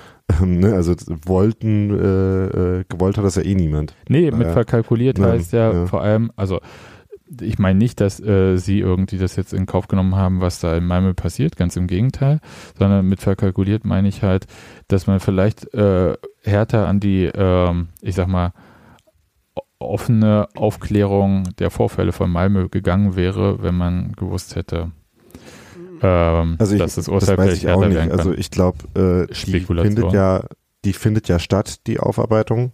Ähm, ne? Also wollten, äh, äh, gewollt hat das ja eh niemand.
Nee, mit verkalkuliert heißt ja,
ja.
vor allem, also ich meine nicht, dass äh, sie irgendwie das jetzt in Kauf genommen haben, was da in Malmö passiert, ganz im Gegenteil, sondern mit verkalkuliert meine ich halt, dass man vielleicht äh, härter an die, ähm, ich sag mal, offene Aufklärung der Vorfälle von Malmö gegangen wäre, wenn man gewusst hätte, ähm,
Also ich,
dass das
das
Urteil
weiß
vielleicht
ich auch
härter
nicht.
werden kann.
Also ich glaube, äh, die findet ja, die findet ja statt, die Aufarbeitung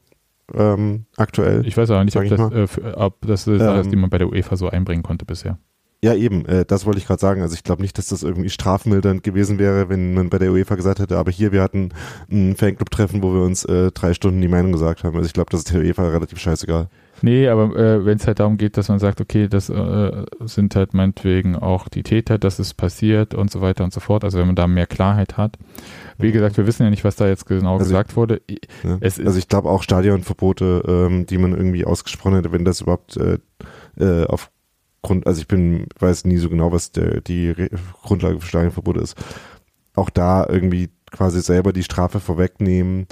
ähm, aktuell.
ich weiß aber nicht, ob das, äh, für, ob das Sache ist,
Ähm,
die man bei der UEFA so einbringen konnte bisher.
Ja, eben, äh, das wollte ich gerade sagen. Also ich glaube nicht, dass das irgendwie strafmildernd gewesen wäre, wenn man bei der UEFA gesagt hätte, aber hier, wir hatten ein Fanclub-Treffen, wo wir uns äh, drei Stunden die Meinung gesagt haben. Also ich glaube, das ist der UEFA relativ scheißegal.
Nee, aber äh, wenn es halt darum geht, dass man sagt, okay, das äh, sind halt meinetwegen auch die Täter, dass es passiert und so weiter und so fort. Also wenn man da mehr Klarheit hat. Wie gesagt, wir wissen ja nicht, was da jetzt genau
Also-
gesagt wurde. I-
Ne?
Es ist-
also ich glaube auch Stadionverbote, ähm, die man irgendwie ausgesprochen hätte, wenn das überhaupt äh, äh, aufgrund, also ich bin, weiß nie so genau, was der, die Re Grundlage für Stadionverbote ist. Auch da irgendwie quasi selber die Strafe vorwegnehmen.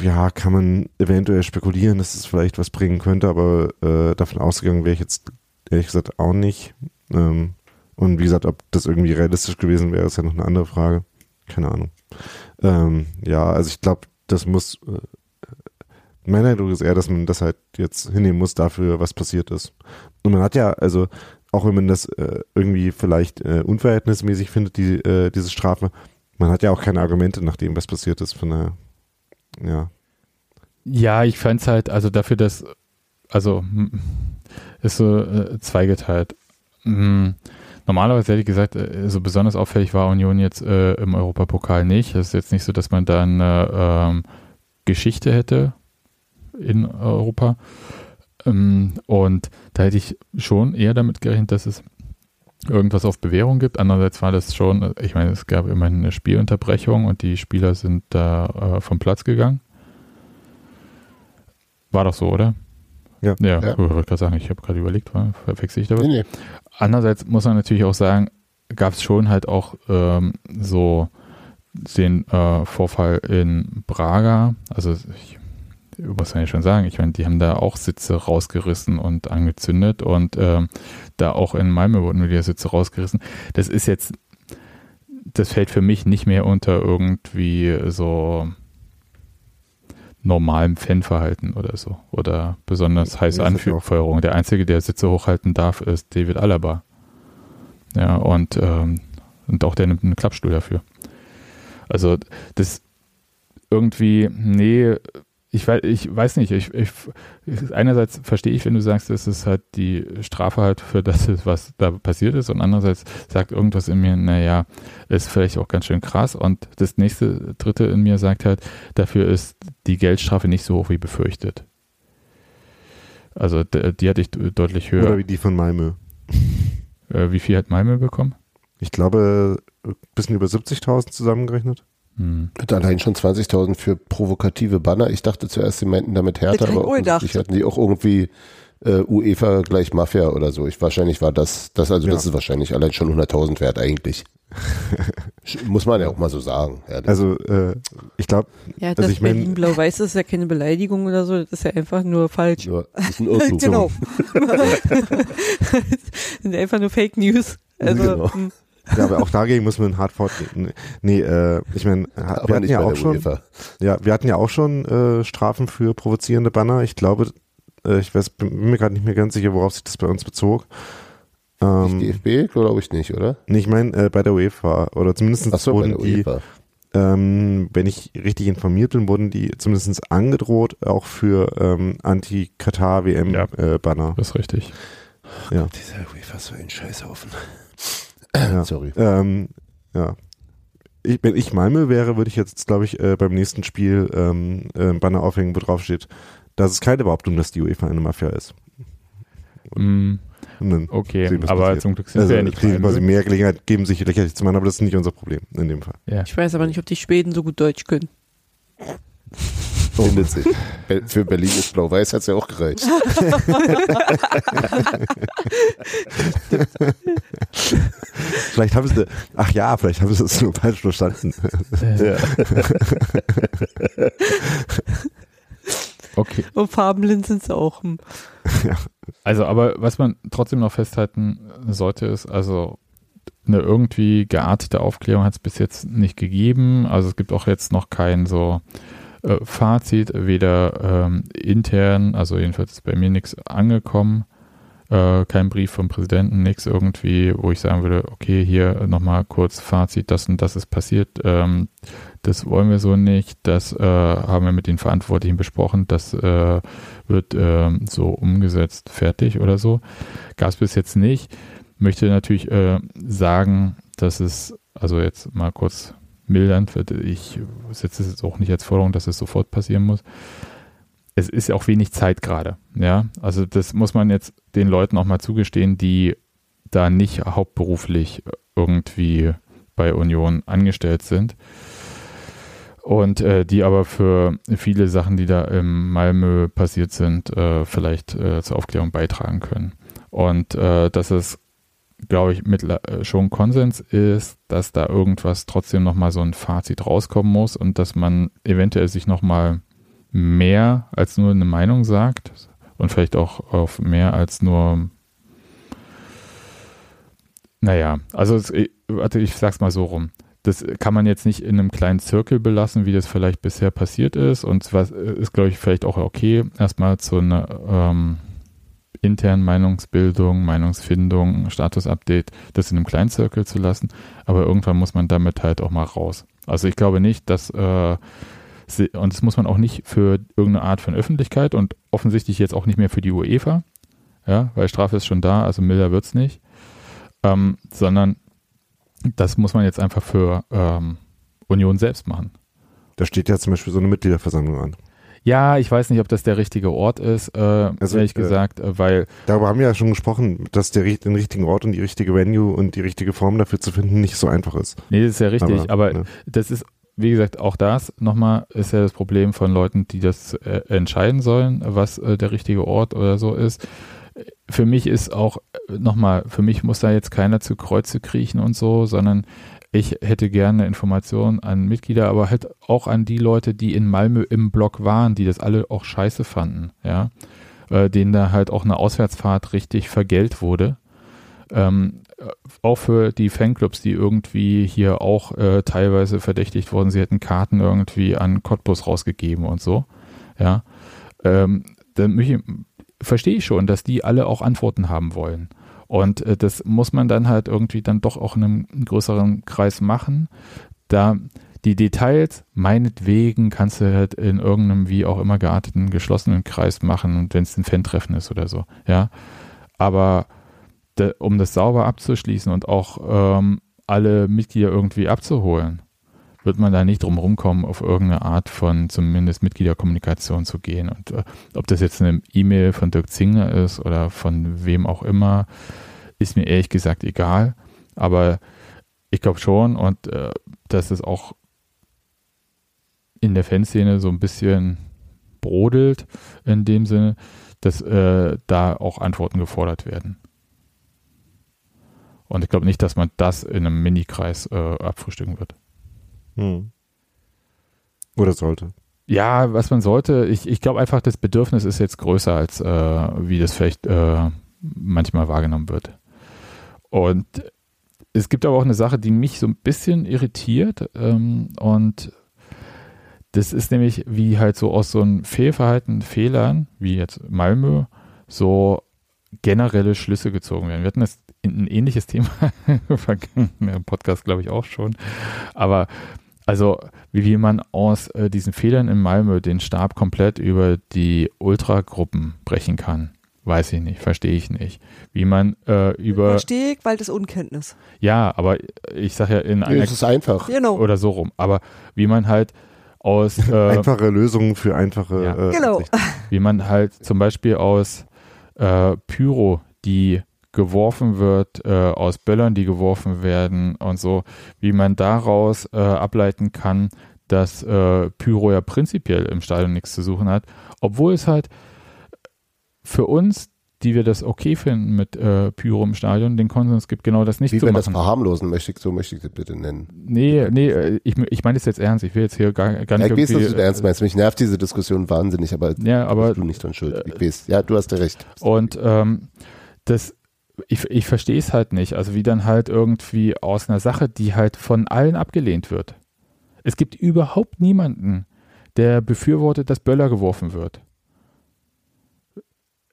Ja, kann man eventuell spekulieren, dass es vielleicht was bringen könnte, aber äh, davon ausgegangen wäre ich jetzt ehrlich gesagt auch nicht. Ähm, und wie gesagt, ob das irgendwie realistisch gewesen wäre, ist ja noch eine andere Frage. Keine Ahnung. Ähm, ja, also ich glaube, das muss, äh, mein Eindruck ist eher, dass man das halt jetzt hinnehmen muss dafür, was passiert ist. Und man hat ja, also auch wenn man das äh, irgendwie vielleicht äh, unverhältnismäßig findet, die, äh, diese Strafe, man hat ja auch keine Argumente nach dem, was passiert ist. Von der, ja,
Ja, ich fand es halt, also dafür, dass, also hm, ist so äh, zweigeteilt. Hm, Normalerweise hätte ich gesagt, äh, so besonders auffällig war Union jetzt äh, im Europapokal nicht. Es ist jetzt nicht so, dass man da eine ähm, Geschichte hätte in Europa. Ähm, und da hätte ich schon eher damit gerechnet, dass es irgendwas auf Bewährung gibt. Andererseits war das schon, ich meine, es gab immerhin eine Spielunterbrechung und die Spieler sind da äh, vom Platz gegangen. War doch so, oder?
Ja.
Ja,
Ja.
ich wollte gerade sagen, ich habe gerade überlegt, verwechsel ich da was?
Nee, nee.
Andererseits muss man natürlich auch sagen, gab es schon halt auch ähm, so den äh, Vorfall in Braga. Also ich muss man ja schon sagen, ich meine, die haben da auch Sitze rausgerissen und angezündet und ähm, da auch in Malmö wurden wieder Sitze rausgerissen. Das ist jetzt, das fällt für mich nicht mehr unter irgendwie so normalem Fanverhalten oder so. Oder besonders heiße Anfeuerung. Der Einzige, der Sitze hochhalten darf, ist David Alaba. Ja, und, ähm, und auch der nimmt einen Klappstuhl dafür. Also das irgendwie, nee, ich weiß, ich weiß nicht, ich, ich, einerseits verstehe ich, wenn du sagst, das ist halt die Strafe halt für das, was da passiert ist und andererseits sagt irgendwas in mir, naja, ist vielleicht auch ganz schön krass und das nächste, dritte in mir sagt halt, dafür ist die Geldstrafe nicht so hoch wie befürchtet. Also die hatte ich deutlich höher.
oder wie die von Malmö.
Äh, wie viel hat Malmö bekommen?
Ich glaube, ein bisschen über 70.000 zusammengerechnet.
Hm.
Mit allein schon 20.000 für provokative Banner. Ich dachte zuerst, sie meinten damit härter,
ich
aber offensichtlich hatten die auch irgendwie äh, UEFA gleich Mafia oder so. Ich, wahrscheinlich war das, das also das
Ja.
ist wahrscheinlich allein schon 100.000 wert eigentlich. Muss man ja auch mal so sagen. Ja, das-
Also, äh, ich glaube,
Ja,
Also
das
ich mein-
Berlin-Blau-Weiß ist ja keine Beleidigung oder so, das ist ja einfach nur falsch.
nur, das ist ein Irrtum.
genau.
das sind einfach nur Fake News. Also,
Genau.
Ja, aber auch dagegen muss man hart vorgehen. Nee, äh, ich meine, wir hatten ja auch schon,
UEFA.
ja, wir hatten ja auch schon äh, Strafen für provozierende Banner. Ich glaube, äh, ich weiß, bin mir gerade nicht mehr ganz sicher, worauf sich das bei uns bezog. Ähm,
Nicht DFB, glaube ich nicht, oder?
nee, ich meine äh, bei der UEFA oder zumindest
Ach so, bei
wurden
der
die,
UEFA.
ähm, wenn ich richtig informiert bin, wurden die zumindest angedroht auch für ähm, Anti-Katar-WM-Banner.
Ja.
Äh, Banner.
Das ist richtig.
Dieser UEFA ist so ein Scheißhaufen.
Ja.
Sorry.
Ähm, ja. Ich, wenn ich Malmö wäre, würde ich jetzt, glaube ich, äh, beim nächsten Spiel ähm, äh, ein Banner aufhängen, wo drauf steht, das ist keine Behauptung, dass die UEFA eine Mafia ist. Und dann
okay,
sehen,
aber
passiert.
zum Glück sind
also,
wir ja nicht
kriegen quasi mehr Gelegenheit, geben sich lächerlich zu machen, aber das ist nicht unser Problem in dem Fall.
Ja.
ich weiß aber nicht, ob die Schweden so gut Deutsch können.
Findet sich. Für Berlin ist Blau-Weiß hat es ja auch gereicht.
Vielleicht haben sie, ach ja, vielleicht haben sie es nur falsch verstanden.
Äh, Okay.
Und farbenblind sind sie auch.
Also, aber was man trotzdem noch festhalten sollte, ist, also eine irgendwie geartete Aufklärung hat es bis jetzt nicht gegeben. Also es gibt auch jetzt noch kein so äh, Fazit, weder ähm, intern, also jedenfalls ist bei mir nichts angekommen, äh, kein Brief vom Präsidenten, nichts irgendwie, wo ich sagen würde, okay, hier nochmal kurz Fazit, das und das ist passiert. Ähm, das wollen wir so nicht, das äh, haben wir mit den Verantwortlichen besprochen, das äh, wird ähm, so umgesetzt, fertig oder so. Gab es bis jetzt nicht. Möchte natürlich äh, sagen, dass es, also jetzt mal kurz mildernd, wird, ich setze es jetzt auch nicht als Forderung, dass es sofort passieren muss. Es ist ja auch wenig Zeit gerade, ja. Also das muss man jetzt den Leuten auch mal zugestehen, die da nicht hauptberuflich irgendwie bei Union angestellt sind und äh, die aber für viele Sachen, die da in Malmö passiert sind, äh, vielleicht äh, zur Aufklärung beitragen können. Und äh, dass es, glaube ich, mit, äh, schon Konsens ist, dass da irgendwas trotzdem nochmal so ein Fazit rauskommen muss und dass man eventuell sich nochmal mehr als nur eine Meinung sagt und vielleicht auch auf mehr als nur naja, also es, warte, ich sag's mal so rum das kann man jetzt nicht in einem kleinen Zirkel belassen, wie das vielleicht bisher passiert ist. Und was ist, glaube ich, vielleicht auch okay, erstmal zu einer ähm, internen Meinungsbildung, Meinungsfindung, Statusupdate, das in einem kleinen Zirkel zu lassen. Aber irgendwann muss man damit halt auch mal raus. Also ich glaube nicht, dass äh, und das muss man auch nicht für irgendeine Art von Öffentlichkeit und offensichtlich jetzt auch nicht mehr für die UEFA, ja, weil Strafe ist schon da, also milder wird's nicht, ähm, sondern das muss man jetzt einfach für ähm, Union selbst machen.
Da steht ja zum Beispiel so eine Mitgliederversammlung an.
Ja, ich weiß nicht, ob das der richtige Ort ist, äh,
Also,
ehrlich
äh,
gesagt, äh, weil
Darüber haben wir ja schon gesprochen, dass der, den richtigen Ort und die richtige Venue und die richtige Form dafür zu finden nicht so einfach ist.
nee, das ist ja richtig, aber,
ne.
das ist, wie gesagt, auch das nochmal ist ja das Problem von Leuten, die das äh, entscheiden sollen, was äh, der richtige Ort oder so ist. Für mich ist auch, äh, nochmal, für mich muss da jetzt keiner zu Kreuze kriechen und so, sondern ich hätte gerne Informationen an Mitglieder, aber halt auch an die Leute, die in Malmö im Block waren, die das alle auch scheiße fanden, ja, äh, denen da halt auch eine Auswärtsfahrt richtig vergällt wurde. Ähm, äh, auch für die Fanclubs, die irgendwie hier auch äh, teilweise verdächtigt wurden, sie hätten Karten irgendwie an Cottbus rausgegeben und so, ja. Ähm, dann verstehe ich schon, dass die alle auch Antworten haben wollen. Und äh, das muss man dann halt irgendwie dann doch auch in einem größeren Kreis machen. Da die Details, meinetwegen kannst du halt in irgendeinem wie auch immer gearteten geschlossenen Kreis machen wenn es ein Fan-Treffen ist oder so, ja. Aber de, um das sauber abzuschließen und auch ähm, alle Mitglieder irgendwie abzuholen, wird man da nicht drum rumkommen, auf irgendeine Art von zumindest Mitgliederkommunikation zu gehen. Und äh, ob das jetzt eine E-Mail von Dirk Zingler ist oder von wem auch immer, ist mir ehrlich gesagt egal. Aber ich glaube schon und äh, dass es auch in der Fanszene so ein bisschen brodelt, in dem Sinne, dass äh, da auch Antworten gefordert werden. Und ich glaube nicht, dass man das in einem Minikreis äh, abfrühstücken wird.
Hm. Oder sollte.
Ja, was man sollte, ich, ich glaube einfach, das Bedürfnis ist jetzt größer, als äh, wie das vielleicht äh, manchmal wahrgenommen wird. Und es gibt aber auch eine Sache, die mich so ein bisschen irritiert. Ähm, und das ist nämlich, wie halt so aus so einem Fehlverhalten, Fehlern, wie jetzt Malmö, so generelle Schlüsse gezogen werden. Wir hatten in ein ähnliches Thema im Podcast, glaube ich, auch schon. Aber also, wie, wie man aus äh, diesen Fehlern in Malmö den Stab komplett über die Ultragruppen brechen kann, weiß ich nicht, verstehe ich nicht. Wie man äh, über,
Verstehe ich, weil das Unkenntnis.
ja, aber ich sage ja in
Nee,
einer
es ist einfach.
Genau.
oder so rum, aber wie man halt aus äh,
Einfache Lösungen für einfache.
Ja.
Äh,
Genau.
Ansichten.
wie man halt zum Beispiel aus äh, Pyro, die geworfen wird, äh, aus Böllern, die geworfen werden und so, wie man daraus äh, ableiten kann, dass äh, Pyro ja prinzipiell im Stadion nichts zu suchen hat, obwohl es halt für uns, die wir das okay finden mit äh, Pyro im Stadion, den Konsens gibt, genau das nicht
Wie
zu
wenn das
machen.
verharmlosen möchte, ich- so möchte ich das bitte nennen.
Nee, nee, äh, ich, ich meine das jetzt ernst. Ich will jetzt hier gar, gar
Ja,
nicht
ich weiß, dass du das ernst meinst. Mich nervt diese Diskussion wahnsinnig, aber,
Ja, aber
bist du nicht dran schuld. Ich weiß. Ja, du hast ja recht.
Und ähm, das, ich, ich verstehe es halt nicht. Also wie dann halt irgendwie aus einer Sache, die halt von allen abgelehnt wird. Es gibt überhaupt niemanden, der befürwortet, dass Böller geworfen wird.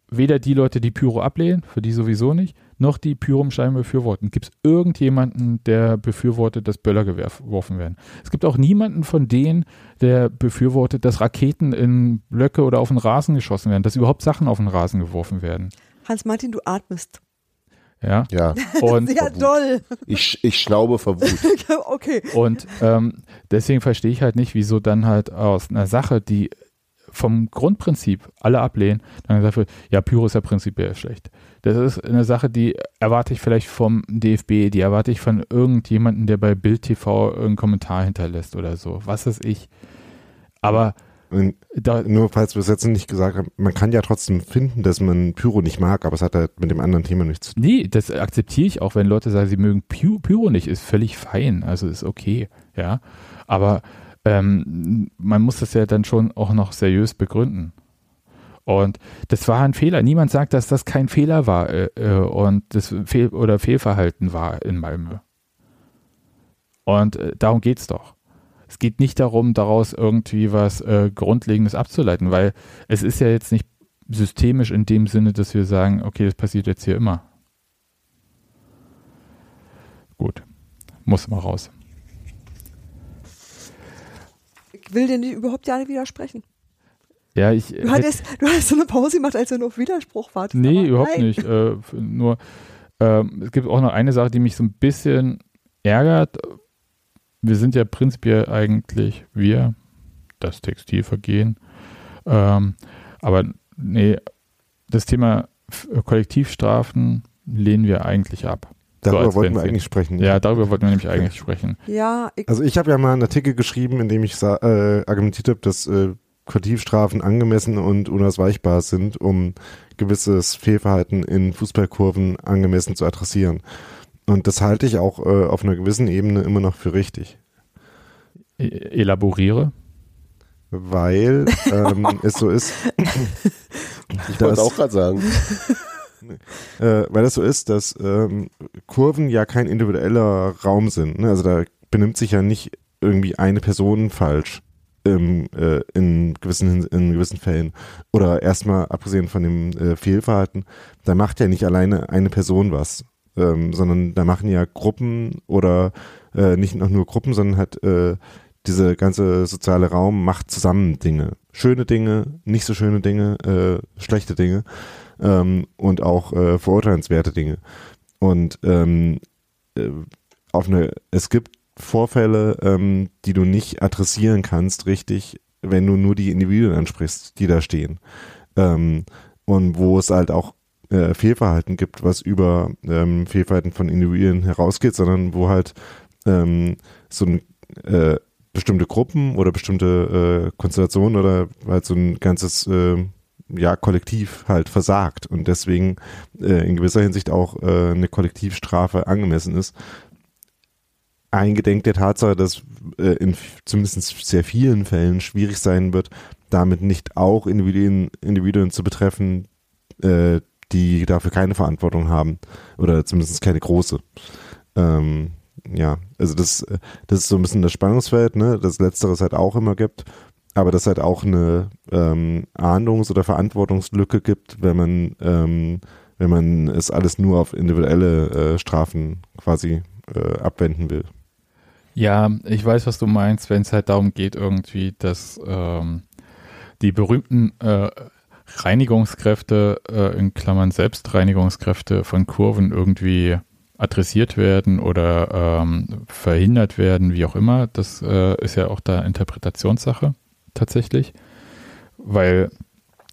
Weder die Leute, die Pyro ablehnen, für die sowieso nicht, noch die Stadion befürworten. Gibt es irgendjemanden, der befürwortet, dass Böller geworfen werden? Es gibt auch niemanden von denen, der befürwortet, dass Raketen in Blöcke oder auf den Rasen geschossen werden, dass überhaupt Sachen auf den Rasen geworfen werden.
Hans-Martin, du atmest.
Ja.
Ja,
Und,
Sehr doll.
ich, ich schnaube vor Wut.
okay.
und ähm, deswegen verstehe ich halt nicht, wieso dann halt aus einer Sache, die vom Grundprinzip alle ablehnen, dann gesagt wird, ja, Pyro ist ja prinzipiell schlecht. Das ist eine Sache, die erwarte ich vielleicht vom DFB, die erwarte ich von irgendjemandem, der bei Bild TV einen Kommentar hinterlässt oder so. Was ist ich? Aber
Und
da,
nur falls wir es jetzt nicht gesagt haben, man kann ja trotzdem finden, dass man Pyro nicht mag, aber es hat halt mit dem anderen Thema nichts zu tun.
Nee, das akzeptiere ich auch, wenn Leute sagen, sie mögen Py Pyro nicht, ist völlig fein, also ist okay, ja. Aber ähm, man muss das ja dann schon auch noch seriös begründen. Und das war ein Fehler. Niemand sagt, dass das kein Fehler war äh, äh, und das Fehl oder Fehlverhalten war in Malmö. Und äh, darum geht's doch. Es geht nicht darum, daraus irgendwie was äh, Grundlegendes abzuleiten, weil es ist ja jetzt nicht systemisch in dem Sinne, dass wir sagen, okay, das passiert jetzt hier immer. Gut, muss mal raus.
Ich will dir nicht, überhaupt ja nicht widersprechen.
Ja, ich.
Du hattest, du hattest so eine Pause gemacht, als du nur auf Widerspruch wartest.
nee,
aber
überhaupt
nein.
nicht. Äh, nur, ähm, es gibt auch noch eine Sache, die mich so ein bisschen ärgert. Wir sind ja prinzipiell eigentlich, wir, das Textilvergehen. Ähm, aber nee, das Thema Kollektivstrafen lehnen wir eigentlich ab.
Darüber
als
wollten wir eigentlich sprechen.
Ja, darüber wollten wir nämlich eigentlich sprechen.
Ja, ich,
Also ich habe ja mal einen Artikel geschrieben, in dem ich sa- äh, argumentiert habe, dass äh, Kollektivstrafen angemessen und unausweichbar sind, um gewisses Fehlverhalten in Fußballkurven angemessen zu adressieren. Und das halte ich auch äh, auf einer gewissen Ebene immer noch für richtig.
E elaboriere.
Weil ähm, es so ist,
Ich wollte
dass,
auch gerade sagen.
äh, weil es so ist, dass ähm, Kurven ja kein individueller Raum sind. Ne? Also da benimmt sich ja nicht irgendwie eine Person falsch im, äh, in, gewissen, in gewissen Fällen. Oder erstmal abgesehen von dem äh, Fehlverhalten, da macht ja nicht alleine eine Person was, ähm, sondern da machen ja Gruppen oder äh, nicht noch nur Gruppen, sondern halt äh, diese ganze soziale Raum macht zusammen Dinge. Schöne Dinge, nicht so schöne Dinge, äh, schlechte Dinge ähm, und auch äh, verurteilenswerte Dinge. Und ähm, äh, auf eine, es gibt Vorfälle, ähm, die du nicht adressieren kannst, richtig, wenn du nur die Individuen ansprichst, die da stehen. Ähm, und wo es halt auch äh, Fehlverhalten gibt, was über ähm, Fehlverhalten von Individuen herausgeht, sondern wo halt ähm, so ein äh, bestimmte Gruppen oder bestimmte äh, Konstellationen oder halt so ein ganzes äh, ja, Kollektiv halt versagt und deswegen äh, in gewisser Hinsicht auch äh, eine Kollektivstrafe angemessen ist. Eingedenk der Tatsache, dass äh, in zumindest sehr vielen Fällen schwierig sein wird, damit nicht auch Individuen, Individuen zu betreffen, äh, die dafür keine Verantwortung haben oder zumindest keine große. Ähm, ja, also das, das ist so ein bisschen das Spannungsfeld, ne, das Letzteres halt auch immer gibt, aber das halt auch eine ähm, Ahndungs- oder Verantwortungslücke gibt, wenn man, ähm, wenn man es alles nur auf individuelle äh, Strafen quasi äh, abwenden will.
Ja, ich weiß, was du meinst, wenn es halt darum geht, irgendwie, dass ähm, die berühmten äh, Reinigungskräfte, äh, in Klammern Selbstreinigungskräfte von Kurven irgendwie adressiert werden oder ähm, verhindert werden, wie auch immer. Das äh, ist ja auch da Interpretationssache tatsächlich, weil,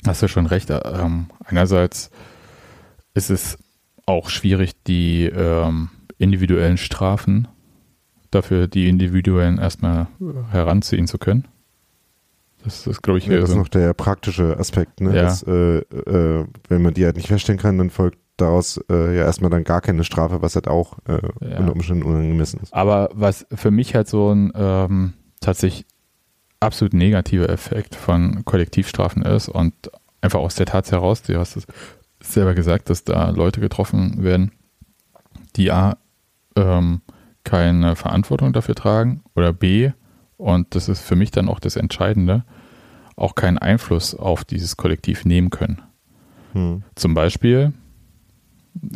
hast du schon recht, äh, ähm, einerseits ist es auch schwierig, die ähm, individuellen Strafen dafür die Individuen erstmal heranziehen zu können. Das ist, glaube ich,
Ja, das ist noch der praktische Aspekt, ne?
Ja.
Dass, äh, äh, wenn man die halt nicht feststellen kann, dann folgt daraus äh, ja erstmal dann gar keine Strafe, was halt auch äh,
Ja.
unter Umständen unangemessen ist.
Aber was für mich halt so ein ähm, tatsächlich absolut negativer Effekt von Kollektivstrafen ist und einfach aus der Tatsache heraus, du hast es selber gesagt, dass da Leute getroffen werden, die A, ähm, keine Verantwortung dafür tragen oder B, und das ist für mich dann auch das Entscheidende, auch keinen Einfluss auf dieses Kollektiv nehmen können.
Hm.
Zum Beispiel,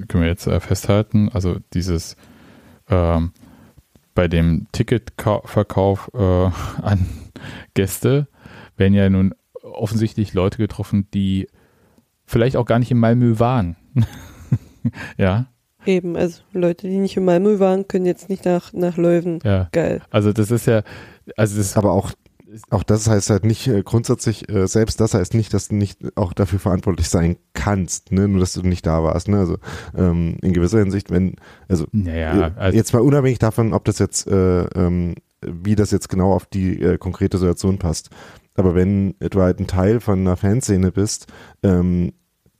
können wir jetzt äh, festhalten, also dieses ähm, bei dem Ticketverkauf äh, an Gäste werden ja nun offensichtlich Leute getroffen, die vielleicht auch gar nicht in Malmö waren. ja,
Eben, also Leute, die nicht in Malmö waren, können jetzt nicht nach, nach Leuven.
ja.
Geil.
Also das ist ja, also das
Aber auch, auch das heißt halt nicht äh, grundsätzlich, äh, selbst das heißt nicht, dass du nicht auch dafür verantwortlich sein kannst, ne? nur dass du nicht da warst. Ne? Also ähm, in gewisser Hinsicht, wenn, also
naja,
Äh,
also,
jetzt mal unabhängig davon, ob das jetzt, äh, ähm, wie das jetzt genau auf die äh, konkrete Situation passt. Aber wenn du halt ein Teil von einer Fanszene bist, ähm,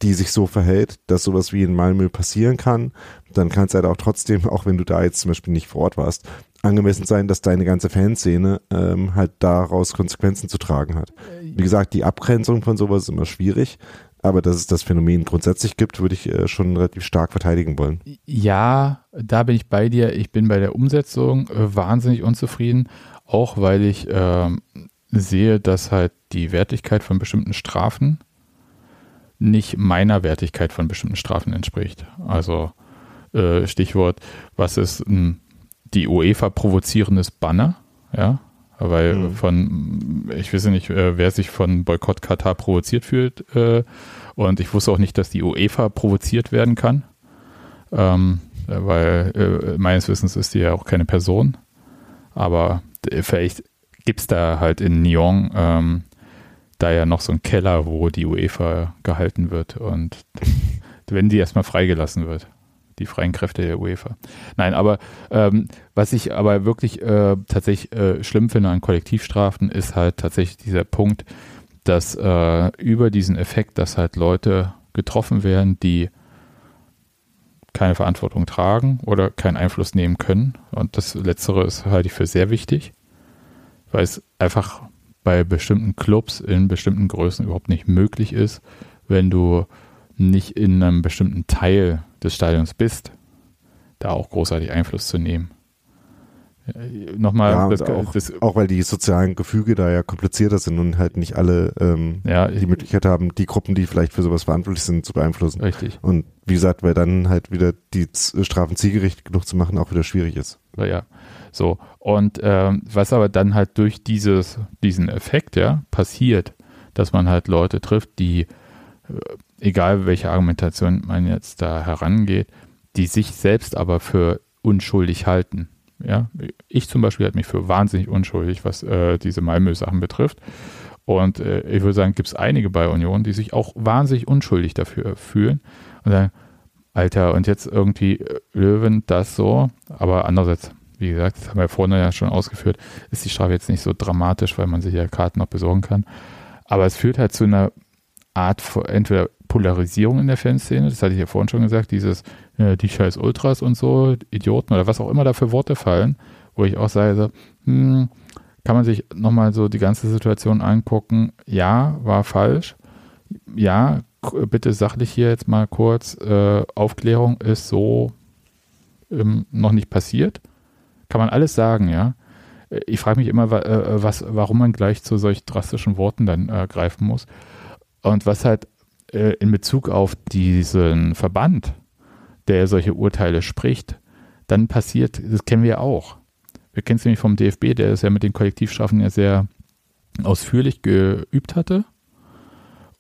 die sich so verhält, dass sowas wie in Malmö passieren kann, dann kann es halt auch trotzdem, auch wenn du da jetzt zum Beispiel nicht vor Ort warst, angemessen sein, dass deine ganze Fanszene ähm, halt daraus Konsequenzen zu tragen hat. Wie gesagt, die Abgrenzung von sowas ist immer schwierig, aber dass es das Phänomen grundsätzlich gibt, würde ich äh, schon relativ stark verteidigen wollen.
Ja, da bin ich bei dir. Ich bin bei der Umsetzung äh, wahnsinnig unzufrieden, auch weil ich ähm, sehe, dass halt die Wertigkeit von bestimmten Strafen nicht meiner Wertigkeit von bestimmten Strafen entspricht. Also äh, Stichwort, was ist ein, die UEFA provozierendes Banner? Ja, weil
Mhm.
von, ich weiß nicht, äh, wer sich von Boykott Katar provoziert fühlt. Äh, und ich wusste auch nicht, dass die UEFA provoziert werden kann. Ähm, äh, weil äh, meines Wissens ist die ja auch keine Person. Aber vielleicht gibt es da halt in Nyon ähm, da ja noch so einen Keller, wo die UEFA gehalten wird und wenn die erstmal freigelassen wird. Die freien Kräfte der UEFA. Nein, aber ähm, was ich aber wirklich äh, tatsächlich äh, schlimm finde an Kollektivstrafen, ist halt tatsächlich dieser Punkt, dass äh, über diesen Effekt, dass halt Leute getroffen werden, die keine Verantwortung tragen oder keinen Einfluss nehmen können. Und das Letztere ist halte ich für sehr wichtig, weil es einfach bei bestimmten Clubs in bestimmten Größen überhaupt nicht möglich ist, wenn du nicht in einem bestimmten Teil des Stadions bist, da auch großartig Einfluss zu nehmen. Äh, Nochmal,
Ja,
das,
auch,
das,
auch weil die sozialen Gefüge da ja komplizierter sind und halt nicht alle ähm,
ja,
die Möglichkeit haben, die Gruppen, die vielleicht für sowas verantwortlich sind, zu beeinflussen.
richtig.
Und wie gesagt, weil dann halt wieder die Strafen zielgerichtet genug zu machen, auch wieder schwierig ist.
Ja, ja. So. Und ähm, was aber dann halt durch dieses, diesen Effekt, ja, passiert, dass man halt Leute trifft, die, äh, egal welche Argumentation man jetzt da herangeht, die sich selbst aber für unschuldig halten. Ja, ich zum Beispiel halte mich für wahnsinnig unschuldig, was äh, diese Malmö-Sachen betrifft. Und äh, ich würde sagen, gibt es einige bei Union, die sich auch wahnsinnig unschuldig dafür fühlen und sagen, Alter, und jetzt irgendwie äh, Löwen das so, aber andererseits, wie gesagt, das haben wir vorne ja schon ausgeführt, ist die Strafe jetzt nicht so dramatisch, weil man sich ja Karten noch besorgen kann. Aber es führt halt zu einer Art von entweder Polarisierung in der Fanszene, das hatte ich ja vorhin schon gesagt, dieses, äh, die scheiß Ultras und so, Idioten oder was auch immer da für Worte fallen, wo ich auch sage, so, hm, kann man sich nochmal so die ganze Situation angucken. Ja, war falsch. Ja, bitte sachlich hier jetzt mal kurz. Äh, Aufklärung ist so ähm, noch nicht passiert. Kann man alles sagen, ja. Ich frage mich immer, äh, was, warum man gleich zu solch drastischen Worten dann äh, greifen muss. Und was halt äh, in Bezug auf diesen Verband, der solche Urteile spricht, dann passiert, das kennen wir auch. Wir kennen es nämlich vom DFB, der es ja mit den Kollektivstrafen ja sehr ausführlich geübt hatte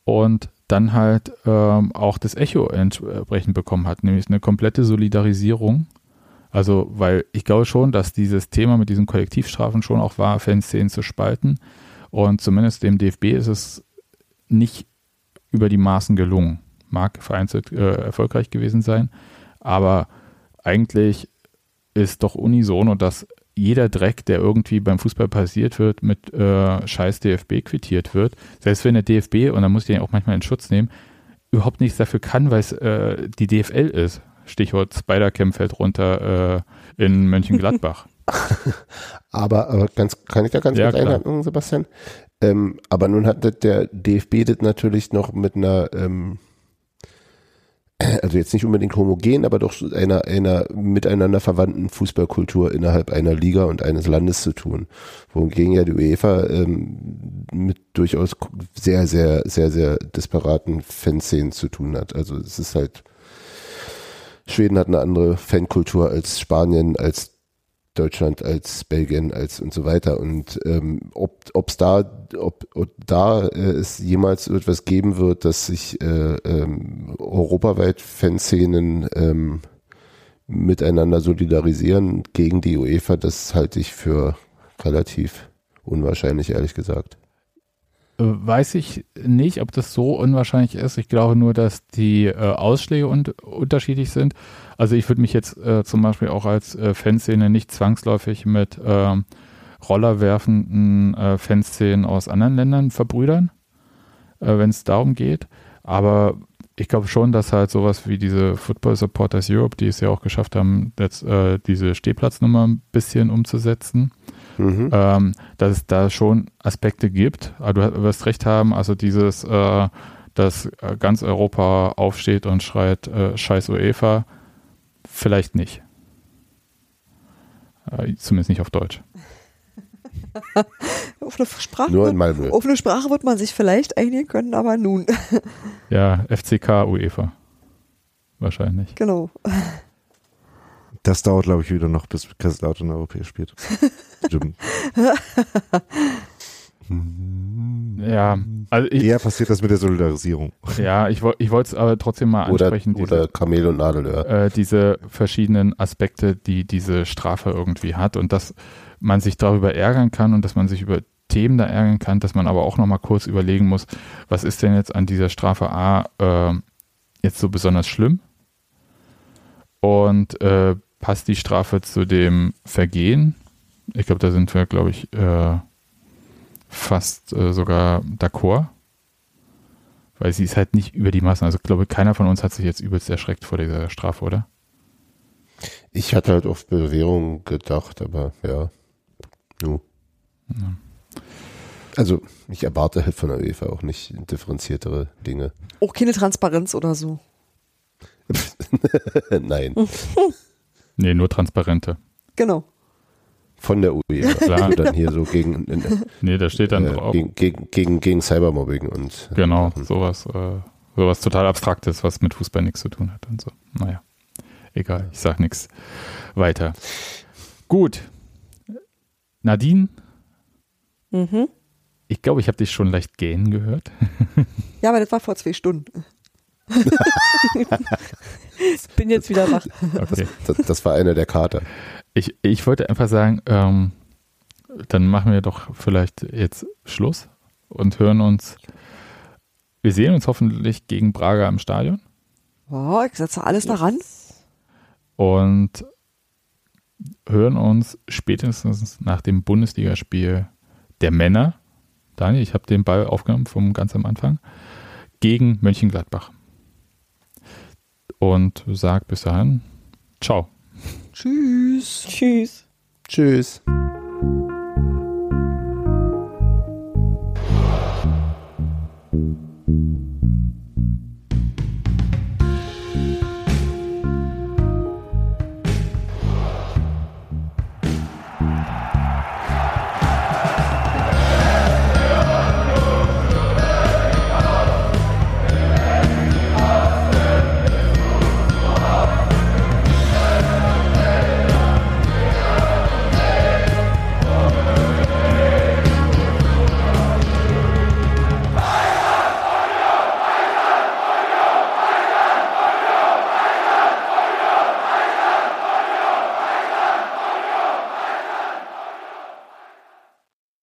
und dann halt ähm, auch das Echo entsprechend bekommen hat, nämlich eine komplette Solidarisierung. Also, weil ich glaube schon, dass dieses Thema mit diesen Kollektivstrafen schon auch war, Fanszenen zu spalten. Und zumindest dem DFB ist es nicht über die Maßen gelungen. Mag vereinzelt äh, erfolgreich gewesen sein, aber eigentlich ist doch unisono, dass jeder Dreck, der irgendwie beim Fußball passiert wird, mit äh, scheiß DFB quittiert wird. Selbst wenn der DFB, und da muss ich den auch manchmal in Schutz nehmen, überhaupt nichts dafür kann, weil es äh, die DFL ist. Stichwort Spider-Cam fällt runter äh, in Mönchengladbach.
Aber, aber ganz, kann ich da ganz
Ja,
kurz einhaken, Sebastian? Ähm, aber nun hat der DFB das natürlich noch mit einer, ähm, also jetzt nicht unbedingt homogen, aber doch einer, einer miteinander verwandten Fußballkultur innerhalb einer Liga und eines Landes zu tun. Wohingegen ja die UEFA ähm, mit durchaus sehr, sehr, sehr, sehr disparaten Fanszenen zu tun hat. Also es ist halt, Schweden hat eine andere Fankultur als Spanien, als Deutschland als Belgien als und so weiter und ähm, ob ob's da ob, ob da äh, es jemals etwas geben wird, dass sich äh, ähm, europaweit Fanszenen ähm, miteinander solidarisieren gegen die UEFA, das halte ich für relativ unwahrscheinlich, ehrlich gesagt.
Weiß ich nicht, ob das so unwahrscheinlich ist. Ich glaube nur, dass die äh, Ausschläge un unterschiedlich sind. Also ich würde mich jetzt äh, zum Beispiel auch als äh, Fanszene nicht zwangsläufig mit ähm, rollerwerfenden äh, Fanszenen aus anderen Ländern verbrüdern, äh, wenn es darum geht. Aber ich glaube schon, dass halt sowas wie diese Football Supporters Europe, die es ja auch geschafft haben, jetzt, äh, diese Stehplatznummer ein bisschen umzusetzen,
Mhm.
ähm, dass es da schon Aspekte gibt. Aber du wirst recht haben, also dieses, äh, dass äh, ganz Europa aufsteht und schreit, äh, scheiß UEFA, vielleicht nicht. Äh, zumindest nicht auf Deutsch.
Auf eine Sprache,
Nur in Malmö.
auf eine Sprache wird man sich vielleicht einigen können, aber nun,
Ja, FCK, UEFA. Wahrscheinlich.
genau.
Das dauert, glaube ich, wieder noch, bis Kaiserslautern europäisch spielt. Stimmt.
Ja, also ich,
Eher passiert das mit der Solidarisierung.
ja, ich, ich wollte es aber trotzdem mal
Oder,
ansprechen. diese-
oder Kamel und Nadelöhr.
äh, diese verschiedenen Aspekte, die diese Strafe irgendwie hat und dass man sich darüber ärgern kann und dass man sich über Themen da ärgern kann, dass man aber auch nochmal kurz überlegen muss, was ist denn jetzt an dieser Strafe A äh, jetzt so besonders schlimm und äh, passt die Strafe zu dem Vergehen? Ich glaube, da sind wir, glaube ich, äh, fast äh, sogar d'accord. Weil sie ist halt nicht über die Massen. Also ich glaube, keiner von uns hat sich jetzt übelst erschreckt vor dieser Strafe, oder?
Ich hatte halt auf Bewährung gedacht, aber ja. Nu. Also ich erwarte halt von der UEFA auch nicht differenziertere Dinge.
Auch keine Transparenz oder so.
Nein,
Nee, nur transparente.
Genau.
von der UEFA.
Klar.
Und dann hier so gegen,
Nee, da steht dann
äh,
drauf.
gegen, gegen, gegen, gegen Cybermobbing und
Genau,
Sachen.
sowas, äh, sowas total Abstraktes, was mit Fußball nichts zu tun hat und so. Naja, egal, ich sag nichts weiter. Gut. Nadine,
Mhm.
ich glaube, ich habe dich schon leicht gähnen gehört.
Ja, aber das war vor zwei Stunden.
Bin jetzt wieder wach.
Okay.
Das, das war einer der Kater.
Ich, ich wollte einfach sagen, ähm, dann machen wir doch vielleicht jetzt Schluss und hören uns. Wir sehen uns hoffentlich gegen Braga im Stadion.
Wow, ich setze alles daran.
und hören uns spätestens nach dem Bundesligaspiel der Männer. Daniel, ich habe den Ball aufgenommen vom ganz am Anfang gegen Mönchengladbach. Und sag bis dahin, ciao.
Tschüss.
Tschüss.
Tschüss.